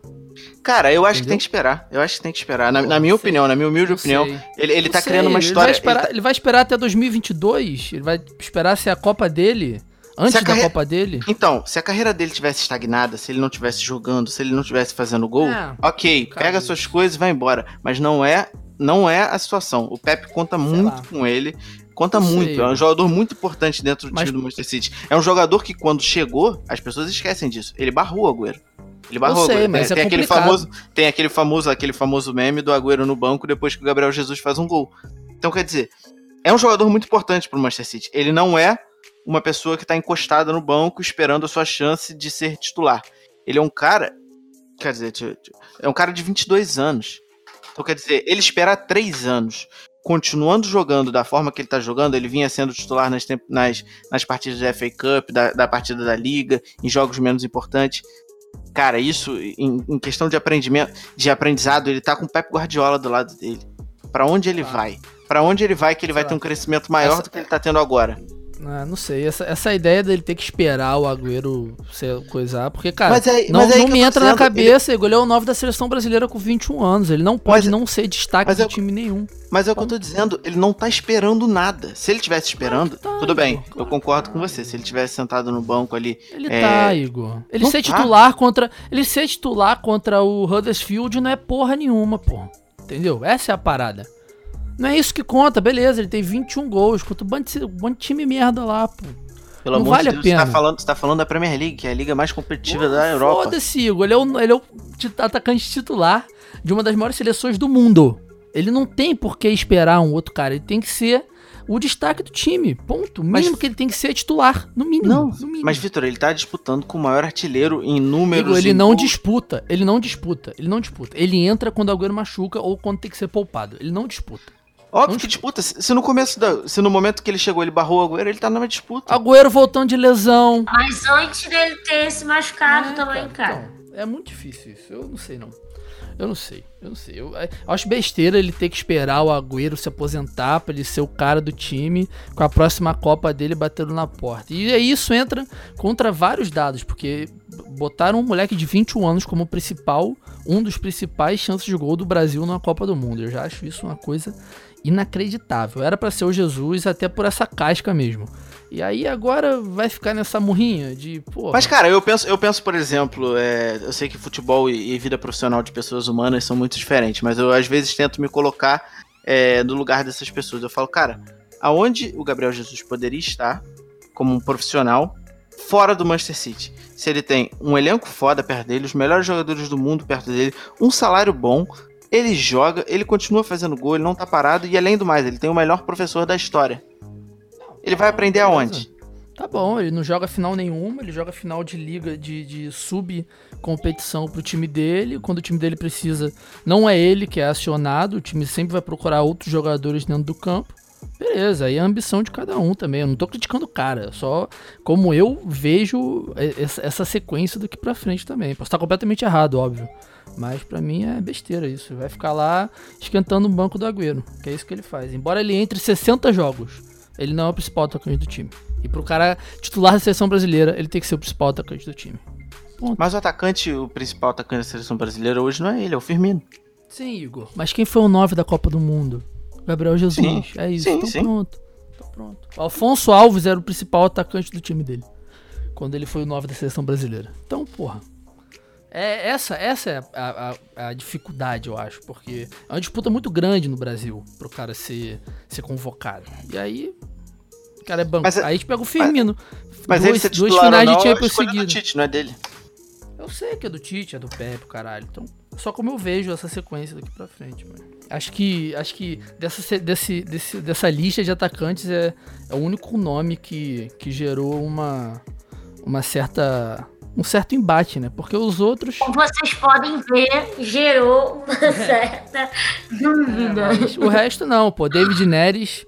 Cara, eu acho que Entendeu? tem que esperar. Eu acho que tem que esperar. Na, na minha sei. opinião, na minha humilde opinião, sei. ele, ele tá sei, criando uma ele história. Vai esperar, ele tá- ele vai esperar até 2022? Ele vai esperar ser a Copa dele? Antes Se da Copa dele? Então, se a carreira dele tivesse estagnada, se ele não tivesse jogando, se ele não tivesse fazendo gol, É, ok, cara, pega suas coisas e vai embora. Mas não é, não é a situação. O Pepe conta muito lá. com ele, conta muito. sei, é um jogador muito importante dentro do Mas- time do Manchester City. É um jogador que quando chegou, as pessoas esquecem disso. Ele barrou o Agüero. Ele barrou o sei, mas tem, é tem aquele famoso, tem aquele famoso, aquele famoso meme do Agüero no banco depois que o Gabriel Jesus faz um gol. Então quer dizer, é um jogador muito importante pro Manchester City. Ele não é uma pessoa que tá encostada no banco esperando a sua chance de ser titular. Ele é um cara, quer dizer, é um cara de 22 anos. Então quer dizer, ele esperar três anos continuando jogando da forma que ele tá jogando, ele vinha sendo titular nas, nas, nas partidas da FA Cup, da, da partida da Liga, em jogos menos importantes. Cara, isso, em, em questão de aprendimento, de aprendizado, ele tá com o Pep Guardiola do lado dele. Pra onde ele Tá. vai? Pra onde ele vai que ele vai ter lá. um crescimento maior Essa- do que ele tá tendo agora? Ah, não sei, essa, essa ideia dele ter que esperar o Agüero ser coisar, porque, cara, Mas é- não, mas aí não me entra na cabeça, ele... ele é o 9 da seleção brasileira com 21 anos, ele não pode Mas- não ser destaque de eu- time nenhum. Mas é o que eu tô dizendo, ele não tá esperando nada. Se ele tivesse esperando, Claro tá, tudo bem, Igor, eu claro concordo que com tá. você. Se ele tivesse sentado no banco ali. Ele é, tá, Igor. Ele Não ser tá. titular contra. Ele ser titular contra o Huddersfield não é porra nenhuma, porra. Entendeu? Essa é a parada. Não é isso que conta, beleza. Ele tem 21 gols contra um bando de, um time merda lá, pô. Pelo não amor vale a de Deus, você pena. tá, falando, você tá falando da Premier League, que é a liga mais competitiva da Europa. Foda-se, Igor. Ele é, o, ele é o atacante titular de uma das maiores seleções do mundo. Ele não tem por que esperar um outro cara. Ele tem que ser o destaque do time. Ponto. O mínimo Mas- que ele tem que ser é titular. No mínimo. Não, no mínimo. mas Vitor, ele tá disputando com o maior artilheiro em números. Igor, ele em não gols. disputa. Ele não disputa. Ele não disputa. Ele entra quando Agüero machuca ou quando tem que ser poupado. Ele não disputa. Óbvio que disputa. Se no começo da. Se no momento que ele chegou ele barrou o Agüero, ele tá numa disputa. Agüero voltando de lesão. Mas antes dele ter se machucado É, também, cara. então, é muito difícil isso. Eu não sei, não. Eu não sei, eu não sei. Eu, é, eu acho besteira ele ter que esperar o Agüero se aposentar pra ele ser o cara do time com a próxima Copa dele batendo na porta. E aí isso entra contra vários dados, porque botaram um moleque de 21 anos como principal, um dos principais chances de gol do Brasil na Copa do Mundo. Eu já acho isso uma coisa inacreditável. Era pra ser o Jesus até por essa casca mesmo. E aí agora vai ficar nessa murrinha de, Mas, cara, eu penso, eu penso por exemplo, é, eu sei que futebol e, e vida profissional de pessoas humanas são muito diferentes, mas eu às vezes tento me colocar é, no lugar dessas pessoas. Eu falo, cara, aonde o Gabriel Jesus poderia estar como um profissional fora do Manchester City? Se ele tem um elenco foda perto dele, os melhores jogadores do mundo perto dele, um salário bom, ele joga, ele continua fazendo gol, ele não tá parado e além do mais, ele tem o melhor professor da história. Ele vai aprender aonde? Tá bom, ele não joga final nenhuma, ele joga final de liga de, de sub-competição pro time dele. Quando o time dele precisa, não é ele que é acionado, o time sempre vai procurar outros jogadores dentro do campo. Beleza, aí é a ambição de cada um também. Eu não tô criticando o cara, só como eu vejo essa, sequência daqui pra frente também. Posso estar completamente errado, óbvio. Mas pra mim é besteira isso. Vai ficar lá esquentando o banco do Agüero, que é isso que ele faz. Embora ele entre 60 jogos, ele não é o principal atacante do time. E pro cara titular da seleção brasileira, ele tem que ser o principal atacante do time. Mas o atacante, o principal atacante da seleção brasileira hoje não é ele, é o Firmino. Sim, Igor. Mas quem foi o 9 da Copa do Mundo? Gabriel Jesus. Sim, é isso. sim, então sim. pronto. Então pronto. Alfonso Alves era o principal atacante do time dele. Quando ele foi o 9 da seleção brasileira. Então, porra. É, essa essa é a, a- a dificuldade, eu acho. Porque é uma disputa muito grande no Brasil pro cara ser, ser convocado. E aí. O cara é banco. Mas é- aí a gente pega o Firmino. Mas duas, ele ser duas titular finais não, de é a Champions escolha do seguidas. Tite, não é dele. Eu sei que é do Tite, é do Pepe, caralho. Então, só como eu vejo essa sequência daqui pra frente, mano. Acho que, acho que dessa, se- desse, desse, dessa lista de atacantes é, é o único nome que, que gerou uma, uma certa, um certo embate, né? Porque os outros... Como vocês podem ver, gerou uma certa dúvida. Mas o resto não, pô. David Neres,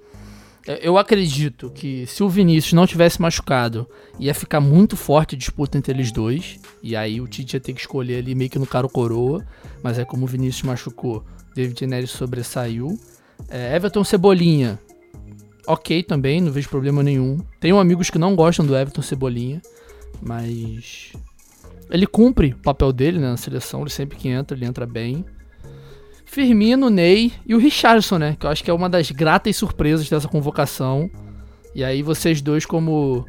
eu- eu acredito que se o Vinícius não tivesse machucado, ia ficar muito forte a disputa entre eles dois. E aí o Tite ia ter que escolher ali meio que no cara ou coroa. Mas é como o Vinícius machucou, David Neres sobressaiu. É, Everton Cebolinha, ok também, não vejo problema nenhum. Tenho amigos que não gostam do Everton Cebolinha, mas ele cumpre o papel dele né, na seleção, ele sempre que entra, ele entra bem. Firmino, Ney e o Richardson, né? Que eu acho que é uma das gratas surpresas dessa convocação. E aí vocês dois, como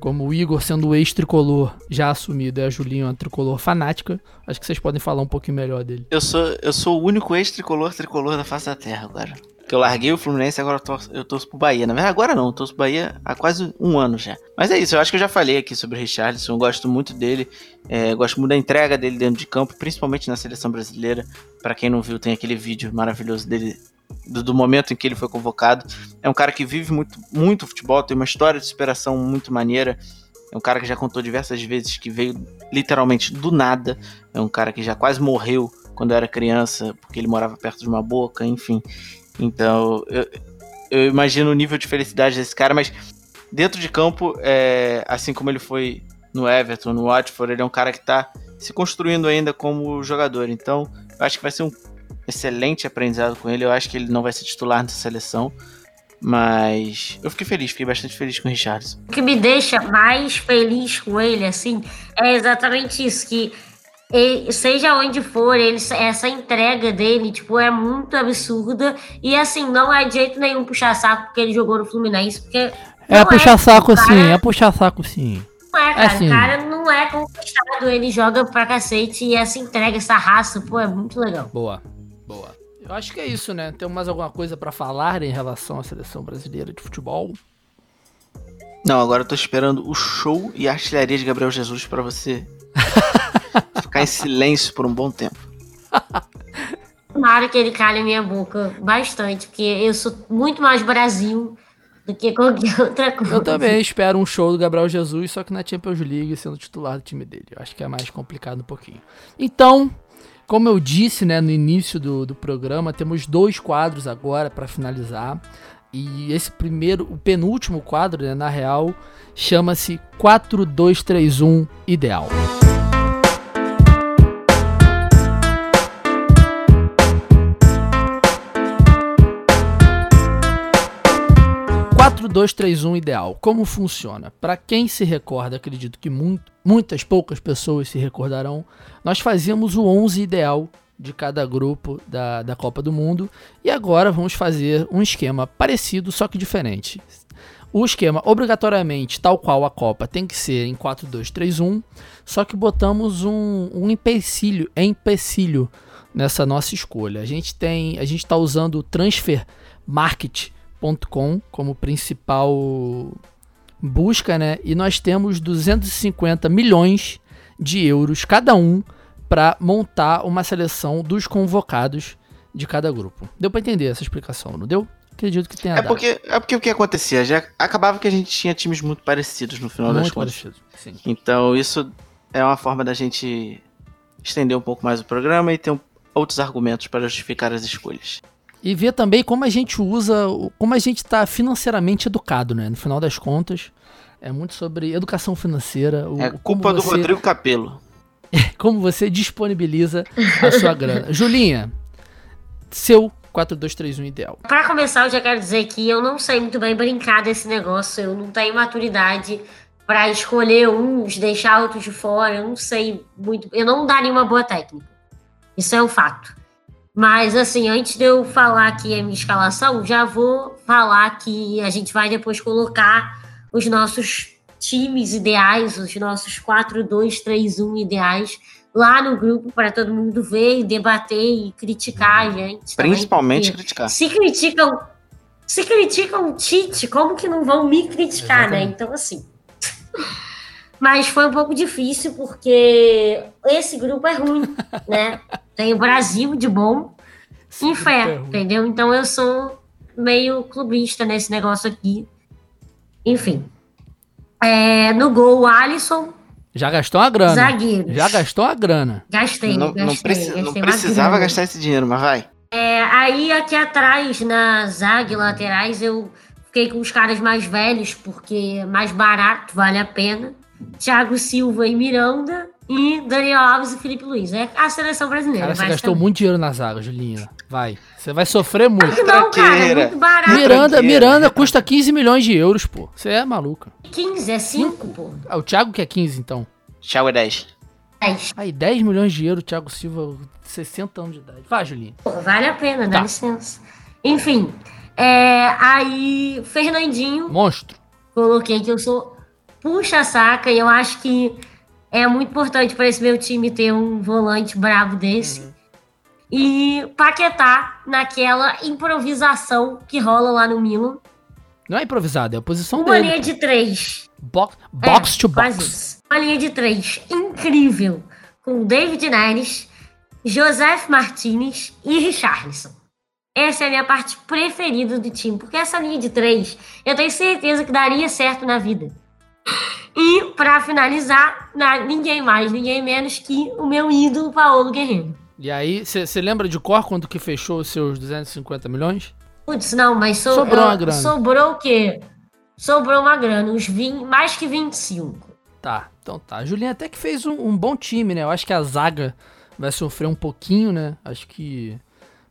como o Igor sendo o ex-tricolor já assumido e a Julinha uma tricolor fanática, acho que vocês podem falar um pouquinho melhor dele. Eu sou, eu sou o único ex-tricolor tricolor da face da terra agora. Que eu larguei o Fluminense agora eu torço, eu torço pro Bahia. Na verdade, agora não, eu torço pro Bahia há quase um ano já. Mas é isso, eu acho que eu já falei aqui sobre o Richarlison, eu gosto muito dele, é, gosto muito da entrega dele dentro de campo, principalmente na seleção brasileira. Pra quem não viu, tem aquele vídeo maravilhoso dele do, do momento em que ele foi convocado. É um cara que vive muito, muito futebol, tem uma história de superação muito maneira. É um cara que já contou diversas vezes que veio literalmente do nada. É um cara que já quase morreu quando era criança, porque ele morava perto de uma boca, enfim. Então, eu, eu imagino o nível de felicidade desse cara, mas dentro de campo, é, assim como ele foi no Everton, no Watford, ele é um cara que está se construindo ainda como jogador. Então, eu acho que vai ser um excelente aprendizado com ele. Eu acho que ele não vai ser titular nessa seleção, Mas eu fiquei feliz, fiquei bastante feliz com o Richardson. O que me deixa mais feliz com ele, assim, é exatamente isso, que ele, seja onde for, ele, essa entrega dele, tipo, é muito absurda. E assim, não é de jeito nenhum puxar saco porque ele jogou no Fluminense, porque. É puxar é, saco cara, sim, é puxar saco sim. Não é, cara. É assim. O cara não é conquistado, ele joga pra cacete e essa entrega, essa raça, pô, é muito legal. Boa, boa. Eu acho que é isso, né? Tem mais alguma coisa para falar em relação à seleção brasileira de futebol? Não, agora eu tô esperando o show e a artilharia de Gabriel Jesus para você ficar em silêncio por um bom tempo. Tomara que ele calhe a minha boca bastante, porque eu sou muito mais Brasil do que qualquer outra coisa. Eu também espero um show do Gabriel Jesus, só que na Champions League sendo titular do time dele. Eu acho que é mais complicado um pouquinho. Então, como eu disse né, no início do, do programa, temos dois quadros agora para finalizar. E esse primeiro, o penúltimo quadro, né, na real, chama-se 4231 Ideal. 4231 ideal. Como funciona? Para quem se recorda, acredito que muito, muitas poucas pessoas se recordarão, nós fazíamos o 11 ideal de cada grupo da, da Copa do Mundo e agora vamos fazer um esquema parecido, só que diferente. O esquema, obrigatoriamente, tal qual a Copa, tem que ser em 4-2-3-1, só que botamos um, um empecilho, empecilho nessa nossa escolha. A gente tem, a gente está usando o Transfer Market com como principal busca, né? E nós temos 250 milhões de euros cada um para montar uma seleção dos convocados de cada grupo. Deu para entender essa explicação, não deu? Acredito que tenha é porque É porque o que acontecia? Já acabava que a gente tinha times muito parecidos no final muito das contas. Parecido, sim. Então isso é uma forma da gente estender um pouco mais o programa e ter um, outros argumentos para justificar as escolhas e ver também como a gente usa, como a gente está financeiramente educado, né? No final das contas, é muito sobre educação financeira. O, é culpa você, do Rodrigo Capelo. como você disponibiliza a sua grana. Julinha, seu 4231 ideal. Para começar, eu já quero dizer que eu não sei muito bem brincar desse negócio, eu não tenho maturidade para escolher uns, deixar outros de fora, eu não sei muito, eu não daria uma boa técnica. Isso é um fato. Mas, assim, antes de eu falar aqui a minha escalação, já vou falar que a gente vai depois colocar os nossos times ideais, os nossos 4, 2, 3, 1 ideais lá no grupo para todo mundo ver e debater e criticar a gente. Principalmente também, criticar. Se criticam, se criticam o Tite, como que não vão me criticar, né? Exatamente. né? Então, assim. Mas foi um pouco difícil porque esse grupo é ruim, né? Tem o Brasil de bom e fé, entendeu? Então eu sou meio clubista nesse negócio aqui. Enfim. É, no gol, o Alisson. Já gastou a grana. Zagueiros. Já gastou a grana. Gastei, não, gastei. Não, preci gastei não precisava gastar esse dinheiro, mas vai. É, aí aqui atrás, na zaga laterais, eu fiquei com os caras mais velhos, porque é mais barato, vale a pena. Thiago Silva e Miranda e Daniel Alves e Felipe Luiz. É a seleção brasileira. Cara, você gastou muito dinheiro na zaga, Julinha. Vai. Você vai sofrer muito. Não, cara, é muito barato. Miranda, Miranda custa 15 milhões de euros, pô. Você é maluca. 15, é 5, pô. Ah, o Thiago que é 15, então. Thiago é 10. 10. Aí, 10 milhões de euros, Thiago Silva, 60 anos de idade. Vai, Julinha. Pô, vale a pena, dá tá. licença. Enfim, é, aí, Fernandinho. Monstro. Coloquei que eu sou puxa-saca e eu acho que é muito importante para esse meu time ter um volante bravo desse. Uhum. E Paquetá naquela improvisação que rola lá no Milan. Não é improvisado, é a posição Uma dele. linha de três. Box, box é, to box. Uma linha de três incrível. Com David Neres, Joseph Martinez e Richarlison. Essa é a minha parte preferida do time, porque essa linha de três eu tenho certeza que daria certo na vida. E, para finalizar, ninguém mais, ninguém menos que o meu ídolo, Paulo Guerreiro. E aí, você lembra de cor quando que fechou os seus 250 milhões? Putz, não, mas so, sobrou uma grana. Sobrou o quê? Sobrou uma grana, uns 20, mais que 25. Tá, então tá. A Julinha até que fez um, um bom time, né? Eu acho que a zaga vai sofrer um pouquinho, né? Acho que,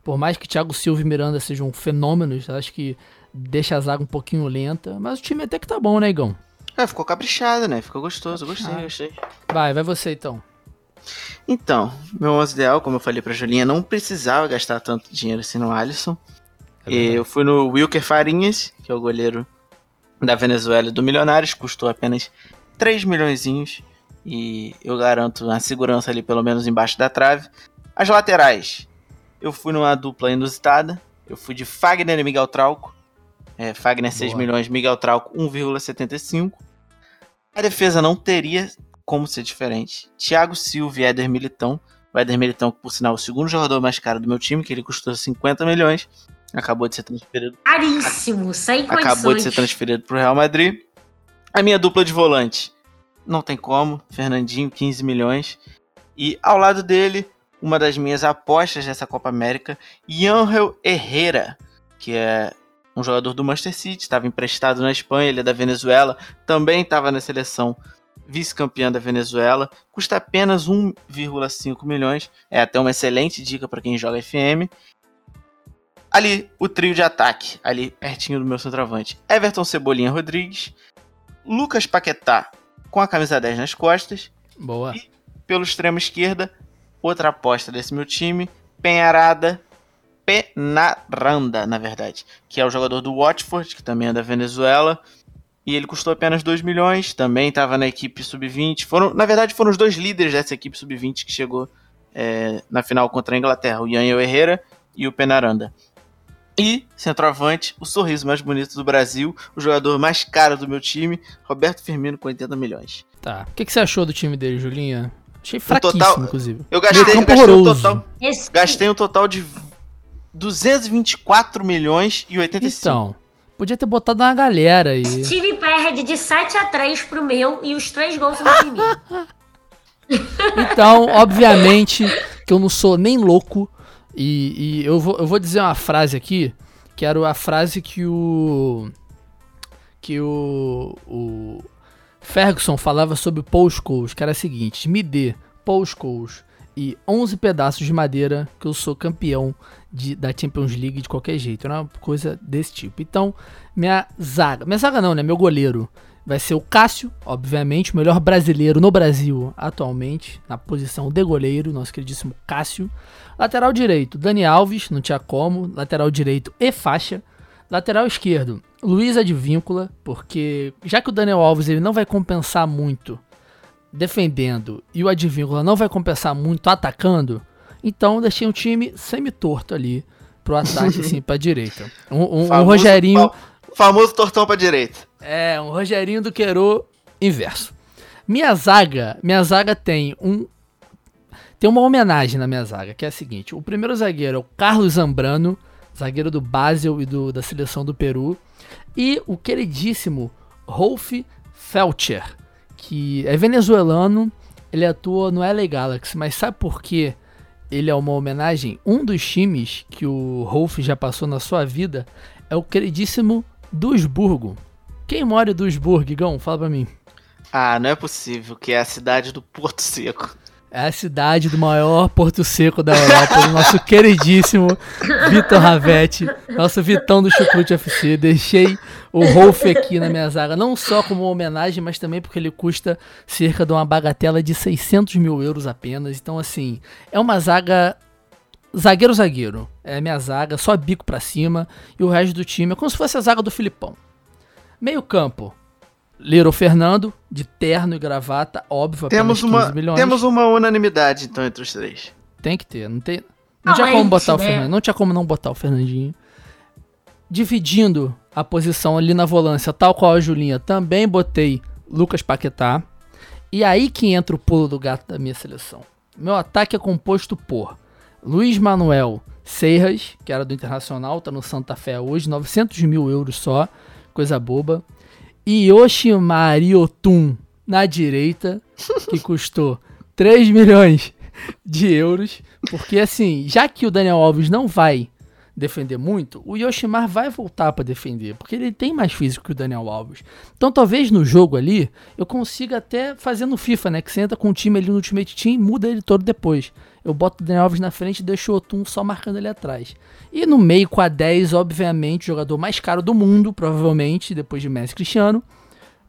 por mais que Thiago Silva e Miranda sejam fenômenos, acho que deixa a zaga um pouquinho lenta, mas o time até que tá bom, né, Igão? É, ficou caprichado, né? Ficou gostoso, gostei, Ah. gostei. Vai, vai você então. Então, meu 11 ideal, como eu falei pra Julinha, não precisava gastar tanto dinheiro assim no Alisson. E eu fui no Wilker Farinhas, que é o goleiro da Venezuela e do Milionários, custou apenas 3 milhões e eu garanto a segurança ali pelo menos embaixo da trave. As laterais, eu fui numa dupla inusitada, eu fui de Fagner e Miguel Trauco. É, Fagner 6 Boa. milhões, Miguel Trauco 1,75. A defesa não teria como ser diferente. Thiago Silva e Éder Militão. O Éder Militão, que por sinal é o segundo jogador mais caro do meu time, que ele custou 50 milhões. Acabou de ser transferido Caríssimo, sem condições. acabou de ser transferido pro Real Madrid. A minha dupla de volante, não tem como, Fernandinho, 15 milhões. E ao lado dele, uma das minhas apostas dessa Copa América, Yangel Herrera, que é um jogador do Manchester City, estava emprestado na Espanha, ele é da Venezuela, também estava na seleção vice-campeã da Venezuela, custa apenas 1,5 milhões, é até uma excelente dica para quem joga FM. Ali, o trio de ataque, ali pertinho do meu centroavante. Everton Cebolinha Rodrigues, Lucas Paquetá com a camisa 10 nas costas. Boa. Pelo extremo esquerda, outra aposta desse meu time, Penharada, Penaranda, na verdade, que é o jogador do Watford, que também é da Venezuela. E ele custou apenas 2 milhões, também estava na equipe sub-20. Foram, na verdade, foram os dois líderes dessa equipe sub-20 que chegou é, na final contra a Inglaterra, o Yaniel Herrera e o Penaranda. E, centroavante, o sorriso mais bonito do Brasil, o jogador mais caro do meu time, Roberto Firmino com 80 milhões. Tá. O que, que você achou do time dele, Julinha? Achei fraquíssimo, total- inclusive. Eu gastei, campo gastei um total, Esse- gastei um total de 224 milhões e 85. Então, podia ter botado uma galera aí. Time perde de 7 a 3 pro meu e os três gols são do Firmino. Então, obviamente, que eu não sou nem louco. E, e eu, vou, eu vou dizer uma frase aqui, que era a frase que o. Que o. o Ferguson falava sobre Paul Scholes, que era a seguinte: me dê Paul Scholes e 11 pedaços de madeira que eu sou campeão de, da Champions League de qualquer jeito. Era uma coisa desse tipo. Então, minha zaga. Minha zaga não, né? Meu goleiro vai ser o Cássio, obviamente, o melhor brasileiro no Brasil atualmente, na posição de goleiro, nosso queridíssimo Cássio. Lateral direito, Dani Alves, não tinha como. Lateral direito e faixa. Lateral esquerdo, Luiz Advíncula, porque já que o Daniel Alves ele não vai compensar muito defendendo e o Advíncula não vai compensar muito atacando, então deixei um time semi-torto ali pro ataque, assim, pra direita. Um, um- um Famoso Rogerinho... fa- Famoso tortão pra direita. É, um Rogerinho do Queiro inverso. Minha zaga, minha zaga tem um tem uma homenagem na minha zaga, que é a seguinte: o primeiro zagueiro é o Carlos Zambrano, zagueiro do Basel e do, da seleção do Peru, e o queridíssimo Rolf Felcher, que é venezuelano, ele atua no LA Galaxy, mas sabe por que ele é uma homenagem? Um dos times que o Rolf já passou na sua vida é o queridíssimo Duisburgo. Quem mora em Duisburgo, Gão? Fala pra mim. Ah, não é possível que é a cidade do Porto Seco. É a cidade do maior porto seco da Europa, do nosso queridíssimo Vitor Ravetti, nosso Vitão do Chucrute FC. Deixei o Rolf aqui na minha zaga, não só como homenagem, mas também porque ele custa cerca de uma bagatela de 600 mil euros apenas. Então, assim, é uma zaga zagueiro-zagueiro. É a minha zaga, só bico pra cima. E o resto do time é como se fosse a zaga do Filipão. Meio campo. Liro Fernando, de terno e gravata, óbvio, Temos 15 uma, milhões. temos uma unanimidade, então, entre os três. Tem que ter, não tem. Não Não, tinha é como isso, botar o né? Fernando, não tinha como não botar o Fernandinho. Dividindo a posição ali na volância, tal qual a Julinha, também botei Lucas Paquetá. E aí que entra o pulo do gato da minha seleção. Meu ataque é composto por Luiz Manuel Serras, que era do Internacional, tá no Santa Fé hoje, 900 mil euros só, coisa boba. E Yoshimari Otun na direita, que custou 3 milhões de euros. Porque assim, já que o Daniel Alves não vai defender muito, o Yoshimar vai voltar pra defender, porque ele tem mais físico que o Daniel Alves. Então talvez no jogo ali eu consiga até fazer no FIFA, né, que você entra com o time ali no Ultimate Team e muda ele todo depois. Eu boto o Daniel Alves na frente e deixo o Otum só marcando ele atrás. E no meio com a 10, obviamente, o jogador mais caro do mundo, provavelmente, depois de Messi Cristiano,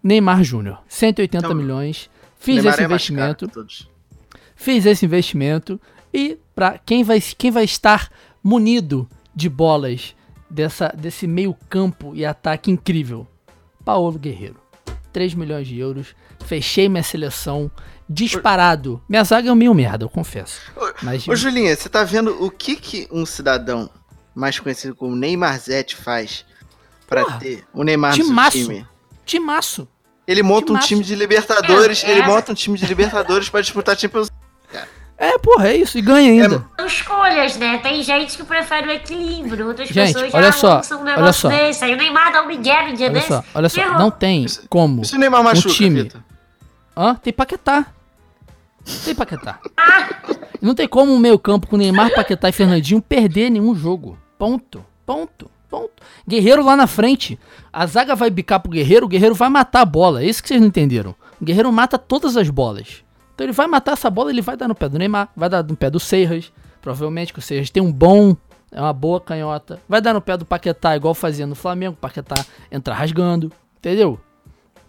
Neymar Júnior. 180 Então, milhões. Fiz Neymar esse é investimento. Fiz esse investimento e para quem vai, quem vai estar munido de bolas dessa, desse meio campo e ataque incrível? Paulo Guerreiro. 3 milhões de euros. Fechei minha seleção disparado. Minha zaga é um meio merda, eu confesso. Mas Ô, Julinha, você tá vendo o que que um cidadão mais conhecido como Neymar Zete faz pra Porra, ter o Neymar no seu time? timaço. Ele monta um Timaço. time de Libertadores, É, ele é. monta um time de Libertadores pra disputar Champions É, porra, é isso. E ganha ainda. São escolhas, né? Tem gente que prefere o equilíbrio, outras Gente, pessoas olha já só, lançam um olha negócio só. desse. Aí o Neymar dá um Miguel no dia Olha desse. só, olha só. Não tem como E se o Neymar um machuca, time... Vitor? Hã? Tem Paquetá. Tem Paquetá. Não tem como um meio campo com Neymar, Paquetá e Fernandinho perder nenhum jogo. Ponto. Ponto. Ponto. Guerreiro lá na frente. A zaga vai bicar pro Guerreiro, o Guerreiro vai matar a bola. É isso que vocês não entenderam. O Guerreiro mata todas as bolas. Então ele vai matar essa bola, ele vai dar no pé do Neymar, vai dar no pé do Seiras. Provavelmente que o Seiras tem um bom, é uma boa canhota. Vai dar no pé do Paquetá, igual fazia no Flamengo. O Paquetá entra rasgando. Entendeu?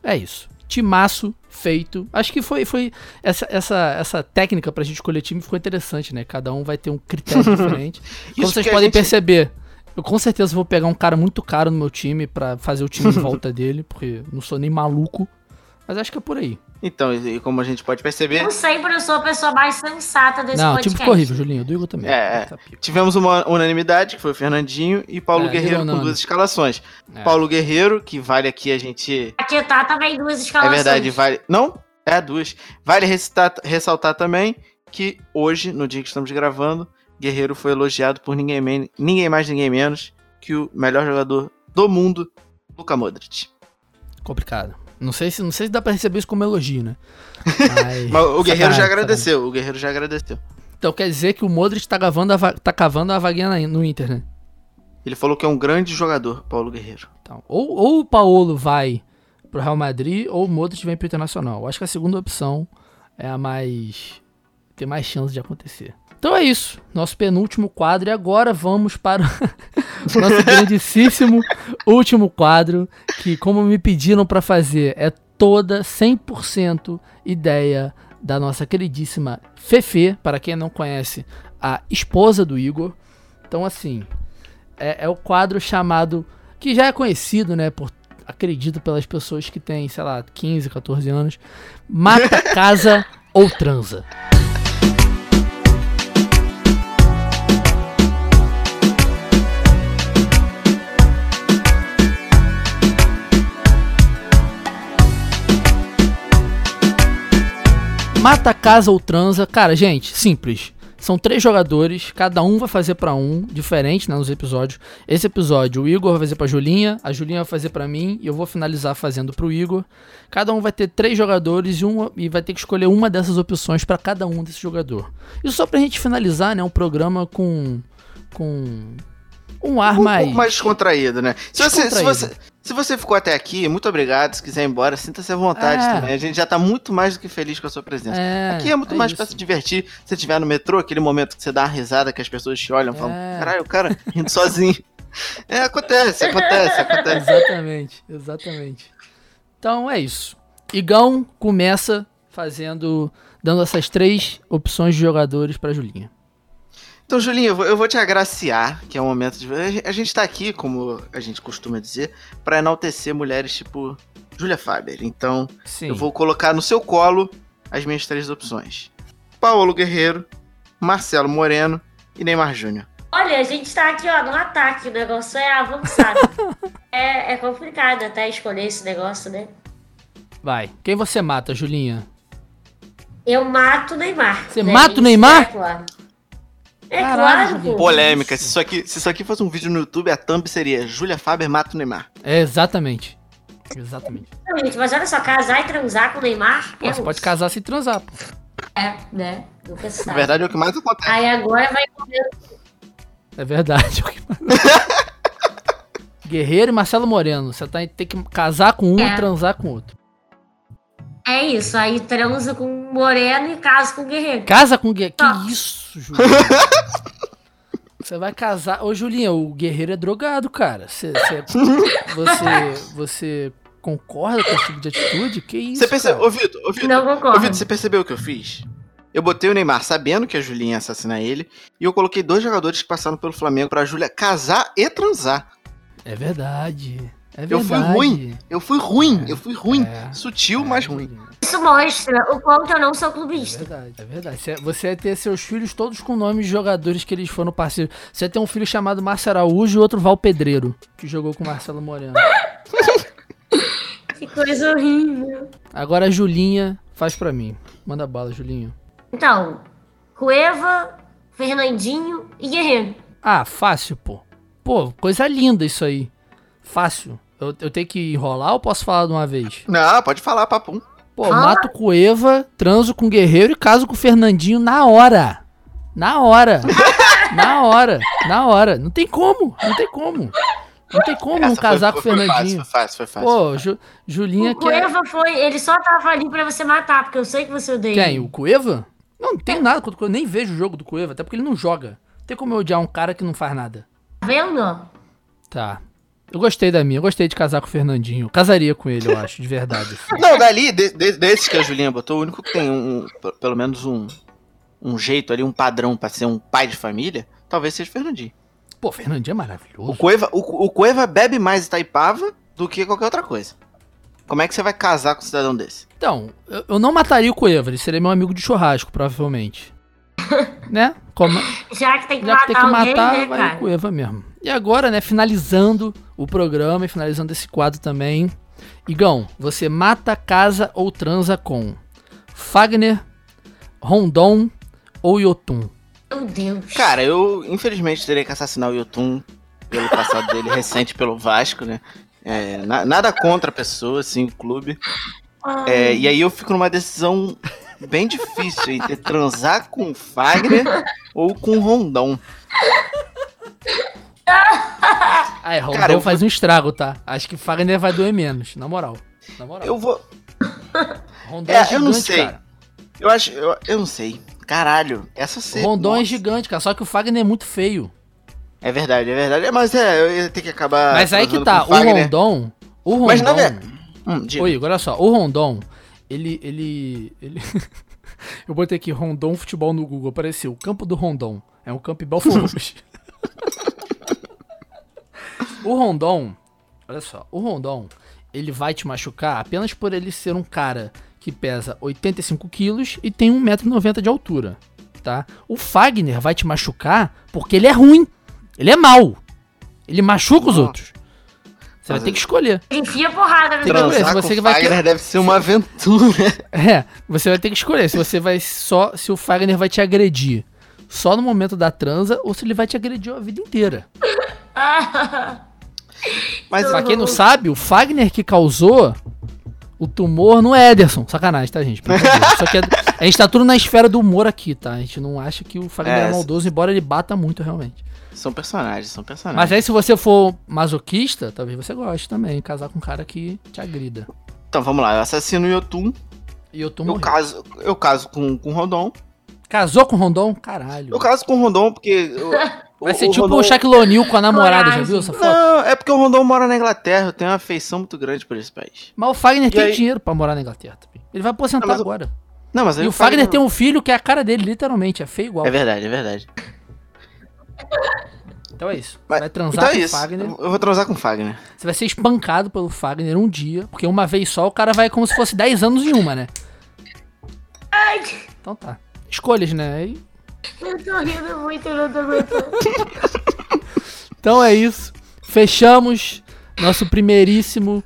É isso. Timaço feito. Acho que foi, foi essa, essa, essa técnica pra gente escolher time ficou interessante, né? Cada um vai ter um critério diferente. Como vocês podem gente- perceber, eu com certeza vou pegar um cara muito caro no meu time pra fazer o time em volta dele, porque não sou nem maluco. Mas acho que é por aí. Então, e como a gente pode perceber, Eu sempre sou a pessoa mais sensata desse não, o podcast. time ficou horrível, Julinho. O do Igor também. É, é. Tá tivemos uma unanimidade, que foi o Fernandinho e Paulo É, Guerreiro com duas escalações. É. Paulo Guerreiro, que vale aqui a gente. Aqui tá também duas É escalações. verdade, vale. Não? É duas. Vale ressaltar, ressaltar também que hoje, no dia que estamos gravando, Guerreiro foi elogiado por ninguém, men- ninguém mais, ninguém menos que o melhor jogador do mundo, Luka Modric. Complicado. Não sei, se, não sei se dá pra receber isso como elogio, né? Mas, Mas o Guerreiro já agradeceu. O Guerreiro já agradeceu. Então quer dizer que o Modric tá cavando a, va- tá cavando a vaguinha na- no Inter, né? Ele falou que é um grande jogador, Paulo Guerreiro. Então, ou, ou o Paolo vai pro Real Madrid, ou o Modric vem pro Internacional. Eu acho que a segunda opção é a mais. tem mais chance de acontecer. Então é isso. Nosso penúltimo quadro. E agora vamos para o nosso grandíssimo último quadro. Que, como me pediram para fazer, é toda 100% ideia da nossa queridíssima Fefe. Para quem não conhece, a esposa do Igor. Então, assim, é, é o quadro chamado. que já é conhecido, né? Por, acredito pelas pessoas que têm, sei lá, 15, 14 anos. Mata, casa ou transa. Mata, casa ou transa. Cara, gente, simples. São três jogadores, cada um vai fazer pra um, diferente né, nos episódios. Esse episódio o Igor vai fazer pra Julinha, a Julinha vai fazer pra mim e eu vou finalizar fazendo pro Igor. Cada um vai ter três jogadores e, um, e vai ter que escolher uma dessas opções pra cada um desse jogador. Isso só pra gente finalizar, né, um programa com com um ar Um mais pouco mais descontraído, né? Se você, se, você, se você ficou até aqui, muito obrigado. Se quiser ir embora, sinta-se à vontade É. também. A gente já tá muito mais do que feliz com a sua presença. É, aqui é muito é mais pra se divertir. Se você estiver no metrô, aquele momento que você dá uma risada, que as pessoas te olham e falam, É. caralho, o cara rindo sozinho. É, acontece, acontece, acontece. Exatamente, exatamente. Então é isso. Igão começa fazendo, dando essas três opções de jogadores pra Julinha. Então, Julinho, eu vou, eu vou te agraciar, que é o momento de. A gente tá aqui, como a gente costuma dizer, pra enaltecer mulheres tipo Júlia Faber. Então, Sim. eu vou colocar no seu colo as minhas três opções: Paulo Guerreiro, Marcelo Moreno e Neymar Júnior. Olha, a gente tá aqui, ó, no ataque. O negócio é avançado. é, é complicado até escolher esse negócio, né? Vai. Quem você mata, Julinha? Eu mato o Neymar. Você né? mata o Isso Neymar? É claro. É Caralho, claro. Polêmica. Se isso, aqui, se isso aqui fosse um vídeo no YouTube, a thumb seria Júlia Faber mata o Neymar. É, exatamente. Exatamente. Gente, mas olha só, casar e transar com o Neymar Pô, é você um- pode casar sem transar, pô. É, né? Nunca se Na sabe. verdade, é o que mais acontece. Aí agora vai comer. É verdade. Guerreiro e Marcelo Moreno. Você tá, tem que casar com um É. e transar com outro. É isso, aí transa com o Moreno e casa com o Guerreiro. Casa com o Guerreiro. Que isso, Julinha? Você vai casar. Ô, Julinha, o Guerreiro é drogado, cara. Você, você, você, você concorda com esse tipo de atitude? Que isso? Você percebeu, cara? ô Vitor, ô Vitor, Não ô concordo. Vitor, você percebeu o que eu fiz? Eu botei o Neymar sabendo que a Julinha ia assassinar ele e eu coloquei dois jogadores que passaram pelo Flamengo pra Júlia casar e transar. É verdade. É Eu fui ruim. Eu fui ruim, eu fui ruim. É. Sutil, mas ruim. Isso mostra o quanto eu não sou É clubista. verdade, é verdade. Você- vai ter seus filhos todos com nomes de jogadores que eles foram parceiros. Você vai ter um filho chamado Márcio Araújo e outro Val Pedreiro, que jogou com o Marcelo Moreno. Que coisa horrível. Agora a Julinha faz pra mim. Manda bala, Julinho. Então, Cueva, Fernandinho e Guerreiro. Ah, fácil, pô. Pô, coisa linda isso aí. Fácil. Eu, eu tenho que enrolar ou posso falar de uma vez? Não, pode falar, papum. Pô, eu mato o Cueva, transo com o Guerreiro e caso com o Fernandinho na hora. Na hora. na hora. Na hora. Não tem como. Não tem como. Não tem como não Essa casar foi, com o foi, foi fácil, Fernandinho. foi fácil, foi fácil. Pô, Ju- Julinha O que é... Cueva foi, ele só tava ali pra você matar, porque eu sei que você odeia. Quem? O Cueva? Não, não tem nada contra o Cueva. Eu nem vejo o jogo do Cueva, até porque ele não joga. Não tem como eu odiar um cara que não faz nada. Tá vendo? Tá. Eu gostei da minha, eu gostei de casar com o Fernandinho. Casaria com ele, eu acho, de verdade. assim. Não, dali, de- de- desses que a Julinha botou, o único que tem um, um- pelo menos um, um jeito ali, um padrão pra ser um pai de família, talvez seja o Fernandinho. Pô, Fernandinho é O maravilhoso. Cueva, o, o Cueva bebe mais Itaipava do que qualquer outra coisa. Como é que você vai casar com um cidadão desse? Então, eu, eu não mataria o Cueva, ele seria meu amigo de churrasco, provavelmente. né? Como, Já que tem que já que matar tem que alguém, matar, né, vai cara? o Cueva mesmo. E agora, né, finalizando o programa e finalizando esse quadro também. Igão, você mata, casa ou transa com Fagner, Rondon ou Yotun? Meu Deus. Cara, eu infelizmente terei que assassinar o Yotun pelo passado dele recente pelo Vasco, né? É, na- nada contra a pessoa, assim, o clube. É, e aí eu fico numa decisão bem difícil entre transar com o Fagner ou com o Rondon. Ah, é, Rondon Cara, faz um estrago, tá? Acho que Fagner vai doer menos, na moral. Na moral. Eu vou. Rondon É, eu não gigante, sei. cara. Eu acho. Eu, eu não sei. Caralho, essa O sei. Rondon é Nossa. gigante, cara. Só que o Fagner é muito feio. É verdade, é verdade. É, Mas é, eu ter que acabar. Mas aí que tá, o Fagner. Rondon. O Rondon. Mas na verdade. Hum, diga. Oi, olha só. O Rondon, ele. ele, ele... Eu botei aqui Rondon Futebol no Google. Apareceu. O campo do Rondon. É um campo em Belfort. o Rondon. Olha só. O Rondon. Ele vai te machucar apenas por ele ser um cara que pesa 85 quilos e tem 1,90m de altura. Tá? O Fagner vai te machucar porque ele é ruim. Ele é mau. Ele machuca os Nossa. outros. Você vai ter que escolher. Enfia porrada que ver, se Transar você com que vai Fagner deve ser uma aventura. É, você vai ter que escolher se você vai só se o Fagner vai te agredir só no momento da transa ou se ele vai te agredir a vida inteira. Mas Pra quem não sabe, o Fagner que causou o tumor no Ederson. Sacanagem, tá, gente? Só que é- a gente tá tudo na esfera do humor aqui, tá? A gente não acha que o Fagner é, É, maldoso, embora ele bata muito realmente. são personagens, são personagens. Mas aí se você for masoquista, talvez você goste também, casar com um cara que te agrida. Então vamos lá, eu assassino o Yotun. E eu caso, eu caso com, com o Rondon. Casou com o Rondon? Caralho. Eu caso com o Rondon porque. eu- Vai ser o tipo Rondon- o Shaquille O'Neal com a namorada, já viu essa foto? Não, é porque o Rondon mora na Inglaterra. Eu tenho uma afeição muito grande por esse país. Mas o Fagner E tem aí? dinheiro pra morar na Inglaterra também. Ele vai aposentar Não, mas o- agora. Não, mas E o Fagner tem um filho que é a cara dele, literalmente. É feio igual. É verdade, é verdade. Então é isso. Mas- vai transar então é com o. Fagner. Eu eu vou transar com o Fagner. Você vai ser espancado pelo Fagner um dia. Porque uma vez só o cara vai como se fosse 10 anos em uma, né? Então tá. Escolhas, né? Aí- Eu tô rindo muito, eu não tô aguentando. Então é isso. Fechamos nosso primeiríssimo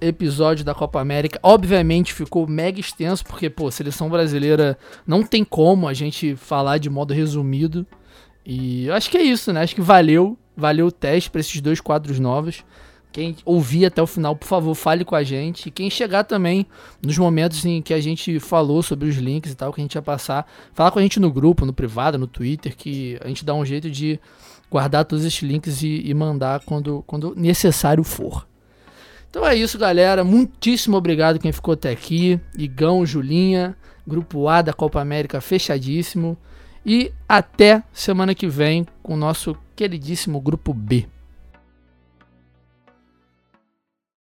episódio da Copa América. Obviamente ficou mega extenso, porque, pô, seleção brasileira não tem como a gente falar de modo resumido. E eu acho que é isso, né? Acho que valeu. Valeu o teste para esses dois quadros novos. Quem ouvir até o final, por favor, fale com a gente. E quem chegar também nos momentos em que a gente falou sobre os links e tal, que a gente ia passar, fala com a gente no grupo, no privado, no Twitter, que a gente dá um jeito de guardar todos esses links e, e mandar quando, quando necessário for. Então é isso, galera. Muitíssimo obrigado quem ficou até aqui. Igão, Julinha, Grupo A da Copa América fechadíssimo. E até semana que vem com o nosso queridíssimo Grupo B.